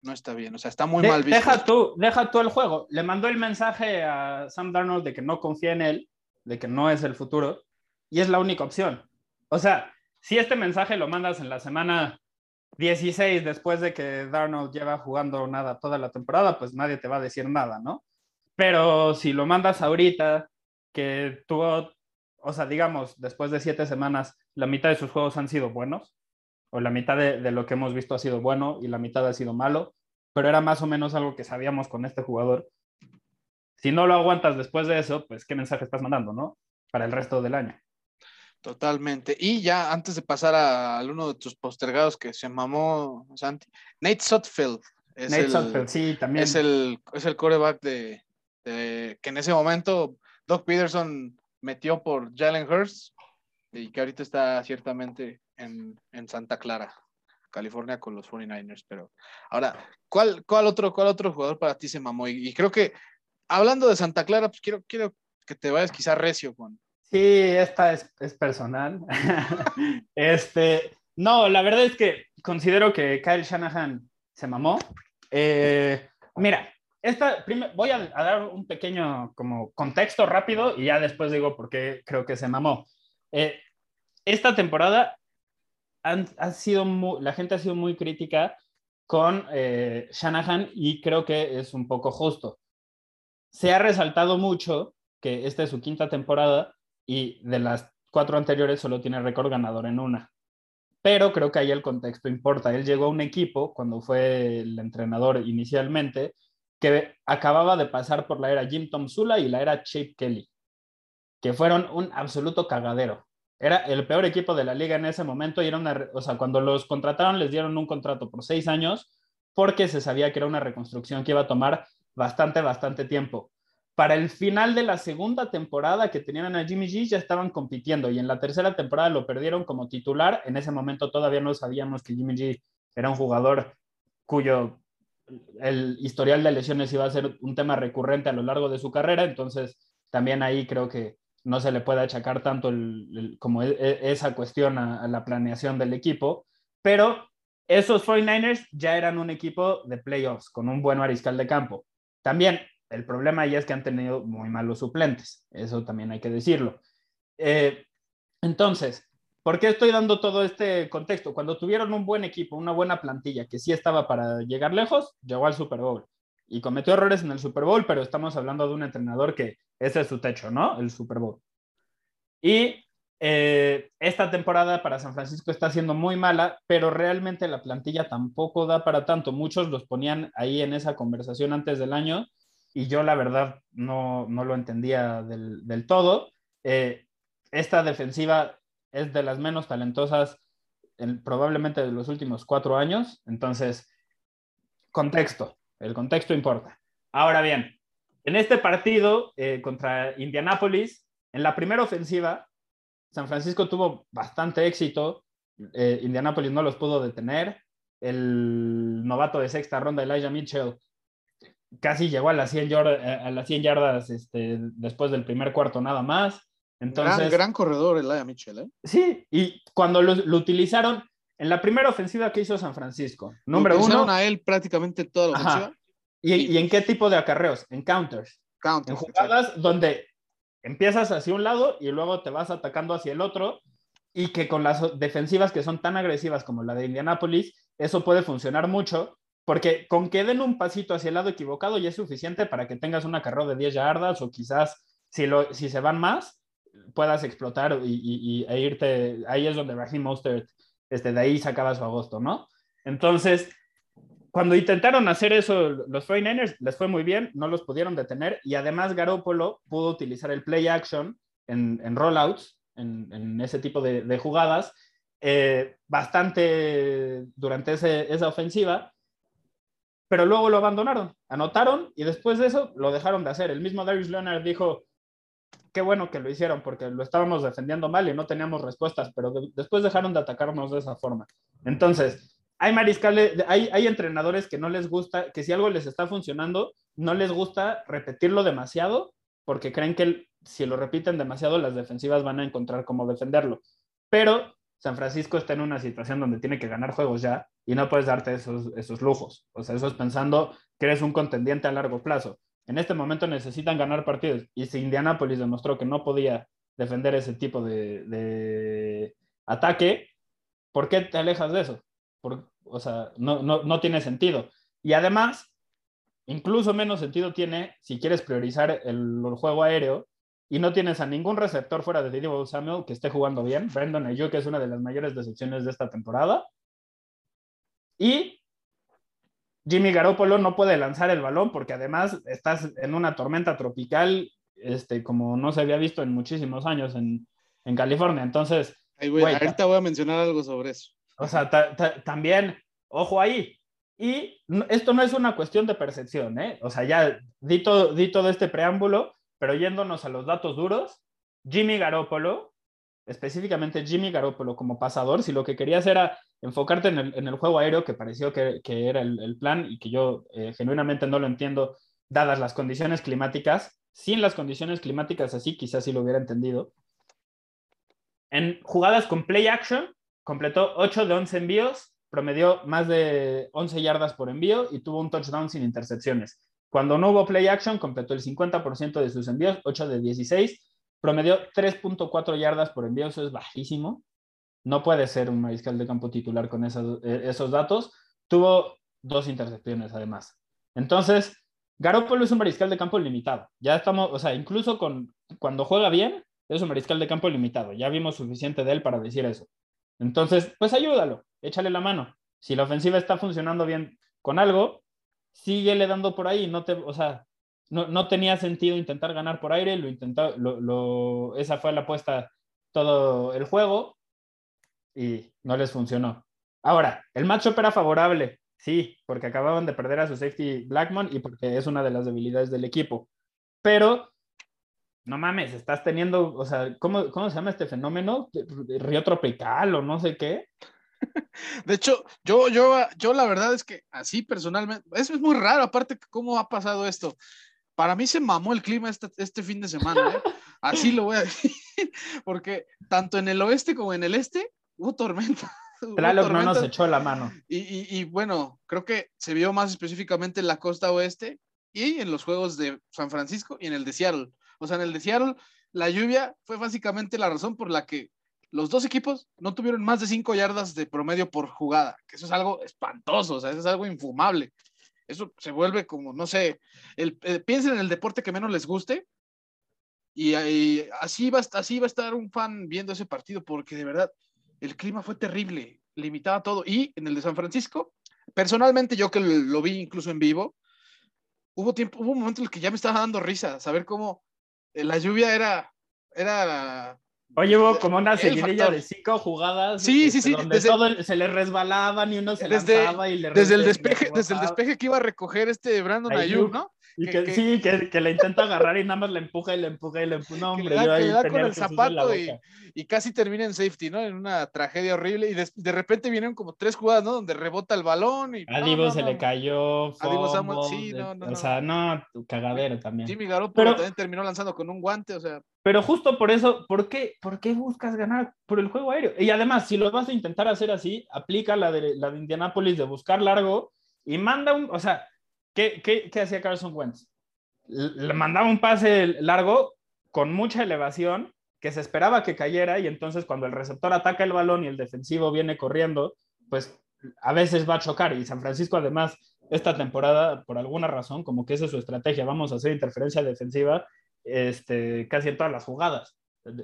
no está bien. O sea, está muy mal visto. Deja tú, deja tú el juego. Le mandó el mensaje a Sam Darnold de que no confía en él, de que no es el futuro, y es la única opción. O sea, si este mensaje lo mandas en la semana 16 después de que Darnold lleva jugando nada toda la temporada, pues nadie te va a decir nada, ¿no? Pero si lo mandas ahorita, que tuvo, o sea, digamos, después de siete semanas, la mitad de sus juegos han sido buenos, o la mitad de, de lo que hemos visto ha sido bueno y la mitad ha sido malo, pero era más o menos algo que sabíamos con este jugador. Si no lo aguantas después de eso, pues qué mensaje estás mandando, ¿no? Para el resto del año. Totalmente. Y ya antes de pasar a, uno de tus postergados que se mamó Santi, Nate Sutfield. Es Nate el, Sutfield, sí, también. Es el, es el coreback de, de, que en ese momento Doc Peterson metió por Jalen Hurst y que ahorita está ciertamente en, en Santa Clara. California con los 49ers, pero ahora, ¿cuál, cuál, otro, cuál otro jugador para ti se mamó? Y, creo que, hablando de Santa Clara, pues quiero, quiero que te vayas quizá recio con... Sí, esta es, es personal. este, no, la verdad es que considero que Kyle Shanahan se mamó. Eh, mira, esta, voy a, dar un pequeño como contexto rápido y ya después digo por qué creo que se mamó. Eh, esta temporada ha sido la gente ha sido muy crítica con eh, Shanahan y creo que es un poco justo. Se ha resaltado mucho que esta es su quinta temporada y de las cuatro anteriores solo tiene récord ganador en una. Pero creo que ahí el contexto importa. Él llegó a un equipo cuando fue el entrenador inicialmente que acababa de pasar por la era Jim Tom Sula y la era Chip Kelly, que fueron un absoluto cagadero era el peor equipo de la liga en ese momento y era o sea, cuando los contrataron les dieron un contrato por seis años porque se sabía que era una reconstrucción que iba a tomar bastante, bastante tiempo. Para el final de la segunda temporada que tenían a Jimmy G ya estaban compitiendo y en la tercera temporada lo perdieron como titular. En ese momento todavía no sabíamos que Jimmy G era un jugador cuyo el historial de lesiones iba a ser un tema recurrente a lo largo de su carrera, entonces también ahí creo que no se le puede achacar tanto como e, e, esa cuestión a, la planeación del equipo, pero esos 49ers ya eran un equipo de playoffs con un buen mariscal de campo. También el problema ahí es que han tenido muy malos suplentes, eso también hay que decirlo. Eh, entonces, ¿por qué estoy dando todo este contexto? Cuando tuvieron un buen equipo, una buena plantilla que sí estaba para llegar lejos, llegó al Super Bowl y cometió errores en el Super Bowl, pero estamos hablando de un entrenador que ese es su techo, ¿no? El Super Bowl. Y eh, esta temporada para San Francisco está siendo muy mala, pero realmente la plantilla tampoco da para tanto. Muchos los ponían ahí en esa conversación antes del año y yo la verdad no, no lo entendía del, del todo. Eh, esta defensiva es de las menos talentosas en, probablemente de los últimos cuatro años. Entonces, contexto. El contexto importa. Ahora bien, en este partido eh, contra Indianapolis, en la primera ofensiva, San Francisco tuvo bastante éxito. Eh, Indianapolis no los pudo detener. El novato de sexta ronda, Elijah Mitchell, casi llegó a las 100, yardas, eh, a las 100 yardas este, después del primer cuarto nada más. Entonces, gran, corredor Elijah Mitchell. ¿eh? Sí, y cuando lo, lo utilizaron, en la primera ofensiva que hizo San Francisco, número uno. a él prácticamente toda la ofensiva. ¿Y, en qué tipo de acarreos? En counters. counters en jugadas donde empiezas hacia un lado y luego te vas atacando hacia el otro y que con las defensivas que son tan agresivas como la de Indianapolis, eso puede funcionar mucho porque con que den un pasito hacia el lado equivocado ya es suficiente para que tengas un acarreo de 10 yardas o quizás si, lo, si se van más puedas explotar y, e irte, ahí es donde Raheem Mostert este, de ahí sacaba su agosto, ¿no? Entonces, cuando intentaron hacer eso los 49ers, les fue muy bien, no los pudieron detener y además Garoppolo pudo utilizar el play action en, rollouts, en, ese tipo de, jugadas, eh, bastante durante esa ofensiva, pero luego lo abandonaron, anotaron y después de eso lo dejaron de hacer. El mismo Darius Leonard dijo, qué bueno que lo hicieron porque lo estábamos defendiendo mal y no teníamos respuestas, pero después dejaron de atacarnos de esa forma. Entonces, hay mariscales, hay, entrenadores que no les gusta, que si algo les está funcionando, no les gusta repetirlo demasiado porque creen que si lo repiten demasiado, las defensivas van a encontrar cómo defenderlo. Pero San Francisco está en una situación donde tiene que ganar juegos ya y no puedes darte esos, esos lujos. O sea, eso es pensando que eres un contendiente a largo plazo. En este momento necesitan ganar partidos. Y si Indianapolis demostró que no podía defender ese tipo de, ataque, ¿por qué te alejas de eso? o sea, no, tiene sentido. Y además, incluso menos sentido tiene si quieres priorizar el, juego aéreo y no tienes a ningún receptor fuera de Divo Samuel que esté jugando bien. Brandon Ayuk es una de las mayores decepciones de esta temporada. Y Jimmy Garoppolo no puede lanzar el balón porque además estás en una tormenta tropical, este, como no se había visto en muchísimos años en, en California. Entonces, Ahí voy, ahorita voy a mencionar algo sobre eso. O sea, también, ojo ahí. Y esto no es una cuestión de percepción, ¿eh? O sea, ya di todo, di todo este preámbulo, pero yéndonos a los datos duros, Jimmy Garoppolo, específicamente Jimmy Garoppolo como pasador, si lo que querías era enfocarte en el, en el juego aéreo, que pareció que, que era el, el, plan y que yo eh, genuinamente no lo entiendo, dadas las condiciones climáticas, sin las condiciones climáticas así, quizás sí lo hubiera entendido. En jugadas con play action, completó 8 de 11 envíos, promedió más de 11 yardas por envío y tuvo un touchdown sin intercepciones. Cuando no hubo play action, completó el 50% de sus envíos, 8 de 16, promedió 3.4 yardas por envío, eso es bajísimo. No puede ser un mariscal de campo titular con esos, esos datos. Tuvo dos intercepciones además. Entonces, Garoppolo es un mariscal de campo limitado. Ya estamos, o sea, incluso con, cuando juega bien, es un mariscal de campo limitado. Ya vimos suficiente de él para decir eso. Entonces, pues ayúdalo, échale la mano. Si la ofensiva está funcionando bien con algo, síguele dando por ahí. No te, o sea, no, no tenía sentido intentar ganar por aire, lo intentó, lo, esa fue la apuesta todo el juego y no les funcionó. Ahora, el matchup era favorable, sí, porque acababan de perder a su safety Blackmon y porque es una de las debilidades del equipo. Pero, no mames, estás teniendo, o sea, ¿cómo, cómo se llama este fenómeno? Río tropical o no sé qué. De hecho, yo, yo, yo la verdad es que así personalmente, eso es muy raro, aparte, ¿cómo ha pasado esto? Para mí se mamó el clima este, este fin de semana, ¿eh? así lo voy a decir, porque tanto en el oeste como en el este hubo tormenta. Tlaloc no nos echó la mano. Y, y, y, bueno, creo que se vio más específicamente en la costa oeste y en los juegos de San Francisco y en el de Seattle. O sea, en el de Seattle, la lluvia fue básicamente la razón por la que los dos equipos no tuvieron más de cinco yardas de promedio por jugada, que eso es algo espantoso, o sea, eso es algo infumable. Eso se vuelve como, no sé, el, el, piensen en el deporte que menos les guste y, y así, va, así va a estar un fan viendo ese partido, porque de verdad el clima fue terrible, limitaba todo. Y en el de San Francisco, personalmente yo que lo vi incluso en vivo, hubo tiempo, hubo un momento en el que ya me estaba dando risa, saber cómo la lluvia era, era Oye, hubo como una seguidilla de cinco jugadas. Sí, este, sí, sí. Donde desde, todo el, se le resbalaban y uno se desde, lanzaba y le desde el despeje, desde el despeje que iba a recoger este Brandon Ayuk, ¿no? Y que, que, sí, que, que, le intenta agarrar y nada más le empuja y le empuja y le empuja. No, hombre, que le da, yo le da con el zapato y, y, casi termina en safety, ¿no? En una tragedia horrible. Y de, de, repente vienen como tres jugadas, ¿no? Donde rebota el balón. Y, a Divo no, se no. le cayó. A Divo Samuel, sí, no, no. O sea, no, cagadero también. Jimmy Garoppolo pero, también terminó lanzando con un guante, o sea. Pero justo por eso, ¿por qué, ¿por qué buscas ganar por el juego aéreo? Y además, si lo vas a intentar hacer así, aplica la de, la de Indianapolis de buscar largo y manda un, o sea, ¿qué, hacía Carson Wentz? Le mandaba un pase largo con mucha elevación que se esperaba que cayera y entonces cuando el receptor ataca el balón y el defensivo viene corriendo, pues a veces va a chocar y San Francisco además esta temporada por alguna razón como que esa es su estrategia, vamos a hacer interferencia defensiva este, casi en todas las jugadas.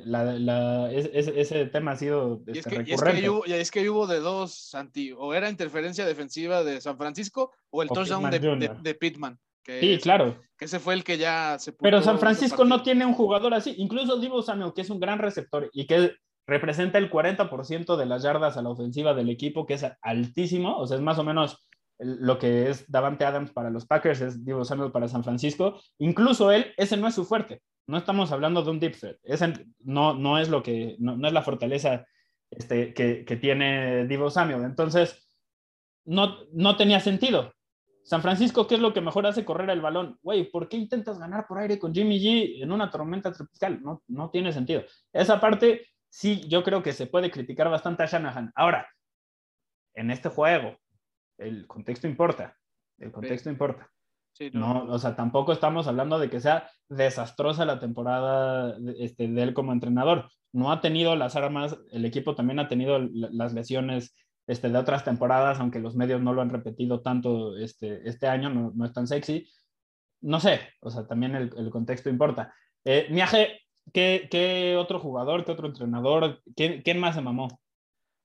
La, la, ese, ese, tema ha sido este, y es, que, recurrente. Y es, que hubo, y es que hubo de dos, Santi, o era interferencia defensiva de San Francisco o el o touchdown de, de, de, Pittman. Que sí, claro. Que ese fue el que ya se Pero San Francisco no tiene un jugador así. Incluso Divo Samuel, que es un gran receptor y que representa el 40% de las yardas a la ofensiva del equipo, que es altísimo, o sea, es más o menos lo que es Davante Adams para los Packers, es Divo Samuel para San Francisco. Incluso él, ese no es su fuerte. No estamos hablando de un deep threat. Ese no, no es lo que, no, no es la fortaleza este, que, que, tiene Divo Samuel. Entonces, no, no tenía sentido. San Francisco, ¿qué es lo que mejor hace correr el balón? Güey, ¿por qué intentas ganar por aire con Jimmy G en una tormenta tropical? No, no tiene sentido. Esa parte, sí, yo creo que se puede criticar bastante a Shanahan. Ahora, en este juego, el contexto importa. El contexto importa. Sí, no. no. o sea, tampoco estamos hablando de que sea desastrosa la temporada este, de él como entrenador. No ha tenido las armas, el equipo también ha tenido las lesiones este, de otras temporadas, aunque los medios no lo han repetido tanto este, este año, no, no es tan sexy. No sé, o sea, también el, el contexto importa. Eh, Miaje, ¿qué, ¿qué, otro jugador, qué otro entrenador, quién, quién más se mamó?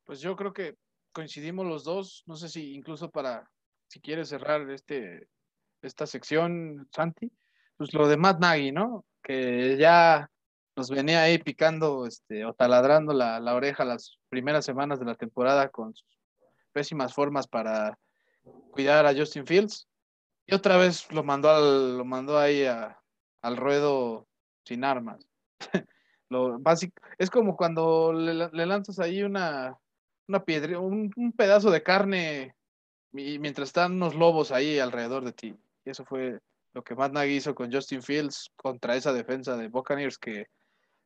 Pues yo creo que coincidimos los dos, no sé si incluso para, si quieres cerrar este, esta sección, Santi, pues lo de Matt Nagy, ¿no? Que ya nos venía ahí picando este, o taladrando la, la, oreja las primeras semanas de la temporada con sus pésimas formas para cuidar a Justin Fields. Y otra vez lo mandó, al, lo mandó ahí a, al ruedo sin armas. lo básico, es como cuando le, lanzas ahí una, una piedra, un, un, pedazo de carne y mientras están unos lobos ahí alrededor de ti. Eso fue lo que Matt Nagy hizo con Justin Fields contra esa defensa de Buccaneers que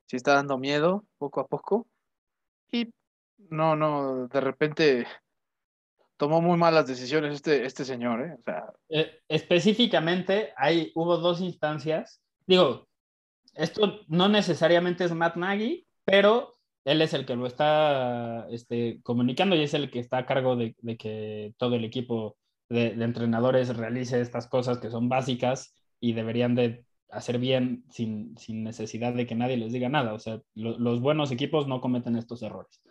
sí está dando miedo poco a poco. Y no, no, de repente tomó muy malas decisiones este, este señor. ¿eh? O sea, eh, específicamente, hay, hubo dos instancias. Digo, esto no necesariamente es Matt Nagy, pero él es el que lo está este, comunicando y es el que está a cargo de, de que todo el equipo de, entrenadores realice estas cosas que son básicas y deberían de hacer bien sin, sin necesidad de que nadie les diga nada. O sea, lo, los buenos equipos no cometen estos errores.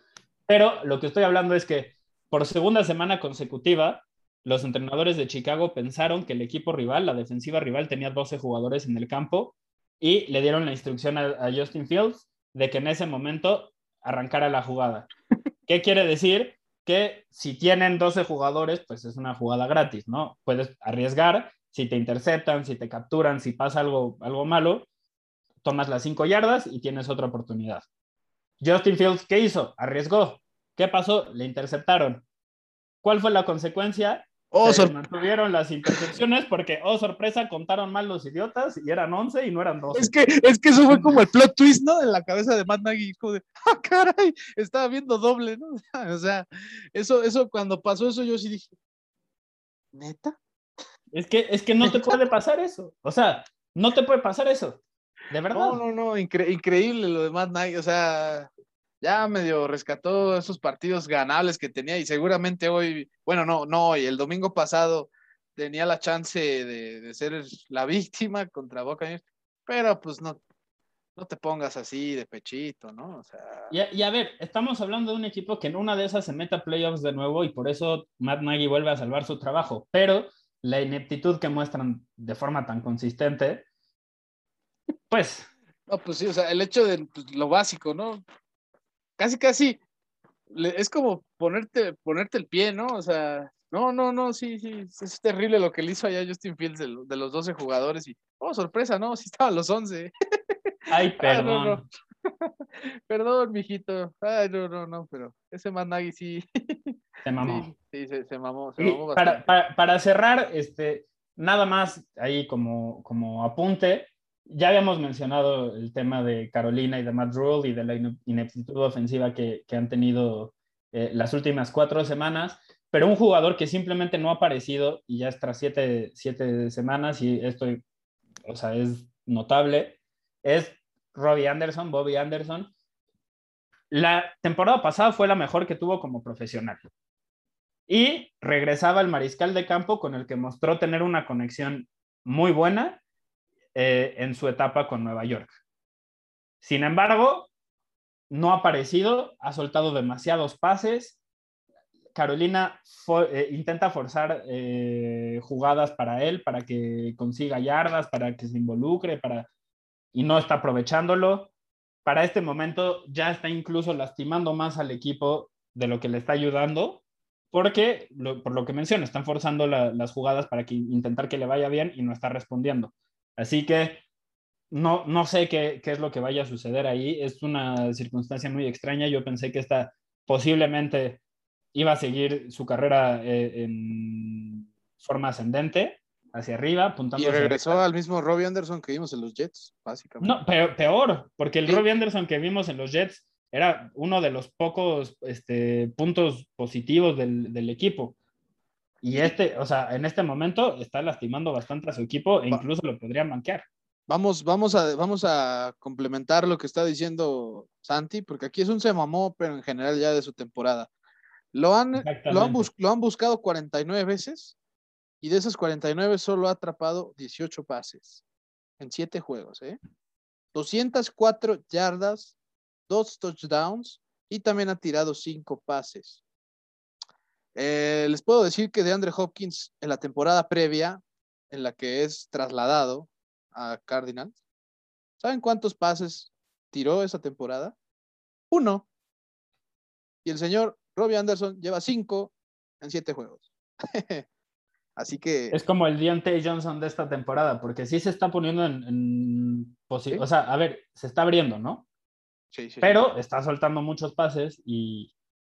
Pero lo que estoy hablando es que por segunda semana consecutiva, los entrenadores de Chicago pensaron que el equipo rival, la defensiva rival, tenía 12 jugadores en el campo y le dieron la instrucción a Justin Fields de que en ese momento arrancara la jugada. ¿Qué quiere decir? Que si tienen 12 jugadores, pues es una jugada gratis, ¿no? Puedes arriesgar, si te interceptan, si te capturan, si pasa algo, algo malo, tomas las 5 yardas y tienes otra oportunidad. Justin Fields, ¿qué hizo? Arriesgó. ¿Qué pasó? Le interceptaron. ¿Cuál fue la consecuencia? Oh, Se mantuvieron las intercepciones porque, oh, sorpresa, contaron mal los idiotas y eran 11 y no eran 12. Es que, es que eso fue como el plot twist, ¿no? En la cabeza de Matt Nagy, como de, ah, caray, estaba viendo doble, ¿no? O sea, eso, eso, cuando pasó eso, yo sí dije, ¿neta? Es que, es que no te puede pasar eso. O sea, no te puede pasar eso. De verdad. No, no, no, incre increíble lo de Matt Nagy, o sea, ya medio rescató esos partidos ganables que tenía y seguramente hoy, bueno, no, no hoy, el domingo pasado tenía la chance de, de ser la víctima contra Boca, pero pues no, no te pongas así de pechito, ¿no? O sea... y, y, a ver, estamos hablando de un equipo que en una de esas se meta a playoffs de nuevo y por eso Matt Nagy vuelve a salvar su trabajo, pero la ineptitud que muestran de forma tan consistente, pues... No, pues sí, o sea, el hecho de pues, lo básico, ¿no? Casi, casi, es como ponerte, ponerte el pie, ¿no? O sea, no, no, no, sí, sí, es terrible lo que le hizo allá Justin Fields de, de los 12 jugadores y, oh, sorpresa, no, sí estaban los 11. Ay, perdón. Ah, no, no. perdón, mijito. Ay, no, no, no, pero ese Managi sí. Se mamó. Sí, sí se, se, mamó. Se mamó para, para, para, cerrar, este, nada más ahí como, como apunte, ya habíamos mencionado el tema de Carolina y de Matt Rule y de la ineptitud ofensiva que, han tenido eh, las últimas cuatro semanas, pero un jugador que simplemente no ha aparecido y ya es tras siete, siete semanas y esto, o sea, es notable, es Robbie Anderson, Bobby Anderson. La temporada pasada fue la mejor que tuvo como profesional. Y regresaba al mariscal de campo con el que mostró tener una conexión muy buena eh, en su etapa con Nueva York. Sin embargo, no ha aparecido, ha soltado demasiados pases. Carolina eh, intenta forzar eh, jugadas para él, para que consiga yardas, para que se involucre, para... y no está aprovechándolo. Para este momento ya está incluso lastimando más al equipo de lo que le está ayudando, porque, por lo que menciono, están forzando la, las jugadas para que, intentar que le vaya bien y no está respondiendo. Así que no, no sé qué, qué, es lo que vaya a suceder ahí. Es una circunstancia muy extraña. Yo pensé que esta posiblemente iba a seguir su carrera eh, en forma ascendente, hacia arriba, apuntando. Y regresó al mismo Robbie Anderson que vimos en los Jets, básicamente. No, peor, peor porque el sí. Robbie Anderson que vimos en los Jets era uno de los pocos este, puntos positivos del, del equipo. Y este, o sea, en este momento está lastimando bastante a su equipo e incluso lo podrían manquear. Vamos, vamos, a, vamos a complementar lo que está diciendo Santi, porque aquí es un se mamó, pero en general ya de su temporada. Lo han, lo han, lo han buscado 49 veces y de esas 49 solo ha atrapado 18 pases en 7 juegos. ¿eh? 204 yardas, 2 touchdowns y también ha tirado 5 pases. Eh, les puedo decir que de Andre Hopkins en la temporada previa, en la que es trasladado a Cardinals, ¿saben cuántos pases tiró esa temporada? Uno. Y el señor Robbie Anderson lleva cinco en siete juegos. Así que. Es como el Deontay Johnson de esta temporada, porque sí se está poniendo en, en O sea, a ver, se está abriendo, ¿no? Sí, sí. Pero está soltando muchos pases y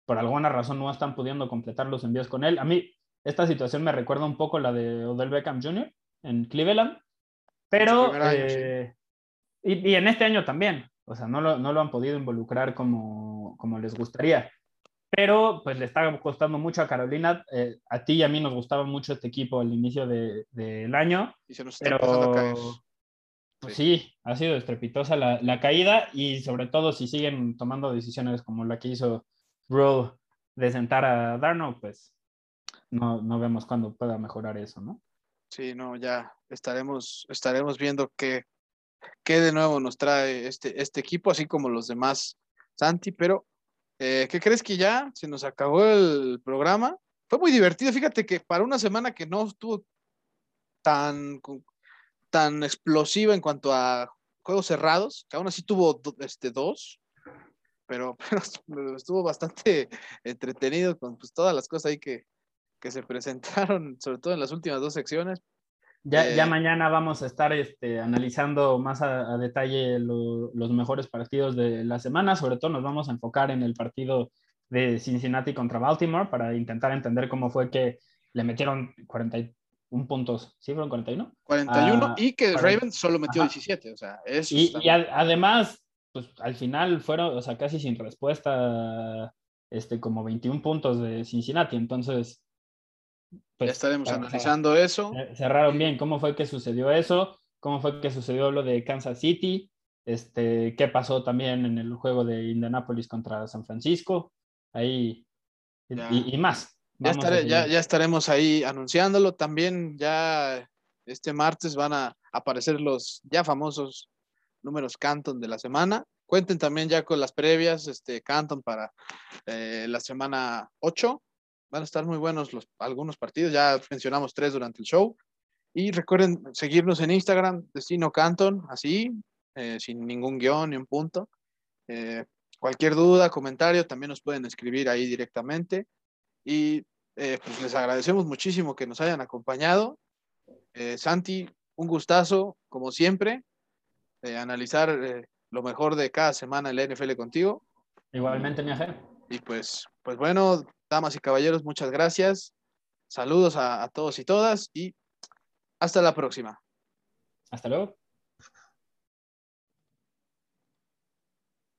por alguna razón no están pudiendo completar los envíos con él. A mí, esta situación me recuerda un poco la de Odell Beckham Jr. en Cleveland, pero. Eh, y, y, en este año también. O sea, no lo, no lo han podido involucrar como, como les gustaría pero pues le está costando mucho a Carolina. Eh, a ti y a mí nos gustaba mucho este equipo al inicio del de, año. Y se nos está pero, caer. Pues sí. ha sido estrepitosa la, la, caída y sobre todo si siguen tomando decisiones como la que hizo Rule de sentar a Darno, pues no, no vemos cuándo pueda mejorar eso, ¿no? Sí, no, ya estaremos, estaremos viendo qué, qué de nuevo nos trae este, este equipo, así como los demás, Santi, pero eh, ¿Qué crees que ya se nos acabó el programa? Fue muy divertido. Fíjate que para una semana que no estuvo tan, tan explosiva en cuanto a juegos cerrados, que aún así tuvo este, dos, pero, pero estuvo bastante entretenido con pues, todas las cosas ahí que, que se presentaron, sobre todo en las últimas dos secciones. Ya, ya, eh, mañana vamos a estar este, analizando más a, detalle los mejores partidos de la semana. Sobre todo nos vamos a enfocar en el partido de Cincinnati contra Baltimore para intentar entender cómo fue que le metieron 41 puntos. ¿Sí fueron 41? 41 ah, y que Ravens solo metió 17. O sea, eso y, y además, pues al final fueron, o sea, casi sin respuesta, este, como 21 puntos de Cincinnati. Entonces, pues, ya estaremos analizando eso. Cerraron bien cómo fue que sucedió eso, cómo fue que sucedió lo de Kansas City, este, qué pasó también en el juego de Indianapolis contra San Francisco, ahí y, más. Ya, ya, estaremos ahí anunciándolo. También ya este martes van a aparecer los ya famosos números Canton de la semana. Cuenten también ya con las previas, este Canton para eh, la semana 8 Van a estar muy buenos los, algunos partidos. Ya mencionamos tres durante el show. Y recuerden seguirnos en Instagram, Destino Canton, así, eh, sin ningún guion ni un punto. Eh, cualquier duda, comentario, también nos pueden escribir ahí directamente. Y eh, pues les agradecemos muchísimo que nos hayan acompañado. Santi, un gustazo, como siempre, analizar lo mejor de cada semana en la NFL contigo. Igualmente, mi Y pues, pues bueno, damas y caballeros, muchas gracias. Saludos a, todos y todas y hasta la próxima. Hasta luego.